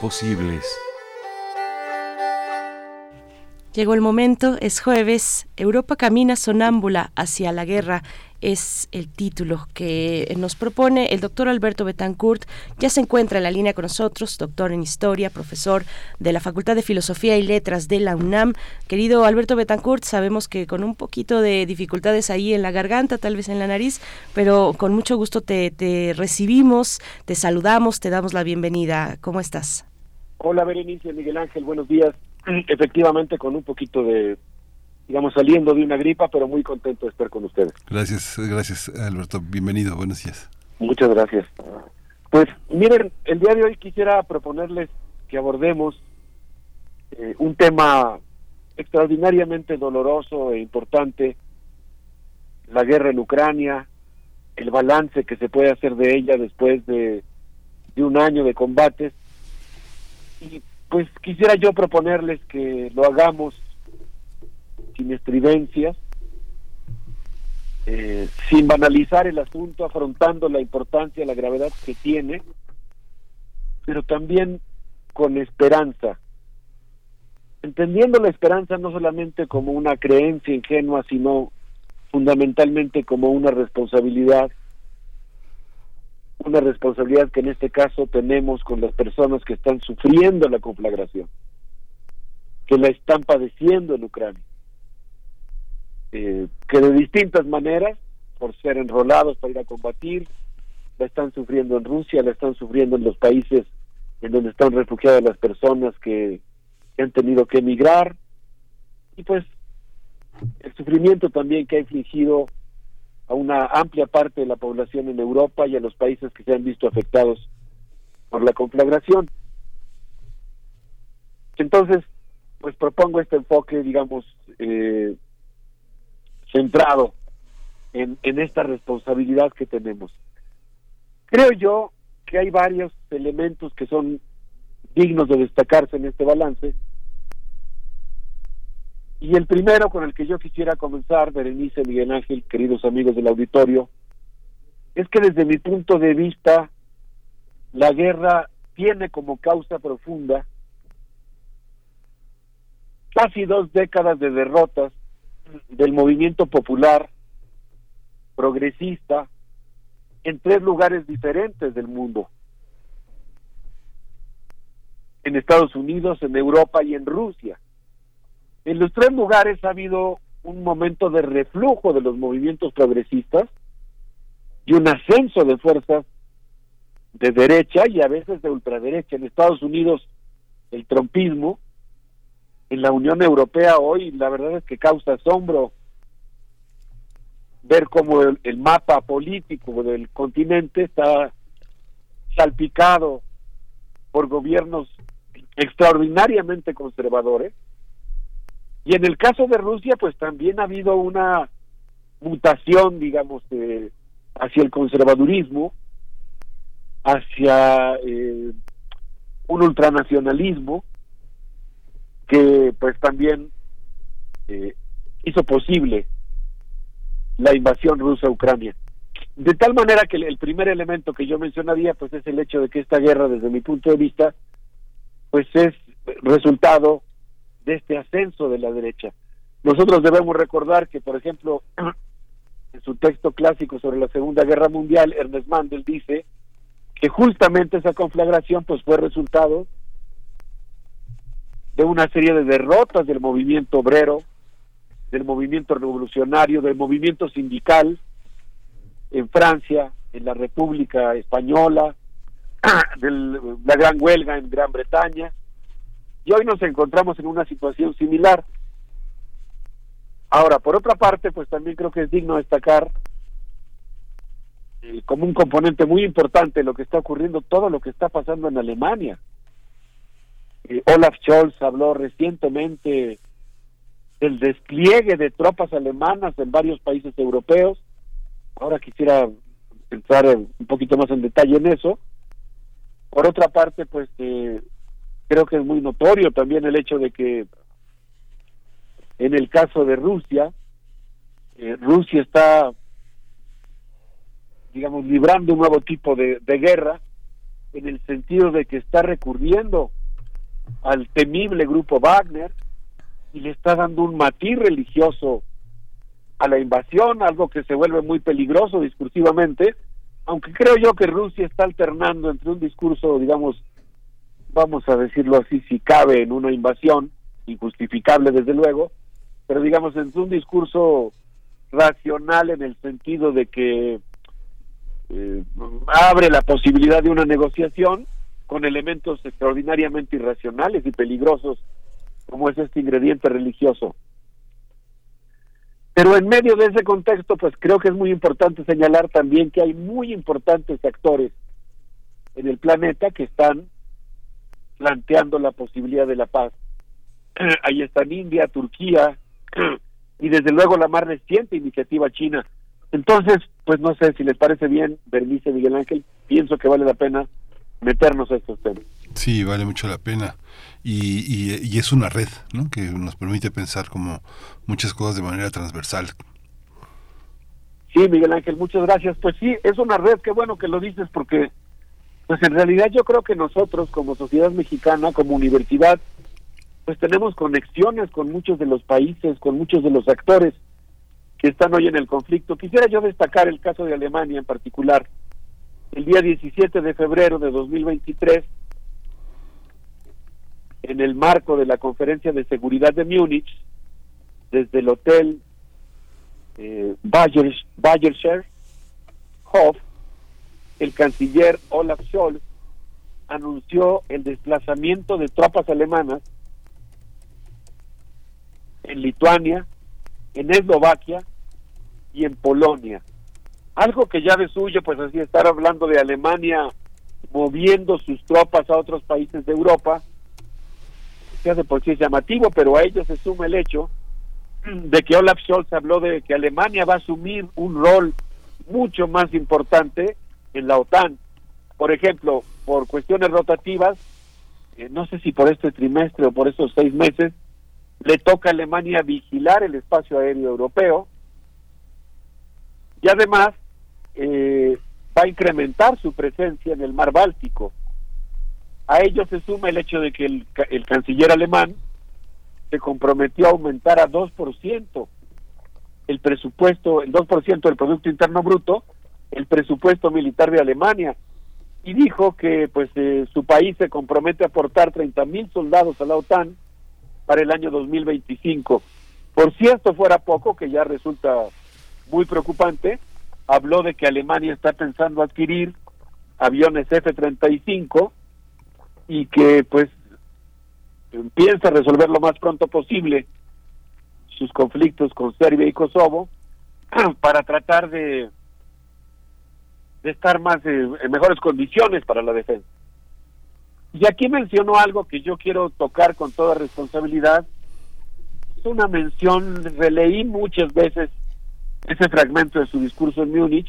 Posibles. Llegó el momento, es jueves, Europa camina sonámbula hacia la guerra, es el título que nos propone el doctor Alberto Betancourt. Ya se encuentra en la línea con nosotros, doctor en historia, profesor de la Facultad de Filosofía y Letras de la UNAM. Querido Alberto Betancourt, sabemos que con un poquito de dificultades ahí en la garganta, tal vez en la nariz, pero con mucho gusto te, te recibimos, te saludamos, te damos la bienvenida. ¿Cómo estás? Hola Berenice, Miguel Ángel, buenos días. Efectivamente, con un poquito de, digamos, saliendo de una gripa, pero muy contento de estar con ustedes. Gracias, gracias Alberto. Bienvenido, buenos días. Muchas gracias. Pues miren, el día de hoy quisiera proponerles que abordemos eh, un tema extraordinariamente doloroso e importante, la guerra en Ucrania, el balance que se puede hacer de ella después de, de un año de combates. Y pues quisiera yo proponerles que lo hagamos sin estridencias, eh, sin banalizar el asunto, afrontando la importancia, la gravedad que tiene, pero también con esperanza, entendiendo la esperanza no solamente como una creencia ingenua, sino fundamentalmente como una responsabilidad una responsabilidad que en este caso tenemos con las personas que están sufriendo la conflagración, que la están padeciendo en Ucrania, eh, que de distintas maneras, por ser enrolados para ir a combatir, la están sufriendo en Rusia, la están sufriendo en los países en donde están refugiadas las personas que, que han tenido que emigrar, y pues el sufrimiento también que ha infligido a una amplia parte de la población en Europa y a los países que se han visto afectados por la conflagración. Entonces, pues propongo este enfoque, digamos, eh, centrado en, en esta responsabilidad que tenemos. Creo yo que hay varios elementos que son dignos de destacarse en este balance y el primero con el que yo quisiera comenzar, Berenice, Miguel Ángel, queridos amigos del auditorio, es que desde mi punto de vista, la guerra tiene como causa profunda casi dos décadas de derrotas del movimiento popular progresista en tres lugares diferentes del mundo. En Estados Unidos, en Europa y en Rusia. En los tres lugares ha habido un momento de reflujo de los movimientos progresistas y un ascenso de fuerzas de derecha y a veces de ultraderecha. En Estados Unidos el trompismo, en la Unión Europea hoy la verdad es que causa asombro ver cómo el, el mapa político del continente está salpicado por gobiernos extraordinariamente conservadores y en el caso de Rusia, pues también ha habido una mutación, digamos, hacia el conservadurismo, hacia eh, un ultranacionalismo que pues también eh, hizo posible la invasión rusa a Ucrania. De tal manera que el primer elemento que yo mencionaría pues es el hecho de que esta guerra desde mi punto de vista pues es resultado de este ascenso de la derecha. Nosotros debemos recordar que, por ejemplo, en su texto clásico sobre la Segunda Guerra Mundial, Ernest Mandel dice que justamente esa conflagración pues fue resultado de una serie de derrotas del movimiento obrero, del movimiento revolucionario, del movimiento sindical en Francia, en la República Española, de la gran huelga en Gran Bretaña, y hoy nos encontramos en una situación similar. Ahora, por otra parte, pues también creo que es digno destacar eh, como un componente muy importante lo que está ocurriendo, todo lo que está pasando en Alemania. Eh, Olaf Scholz habló recientemente del despliegue de tropas alemanas en varios países europeos. Ahora quisiera entrar un poquito más en detalle en eso. Por otra parte, pues eh, creo que es muy notorio también el hecho de que en el caso de Rusia, eh, Rusia está, digamos, librando un nuevo tipo de, guerra en el sentido de que está recurriendo al temible grupo Wagner y le está dando un matiz religioso a la invasión, algo que se vuelve muy peligroso discursivamente, aunque creo yo que Rusia está alternando entre un discurso, digamos, vamos a decirlo así, si cabe en una invasión, injustificable desde luego, pero digamos entre un discurso racional en el sentido de que eh, abre la posibilidad de una negociación con elementos extraordinariamente irracionales y peligrosos como es este ingrediente religioso. Pero en medio de ese contexto, pues creo que es muy importante señalar también que hay muy importantes actores en el planeta que están planteando la posibilidad de la paz. Ahí están India, Turquía y desde luego la más reciente iniciativa china. Entonces, pues no sé si les parece bien, Bernice Miguel Ángel, pienso que vale la pena meternos a estos temas. Sí, vale mucho la pena. Y, y, es una red ¿no? que nos permite pensar como muchas cosas de manera transversal. Sí, Miguel Ángel, muchas gracias. Pues sí, es una red, qué bueno que lo dices porque pues en realidad yo creo que nosotros como sociedad mexicana, como universidad, pues tenemos conexiones con muchos de los países, con muchos de los actores que están hoy en el conflicto. Quisiera yo destacar el caso de Alemania en particular. El día 17 de febrero de 2023, en el marco de la conferencia de seguridad de Múnich, desde el hotel eh, Bayerscher Hof, el canciller Olaf Scholz anunció el desplazamiento de tropas alemanas en Lituania, en Eslovaquia y en Polonia. Algo que ya de suyo, pues así estar hablando de Alemania moviendo sus tropas a otros países de Europa, se hace por sí llamativo, pero a ello se suma el hecho de que Olaf Scholz habló de que Alemania va a asumir un rol mucho más importante en la OTAN. Por ejemplo, por cuestiones rotativas, eh, no sé si por este trimestre o por estos seis meses, le toca a Alemania vigilar el espacio aéreo europeo y además eh, va a incrementar su presencia en el mar Báltico. A ello se suma el hecho de que el, el canciller alemán se comprometió a aumentar a 2% el presupuesto, el 2% del Producto Interno Bruto, el presupuesto militar de Alemania y dijo que pues eh, su país se compromete a aportar 30 mil soldados a la OTAN para el año 2025. Por si esto fuera poco, que ya resulta muy preocupante, habló de que Alemania está pensando adquirir aviones F-35 y que pues piensa resolver lo más pronto posible sus conflictos con Serbia y Kosovo para tratar de de estar más en mejores condiciones para la defensa. Y aquí mencionó algo que yo quiero tocar con toda responsabilidad. Es una mención, releí muchas veces ese fragmento de su discurso en Múnich,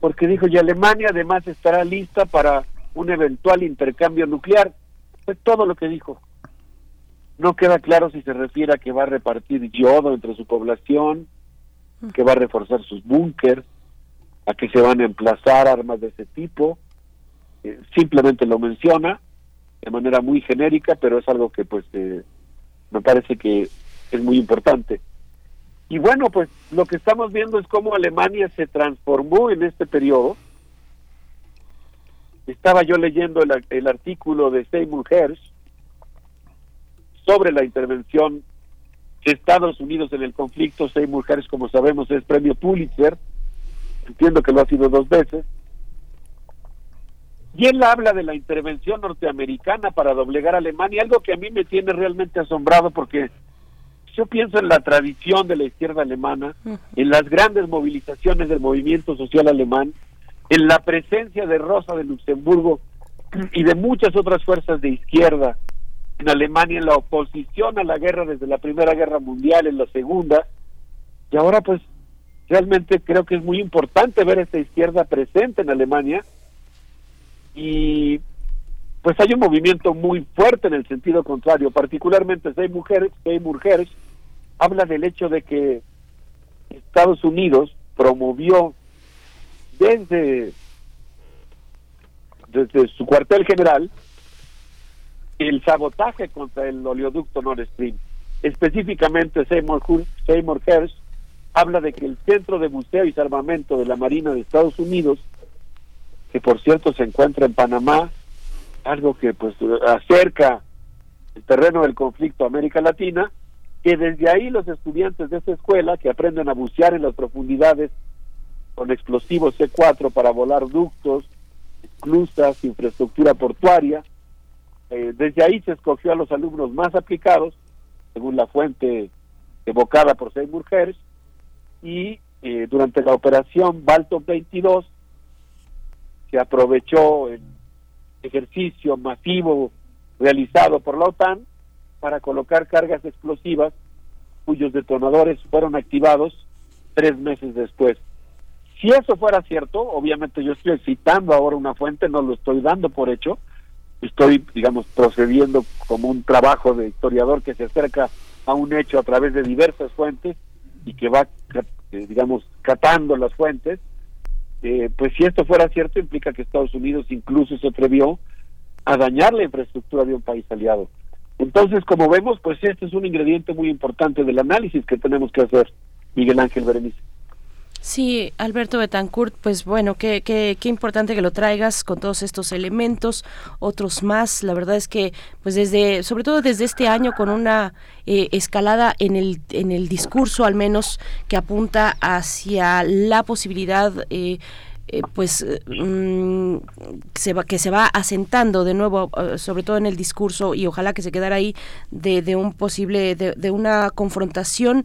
porque dijo, y Alemania además estará lista para un eventual intercambio nuclear. Fue todo lo que dijo. No queda claro si se refiere a que va a repartir yodo entre su población, que va a reforzar sus búnkers, a que se van a emplazar armas de ese tipo. Eh, simplemente lo menciona de manera muy genérica, pero es algo que pues eh, me parece que es muy importante. Y bueno, pues lo que estamos viendo es cómo Alemania se transformó en este periodo. Estaba yo leyendo el, el artículo de Seymour Hersh sobre la intervención de Estados Unidos en el conflicto. Seymour Hersh, como sabemos, es premio Pulitzer entiendo que lo ha sido dos veces. Y él habla de la intervención norteamericana para doblegar a Alemania, algo que a mí me tiene realmente asombrado porque yo pienso en la tradición de la izquierda alemana, en las grandes movilizaciones del movimiento social alemán, en la presencia de Rosa de Luxemburgo y de muchas otras fuerzas de izquierda en Alemania, en la oposición a la guerra desde la Primera Guerra Mundial, en la Segunda, y ahora pues realmente creo que es muy importante ver esta izquierda presente en Alemania y pues hay un movimiento muy fuerte en el sentido contrario, particularmente Seymour mujeres habla del hecho de que Estados Unidos promovió desde desde su cuartel general el sabotaje contra el oleoducto Nord Stream. Específicamente Seymour, Seymour Hersh habla de que el Centro de Buceo y Armamento de la Marina de Estados Unidos, que por cierto se encuentra en Panamá, algo que pues acerca el terreno del conflicto a América Latina, que desde ahí los estudiantes de esta escuela que aprenden a bucear en las profundidades con explosivos C4 para volar ductos, esclusas, infraestructura portuaria, eh, desde ahí se escogió a los alumnos más aplicados, según la fuente evocada por Seymour Hersh, y eh, durante la operación Balto 22 se aprovechó el ejercicio masivo realizado por la OTAN para colocar cargas explosivas cuyos detonadores fueron activados tres meses después. Si eso fuera cierto, obviamente yo estoy citando ahora una fuente, no lo estoy dando por hecho, estoy, digamos, procediendo como un trabajo de historiador que se acerca a un hecho a través de diversas fuentes y que va, eh, digamos, catando las fuentes, eh, pues si esto fuera cierto implica que Estados Unidos incluso se atrevió a dañar la infraestructura de un país aliado. Entonces, como vemos, pues este es un ingrediente muy importante del análisis que tenemos que hacer, Miguel Ángel Berenice. Sí, Alberto Betancourt, pues bueno, qué, qué, qué, importante que lo traigas con todos estos elementos, otros más. La verdad es que, pues desde, sobre todo desde este año, con una eh, escalada en el, en el discurso, al menos, que apunta hacia la posibilidad eh, eh, pues mm, se va, que se va asentando de nuevo, eh, sobre todo en el discurso, y ojalá que se quedara ahí de, de un posible, de, de una confrontación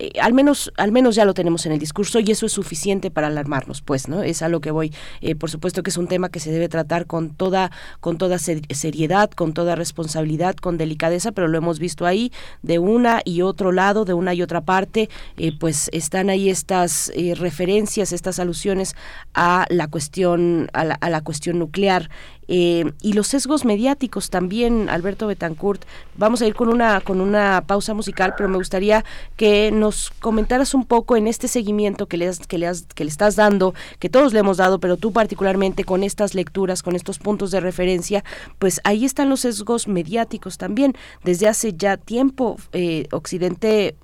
eh, al menos al menos ya lo tenemos en el discurso y eso es suficiente para alarmarnos pues no es a lo que voy. Eh, por supuesto que es un tema que se debe tratar con toda con toda seriedad con toda responsabilidad con delicadeza pero lo hemos visto ahí de una y otro lado de una y otra parte eh, pues están ahí estas referencias estas alusiones a la cuestión a la, a la cuestión nuclear eh, y los sesgos mediáticos también, Alberto Betancourt. Vamos a ir con una, con una pausa musical, pero me gustaría que nos comentaras un poco en este seguimiento que le, que le, que le estás dando, que todos le hemos dado, pero tú particularmente con estas lecturas, con estos puntos de referencia, pues ahí están los sesgos mediáticos también. Desde hace ya tiempo, eh, Occidente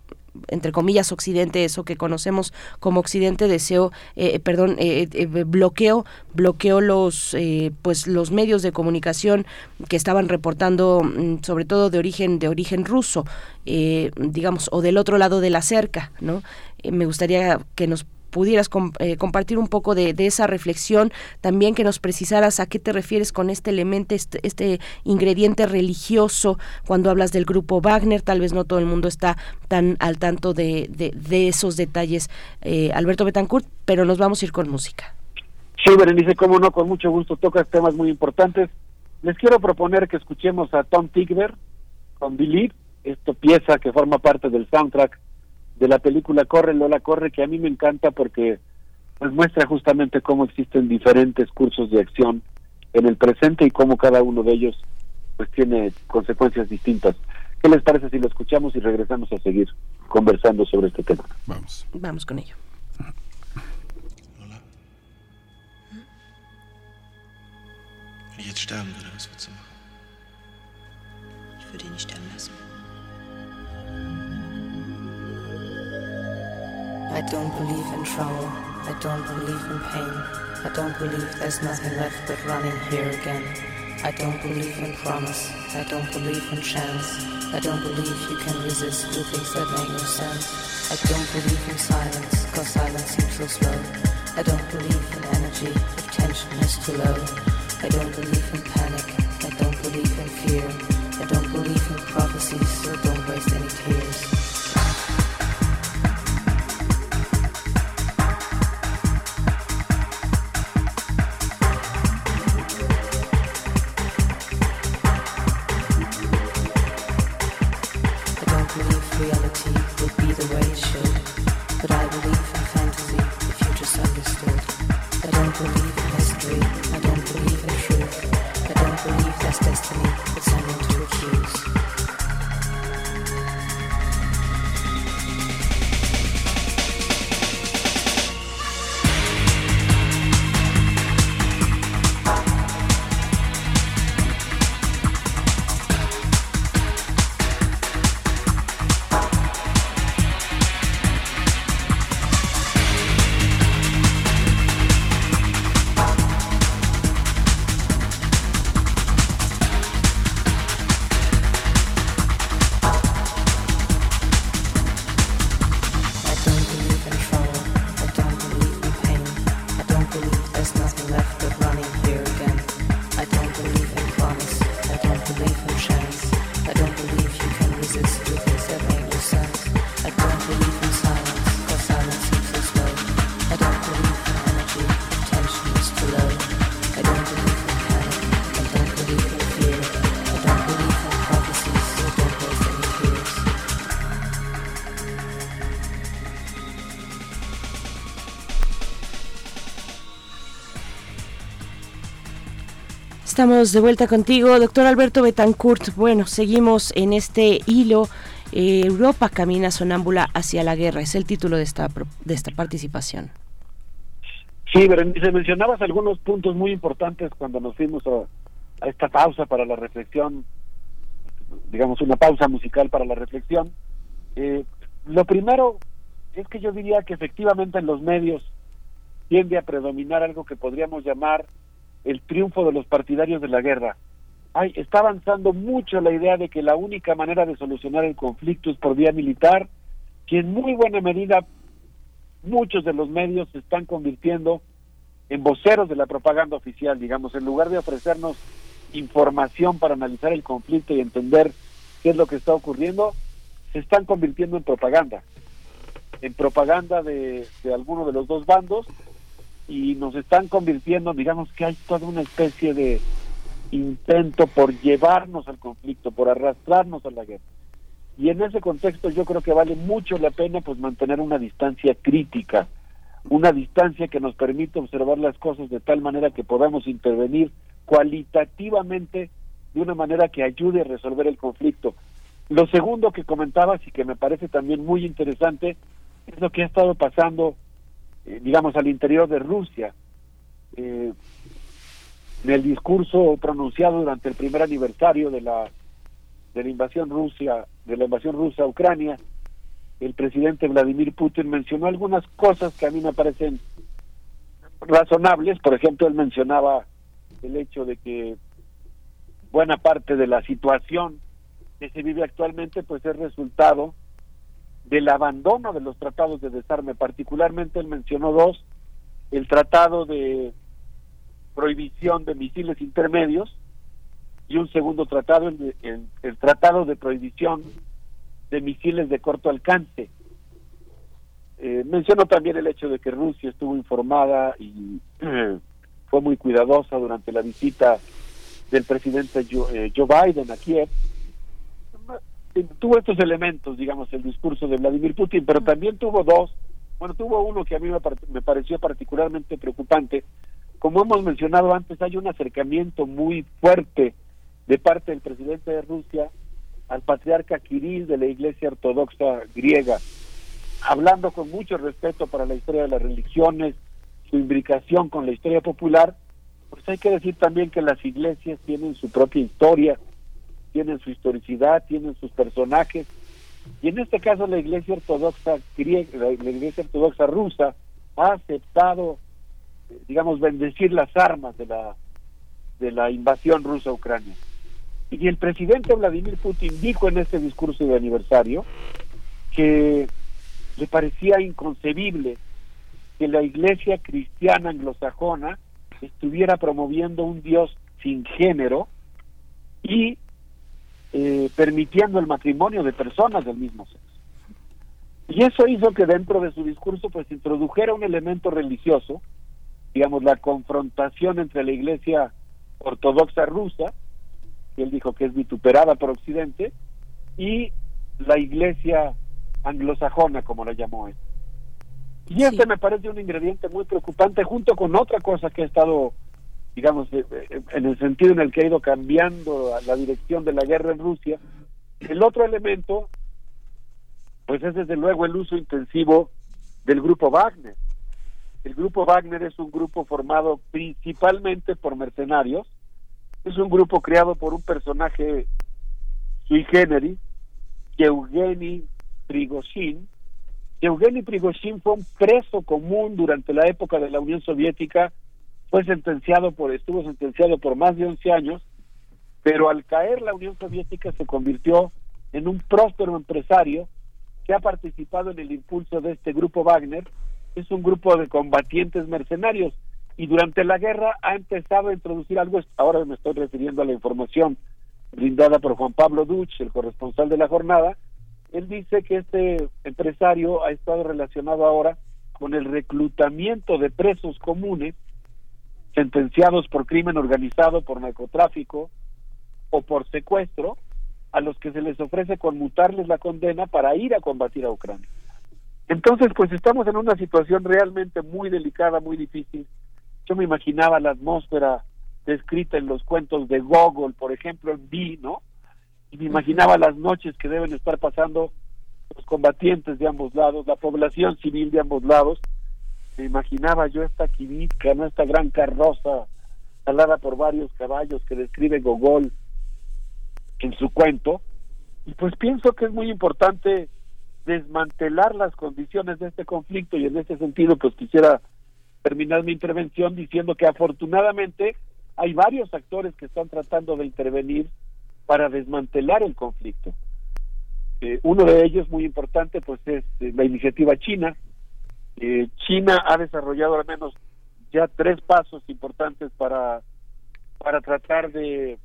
entre comillas occidente eso que conocemos como occidente deseo eh, eh perdón eh, eh, bloqueo bloqueó los pues los medios de comunicación que estaban reportando mm, sobre todo de origen de origen ruso digamos o del otro lado de la cerca no me gustaría que nos pudieras eh, compartir un poco de, esa reflexión, también que nos precisaras a qué te refieres con este elemento, este, este, ingrediente religioso, cuando hablas del grupo Wagner, tal vez no todo el mundo está tan al tanto de, de, esos detalles, eh, Alberto Betancourt, pero nos vamos a ir con música. Sí, Berenice, cómo no, con mucho gusto tocas temas muy importantes. Les quiero proponer que escuchemos a Tom Tigver con Believe, esta pieza que forma parte del soundtrack de la película Corre Lola Corre, que a mí me encanta porque pues muestra justamente cómo existen diferentes cursos de acción en el presente y cómo cada uno de ellos pues tiene consecuencias distintas. ¿Qué les parece si lo escuchamos y regresamos a seguir conversando sobre este tema? Vamos. Vamos con ello. I don't believe in trouble. I don't believe in pain. I don't believe there's nothing left but running here again. I don't believe in promise. I don't believe in chance. I don't believe you can resist the things that make no sense. I don't believe in silence, cause silence seems so slow. I don't believe in energy if tension is too low. I don't believe in panic. I don't believe in fear. I don't believe in prophecies, estamos de vuelta contigo, doctor Alberto Betancourt. Bueno, seguimos en este hilo. Eh, Europa camina sonámbula hacia la guerra. Es el título de esta, de esta participación. Sí, Berenice, mencionabas algunos puntos muy importantes cuando nos fuimos a, esta pausa para la reflexión, digamos una pausa musical para la reflexión. Eh, lo primero es que yo diría que efectivamente en los medios tiende a predominar algo que podríamos llamar el triunfo de los partidarios de la guerra. Está avanzando mucho la idea de que la única manera de solucionar el conflicto es por vía militar, que en muy buena medida muchos de los medios se están convirtiendo en voceros de la propaganda oficial, digamos, en lugar de ofrecernos información para analizar el conflicto y entender qué es lo que está ocurriendo, se están convirtiendo en propaganda, en propaganda de, de alguno de los dos bandos y nos están convirtiendo, digamos que hay toda una especie de intento por llevarnos al conflicto, por arrastrarnos a la guerra. Y en ese contexto yo creo que vale mucho la pena pues mantener una distancia crítica, una distancia que nos permite observar las cosas de tal manera que podamos intervenir cualitativamente de una manera que ayude a resolver el conflicto. Lo segundo que comentabas y que me parece también muy interesante es lo que ha estado pasando eh, digamos, al interior de Rusia. Eh, en el discurso pronunciado durante el primer aniversario de la de la invasión Rusia, de la invasión rusa a Ucrania, el presidente Vladimir Putin mencionó algunas cosas que a mí me parecen razonables. Por ejemplo, él mencionaba el hecho de que buena parte de la situación que se vive actualmente pues es resultado del abandono de los tratados de desarme. Particularmente él mencionó dos, el tratado de prohibición de misiles intermedios y un segundo tratado, el, el, tratado de prohibición de misiles de corto alcance. Eh, mencionó también el hecho de que Rusia estuvo informada y fue muy cuidadosa durante la visita del presidente Joe, eh, Joe Biden a Kiev tuvo estos elementos, digamos, el discurso de Vladimir Putin, pero también tuvo dos, bueno, tuvo uno que a mí me, pareció particularmente preocupante. Como hemos mencionado antes, hay un acercamiento muy fuerte de parte del presidente de Rusia al patriarca Kirill de la Iglesia Ortodoxa griega, hablando con mucho respeto para la historia de las religiones, su imbricación con la historia popular, pues hay que decir también que las iglesias tienen su propia historia, tienen su historicidad, tienen sus personajes. Y en este caso la Iglesia Ortodoxa griega, la Iglesia Ortodoxa rusa ha aceptado, digamos, bendecir las armas de la de la invasión rusa a Ucrania. Y el presidente Vladimir Putin dijo en este discurso de aniversario que le parecía inconcebible que la iglesia cristiana anglosajona estuviera promoviendo un Dios sin género y eh, permitiendo el matrimonio de personas del mismo sexo. Y eso hizo que dentro de su discurso pues introdujera un elemento religioso, digamos la confrontación entre la iglesia ortodoxa rusa, que él dijo que es vituperada por Occidente, y la iglesia anglosajona, como la llamó él. Y este me parece un ingrediente muy preocupante junto con otra cosa que ha estado digamos, eh, eh, en el sentido en el que ha ido cambiando la dirección de la guerra en Rusia. El otro elemento, pues es desde luego el uso intensivo del grupo Wagner. El grupo Wagner es un grupo formado principalmente por mercenarios, es un grupo creado por un personaje sui generis, Eugeni Prigozhin. Eugeni Prigozhin fue un preso común durante la época de la Unión Soviética fue sentenciado por, estuvo sentenciado por más de 11 años, pero al caer la Unión Soviética se convirtió en un próspero empresario que ha participado en el impulso de este grupo Wagner, es un grupo de combatientes mercenarios y durante la guerra ha empezado a introducir algo, ahora me estoy refiriendo a la información brindada por Juan Pablo Duch, el corresponsal de la jornada, él dice que este empresario ha estado relacionado ahora con el reclutamiento de presos comunes sentenciados por crimen organizado, por narcotráfico o por secuestro, a los que se les ofrece conmutarles la condena para ir a combatir a Ucrania. Entonces, pues estamos en una situación realmente muy delicada, muy difícil. Yo me imaginaba la atmósfera descrita en los cuentos de Gogol, por ejemplo, en Vi, ¿no? Y me imaginaba las noches que deben estar pasando los combatientes de ambos lados, la población civil de ambos lados. Me imaginaba yo esta quivisca, ¿no? Esta gran carroza alada por varios caballos que describe Gogol en su cuento. Y pues pienso que es muy importante desmantelar las condiciones de este conflicto y en ese sentido pues quisiera terminar mi intervención diciendo que afortunadamente hay varios actores que están tratando de intervenir para desmantelar el conflicto. Eh, uno de ellos muy importante pues es eh, la iniciativa china. Eh, china ha desarrollado al menos ya tres pasos importantes para para tratar de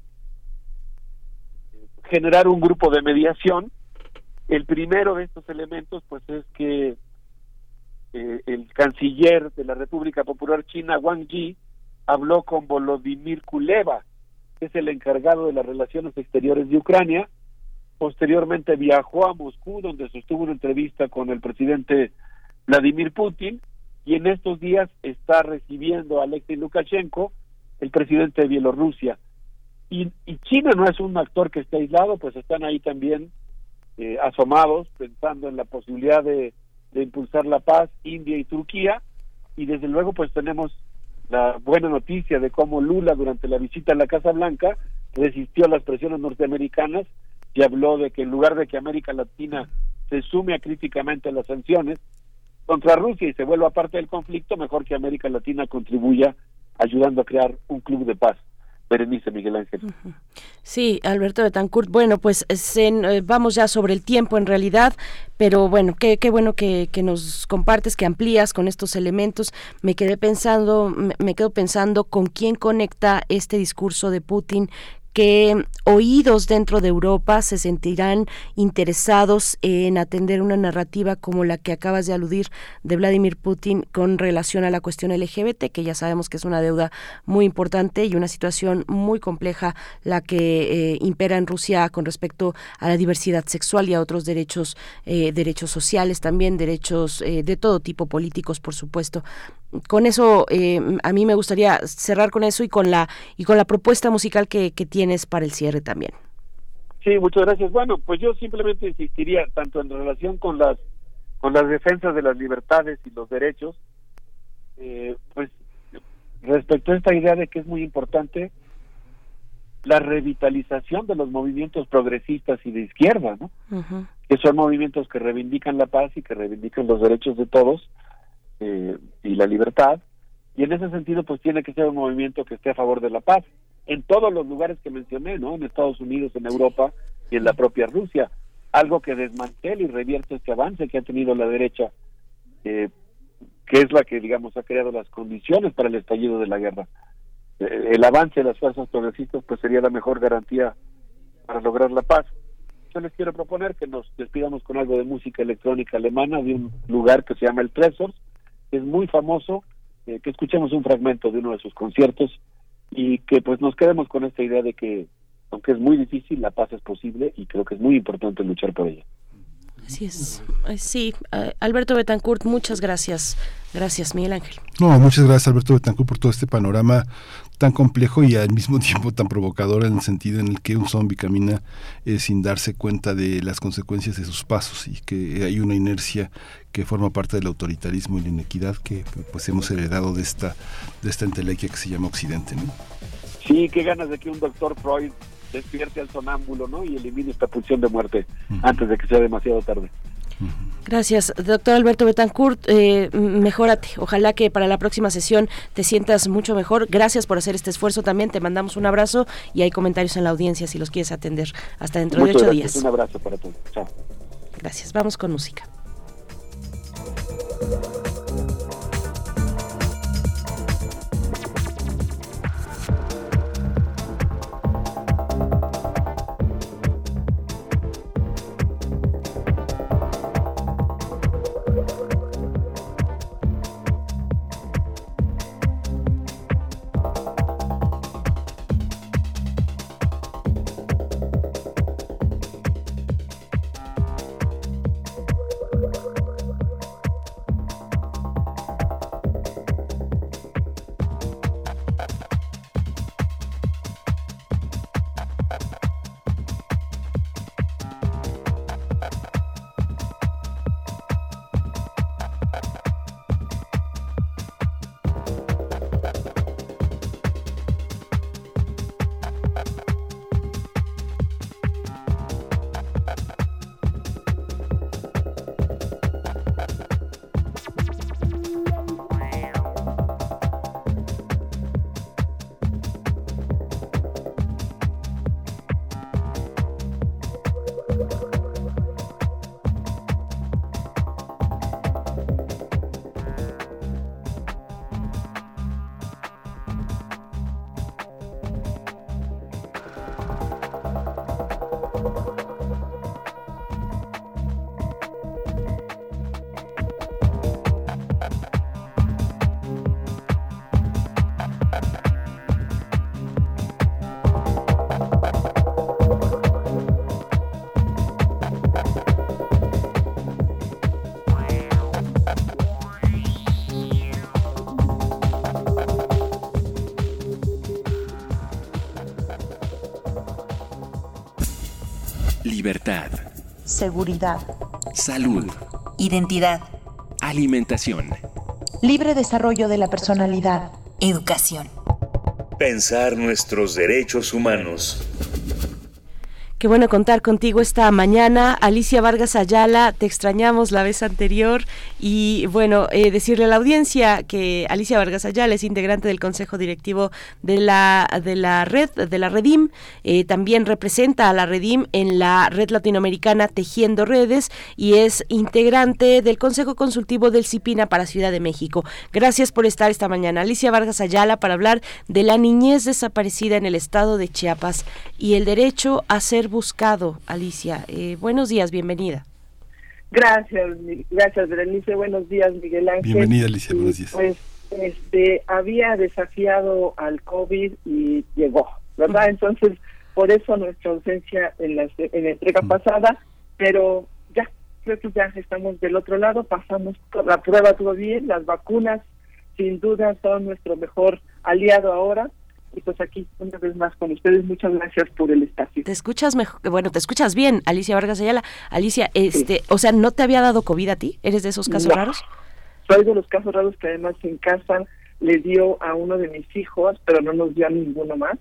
generar un grupo de mediación. El primero de estos elementos pues es que el canciller de la República Popular China, Wang Yi, habló con Volodymyr Kuleva, que es el encargado de las relaciones exteriores de Ucrania. Posteriormente viajó a Moscú, donde sostuvo una entrevista con el presidente Vladimir Putin, y en estos días está recibiendo a Alexei Lukashenko, el presidente de Bielorrusia. Y, China no es un actor que esté aislado, pues están ahí también eh, asomados, pensando en la posibilidad de, de impulsar la paz, India y Turquía, y desde luego pues tenemos la buena noticia de cómo Lula durante la visita a la Casa Blanca resistió a las presiones norteamericanas y habló de que en lugar de que América Latina se sume a críticamente a las sanciones contra Rusia y se vuelva parte del conflicto, mejor que América Latina contribuya ayudando a crear un club de paz. Berenice Miguel Ángel. Sí, Alberto Betancourt. Bueno, pues eh, vamos ya sobre el tiempo en realidad, pero bueno, qué, bueno que, nos compartes, que amplías con estos elementos. Me quedé pensando, me quedo pensando con quién conecta este discurso de Putin que oídos dentro de Europa se sentirán interesados en atender una narrativa como la que acabas de aludir de Vladimir Putin con relación a la cuestión LGBT, que ya sabemos que es una deuda muy importante y una situación muy compleja la que eh, impera en Rusia con respecto a la diversidad sexual y a otros derechos, eh, derechos sociales también, derechos eh, de todo tipo, políticos, por supuesto. Con eso a mí me gustaría cerrar con eso y con la y con la propuesta musical que, que tienes para el cierre también. Sí, muchas gracias. Bueno, pues yo simplemente insistiría tanto en relación con las con las defensas de las libertades y los derechos, eh, pues respecto a esta idea de que es muy importante la revitalización de los movimientos progresistas y de izquierda, ¿no? Que son movimientos que reivindican la paz y que reivindican los derechos de todos eh, y la libertad, y en ese sentido pues tiene que ser un movimiento que esté a favor de la paz, en todos los lugares que mencioné, ¿no? En Estados Unidos, en Europa y en la propia Rusia, algo que desmantele y revierte este avance que ha tenido la derecha, eh, que es la que, digamos, ha creado las condiciones para el estallido de la guerra. Eh, el avance de las fuerzas progresistas pues sería la mejor garantía para lograr la paz. Yo les quiero proponer que nos despidamos con algo de música electrónica alemana de un lugar que se llama el Tresors, es muy famoso, eh, que escuchemos un fragmento de uno de sus conciertos y que pues nos quedemos con esta idea de que aunque es muy difícil, la paz es posible y creo que es muy importante luchar por ella. Así es. Sí, Alberto Betancourt, muchas gracias. Gracias, Miguel Ángel. No, muchas gracias, Alberto Betancourt, por todo este panorama tan complejo y al mismo tiempo tan provocador en el sentido en el que un zombie camina eh, sin darse cuenta de las consecuencias de sus pasos y que hay una inercia que forma parte del autoritarismo y la inequidad que pues hemos heredado de esta de esta entelequia que se llama Occidente, ¿no? Sí, qué ganas de que un doctor Freud despierte al sonámbulo, ¿no? Y elimine esta pulsión de muerte antes de que sea demasiado tarde. Gracias, doctor Alberto Betancourt. Eh, mejórate. Ojalá que para la próxima sesión te sientas mucho mejor. Gracias por hacer este esfuerzo también. Te mandamos un abrazo y hay comentarios en la audiencia si los quieres atender hasta dentro de ocho días. Un abrazo para todos. Chao. Gracias. Vamos con música. Seguridad, salud, identidad, alimentación, libre desarrollo de la personalidad, educación. Pensar nuestros derechos humanos. Qué bueno contar contigo esta mañana. Alicia Vargas Ayala, te extrañamos la vez anterior y bueno, eh, decirle a la audiencia que Alicia Vargas Ayala es integrante del Consejo Directivo de la, de la red, de la Redim. Eh, también representa a la Redim en la red latinoamericana Tejiendo Redes y es integrante del Consejo Consultivo del CIPINA para Ciudad de México. Gracias por estar esta mañana. Alicia Vargas Ayala para hablar de la niñez desaparecida en el estado de Chiapas y el derecho a ser buscado, Alicia. Eh, buenos días, bienvenida. Gracias, gracias Berenice, buenos días Miguel Ángel. Bienvenida Alicia, buenos días. Pues este, había desafiado al COVID y llegó, ¿verdad? Entonces, por eso nuestra ausencia en la, en la entrega pasada, pero ya, creo que ya estamos del otro lado, pasamos la prueba todo bien, las vacunas sin duda son nuestro mejor aliado ahora y pues aquí una vez más con ustedes muchas gracias por el espacio. Te escuchas mejor, bueno, te escuchas bien, Alicia Vargas Ayala. Alicia, este, o sea, ¿no te había dado COVID a ti? ¿Eres de esos casos No. raros? Soy de los casos raros que además en casa le dio a uno de mis hijos, pero no nos dio a ninguno más.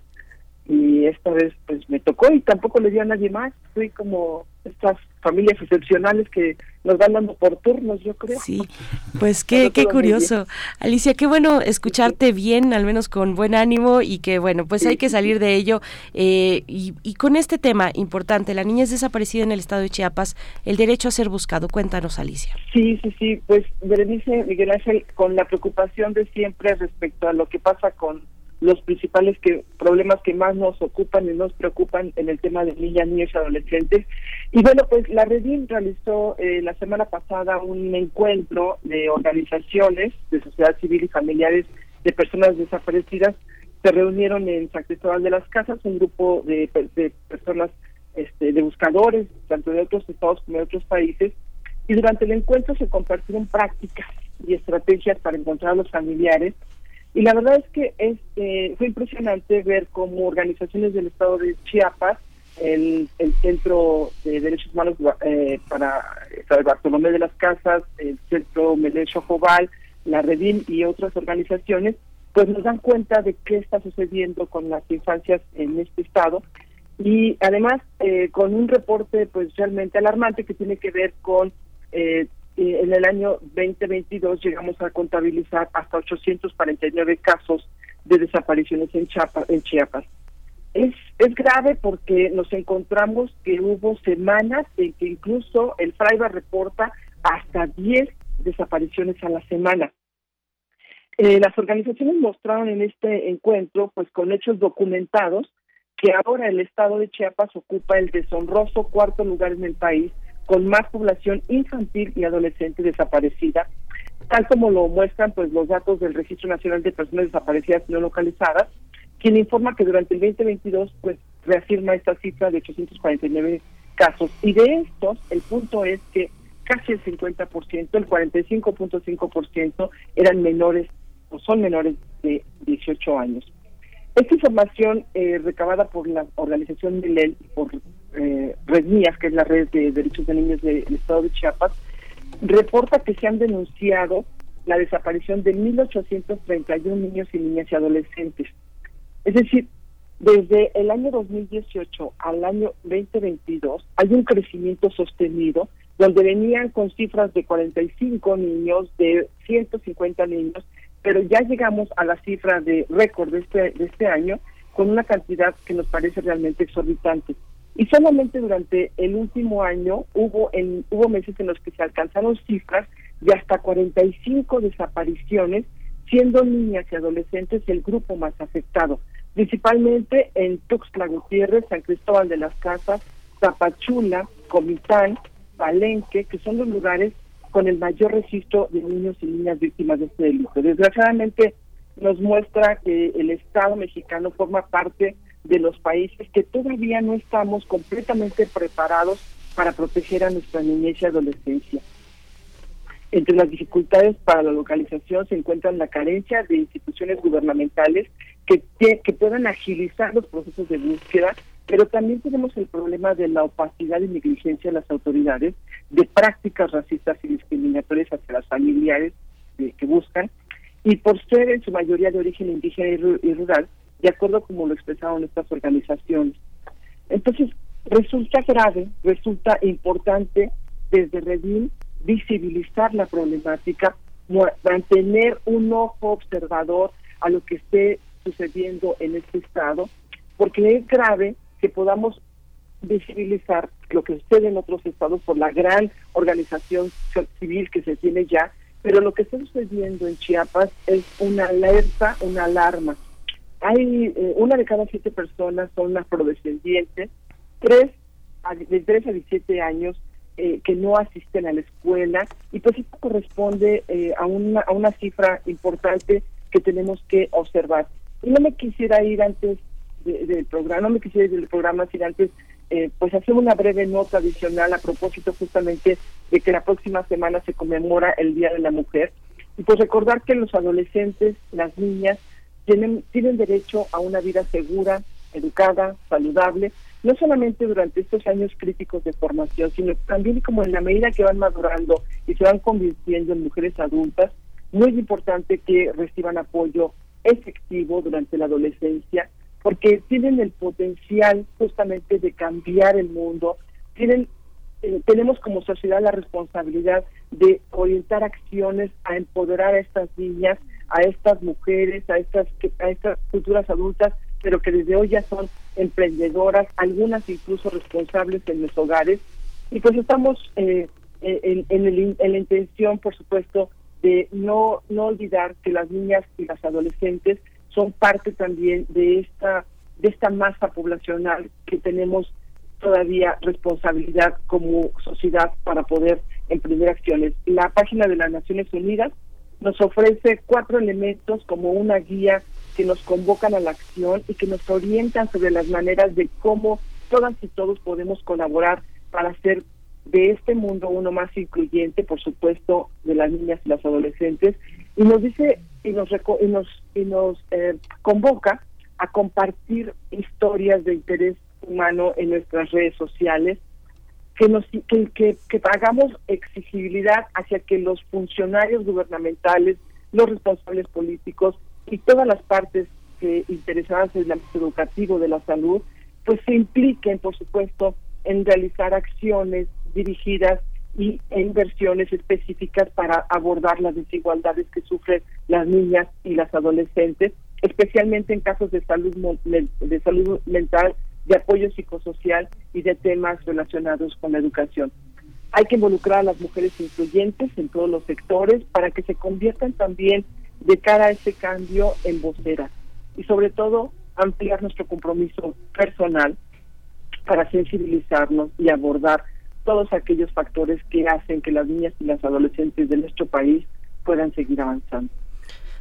Y esta vez pues me tocó y tampoco le dio a nadie más. Fui como estas familias excepcionales que nos van dando por turnos, yo creo. Sí, Pues qué, qué curioso. Alicia, qué bueno escucharte bien, al menos con buen ánimo y que bueno, pues hay que salir de ello. Eh, y, y con este tema importante, la niña es desaparecida en el estado de Chiapas, el derecho a ser buscado. Cuéntanos, Alicia. Sí, sí, sí, pues Berenice Miguel Ángel, con la preocupación de siempre respecto a lo que pasa con los principales que, problemas que más nos ocupan y nos preocupan en el tema de niñas, niños y adolescentes. Y bueno, pues la Redim realizó eh, la semana pasada un encuentro de organizaciones de sociedad civil y familiares de personas desaparecidas. Se reunieron en San Cristóbal de las Casas un grupo de, de personas, este, de buscadores, tanto de otros estados como de otros países, y durante el encuentro se compartieron prácticas y estrategias para encontrar a los familiares. Y la verdad es que este, fue impresionante ver cómo organizaciones del estado de Chiapas, el, el Centro de Derechos Humanos eh, para San Bartolomé de las Casas, el Centro Medecho Joval, la Redim y otras organizaciones, pues nos dan cuenta de qué está sucediendo con las infancias en este estado. Y además eh, con un reporte pues realmente alarmante que tiene que ver con eh, eh, en el año 2022 llegamos a contabilizar hasta 849 casos de desapariciones en Chiapas. En Chiapas. Es, es grave porque nos encontramos que hubo semanas en que incluso el FRAIBA reporta hasta 10 desapariciones a la semana. Eh, las organizaciones mostraron en este encuentro, pues con hechos documentados, que ahora el estado de Chiapas ocupa el deshonroso cuarto lugar en el país con más población infantil y adolescente desaparecida, tal como lo muestran pues los datos del Registro Nacional de Personas Desaparecidas No Localizadas, quien informa que durante el 2022 pues reafirma esta cifra de 849 casos y de estos el punto es que casi el 50%, el 45.5% eran menores o son menores de 18 años. Esta información eh, recabada por la organización Milel por eh, Red Mías, que es la red de derechos de niños del Estado de Chiapas, reporta que se han denunciado la desaparición de 1.831 niños y niñas y adolescentes. Es decir, desde el año 2018 al año 2022 hay un crecimiento sostenido donde venían con cifras de 45 niños, de 150 niños, pero ya llegamos a la cifra de récord de este, de este año con una cantidad que nos parece realmente exorbitante. Y solamente durante el último año hubo en hubo meses en los que se alcanzaron cifras de hasta 45 desapariciones, siendo niñas y adolescentes el grupo más afectado, principalmente en Tuxtla Gutiérrez, San Cristóbal de las Casas, Zapachula, Comitán, Palenque, que son los lugares con el mayor registro de niños y niñas víctimas de este delito. Desgraciadamente nos muestra que el Estado mexicano forma parte de los países que todavía no estamos completamente preparados para proteger a nuestra niñez y adolescencia. Entre las dificultades para la localización se encuentran la carencia de instituciones gubernamentales que, que, que puedan agilizar los procesos de búsqueda, pero también tenemos el problema de la opacidad y negligencia de las autoridades, de prácticas racistas y discriminatorias hacia las familiares que buscan, y por ser en su mayoría de origen indígena y rural, de acuerdo como lo expresaron estas organizaciones. Entonces, resulta grave, resulta importante desde Redim visibilizar la problemática, mantener un ojo observador a lo que esté sucediendo en este estado, porque es grave que podamos visibilizar lo que sucede en otros estados por la gran organización civil que se tiene ya, pero lo que está sucediendo en Chiapas es una alerta, una alarma. Hay eh, una de cada siete personas son afrodescendientes, tres de 3 a 17 años eh, que no asisten a la escuela y pues esto corresponde eh, a, una, a una cifra importante que tenemos que observar. Y no me quisiera ir antes del programa, no me quisiera ir del programa sin antes eh, pues hacer una breve nota adicional a propósito justamente de que la próxima semana se conmemora el Día de la Mujer y pues recordar que los adolescentes, las niñas, tienen, tienen derecho a una vida segura, educada, saludable, no solamente durante estos años críticos de formación, sino también como en la medida que van madurando y se van convirtiendo en mujeres adultas, muy importante que reciban apoyo efectivo durante la adolescencia, porque tienen el potencial justamente de cambiar el mundo, tienen eh, tenemos como sociedad la responsabilidad de orientar acciones a empoderar a estas niñas, a estas mujeres, a estas a estas futuras adultas, pero que desde hoy ya son emprendedoras, algunas incluso responsables en los hogares. Y pues estamos eh, en, en, en la intención, por supuesto, de no, no olvidar que las niñas y las adolescentes son parte también de esta de esta masa poblacional que tenemos todavía responsabilidad como sociedad para poder emprender acciones. La página de las Naciones Unidas nos ofrece cuatro elementos como una guía que nos convocan a la acción y que nos orientan sobre las maneras de cómo todas y todos podemos colaborar para hacer de este mundo uno más incluyente, por supuesto, de las niñas y las adolescentes, y nos dice y nos y nos y nos eh, convoca a compartir historias de interés humano en nuestras redes sociales, que nos que, hagamos exigibilidad hacia que los funcionarios gubernamentales, los responsables políticos y todas las partes interesadas en el ámbito educativo de la salud, pues se impliquen, por supuesto, en realizar acciones dirigidas y inversiones específicas para abordar las desigualdades que sufren las niñas y las adolescentes, especialmente en casos de salud de salud mental, de apoyo psicosocial y de temas relacionados con la educación. Hay que involucrar a las mujeres influyentes en todos los sectores para que se conviertan también de cara a ese cambio en voceras y sobre todo ampliar nuestro compromiso personal para sensibilizarnos y abordar todos aquellos factores que hacen que las niñas y las adolescentes de nuestro país puedan seguir avanzando.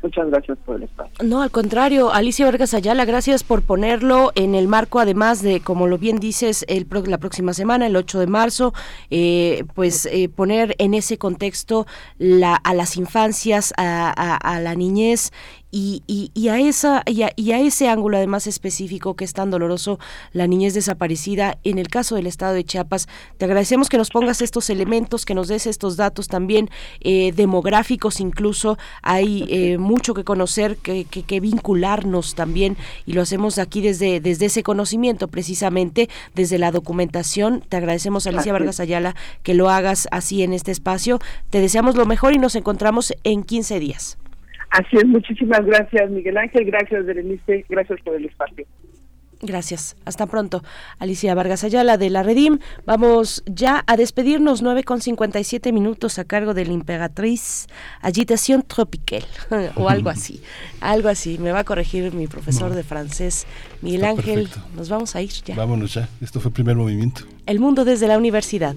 Muchas gracias por el espacio. No, al contrario, Alicia Vargas Ayala, gracias por ponerlo en el marco, además de, como lo bien dices, el, la próxima semana, el 8 de marzo, eh, pues eh, poner en ese contexto la, a las infancias, a la niñez y, y, a esa y a, ese ángulo además específico que es tan doloroso la niñez desaparecida en el caso del estado de Chiapas te agradecemos que nos pongas estos elementos que nos des estos datos también eh, demográficos incluso. Hay eh, mucho que conocer que, que, vincularnos también y lo hacemos aquí desde desde ese conocimiento precisamente desde la documentación. Te agradecemos Alicia Vargas Ayala que lo hagas así en este espacio. Te deseamos lo mejor y nos encontramos en 15 días Así es, muchísimas gracias Miguel Ángel, gracias Berenice, gracias por el espacio. Gracias. Hasta pronto. Alicia Vargas Ayala de la Redim. Vamos ya a despedirnos 9 con 57 minutos a cargo de la Imperatriz Agitación Tropical o algo así. Algo así. Me va a corregir mi profesor de francés, Miguel Ángel. Nos vamos a ir ya. Vámonos ya. Esto fue el primer movimiento. El mundo desde la universidad.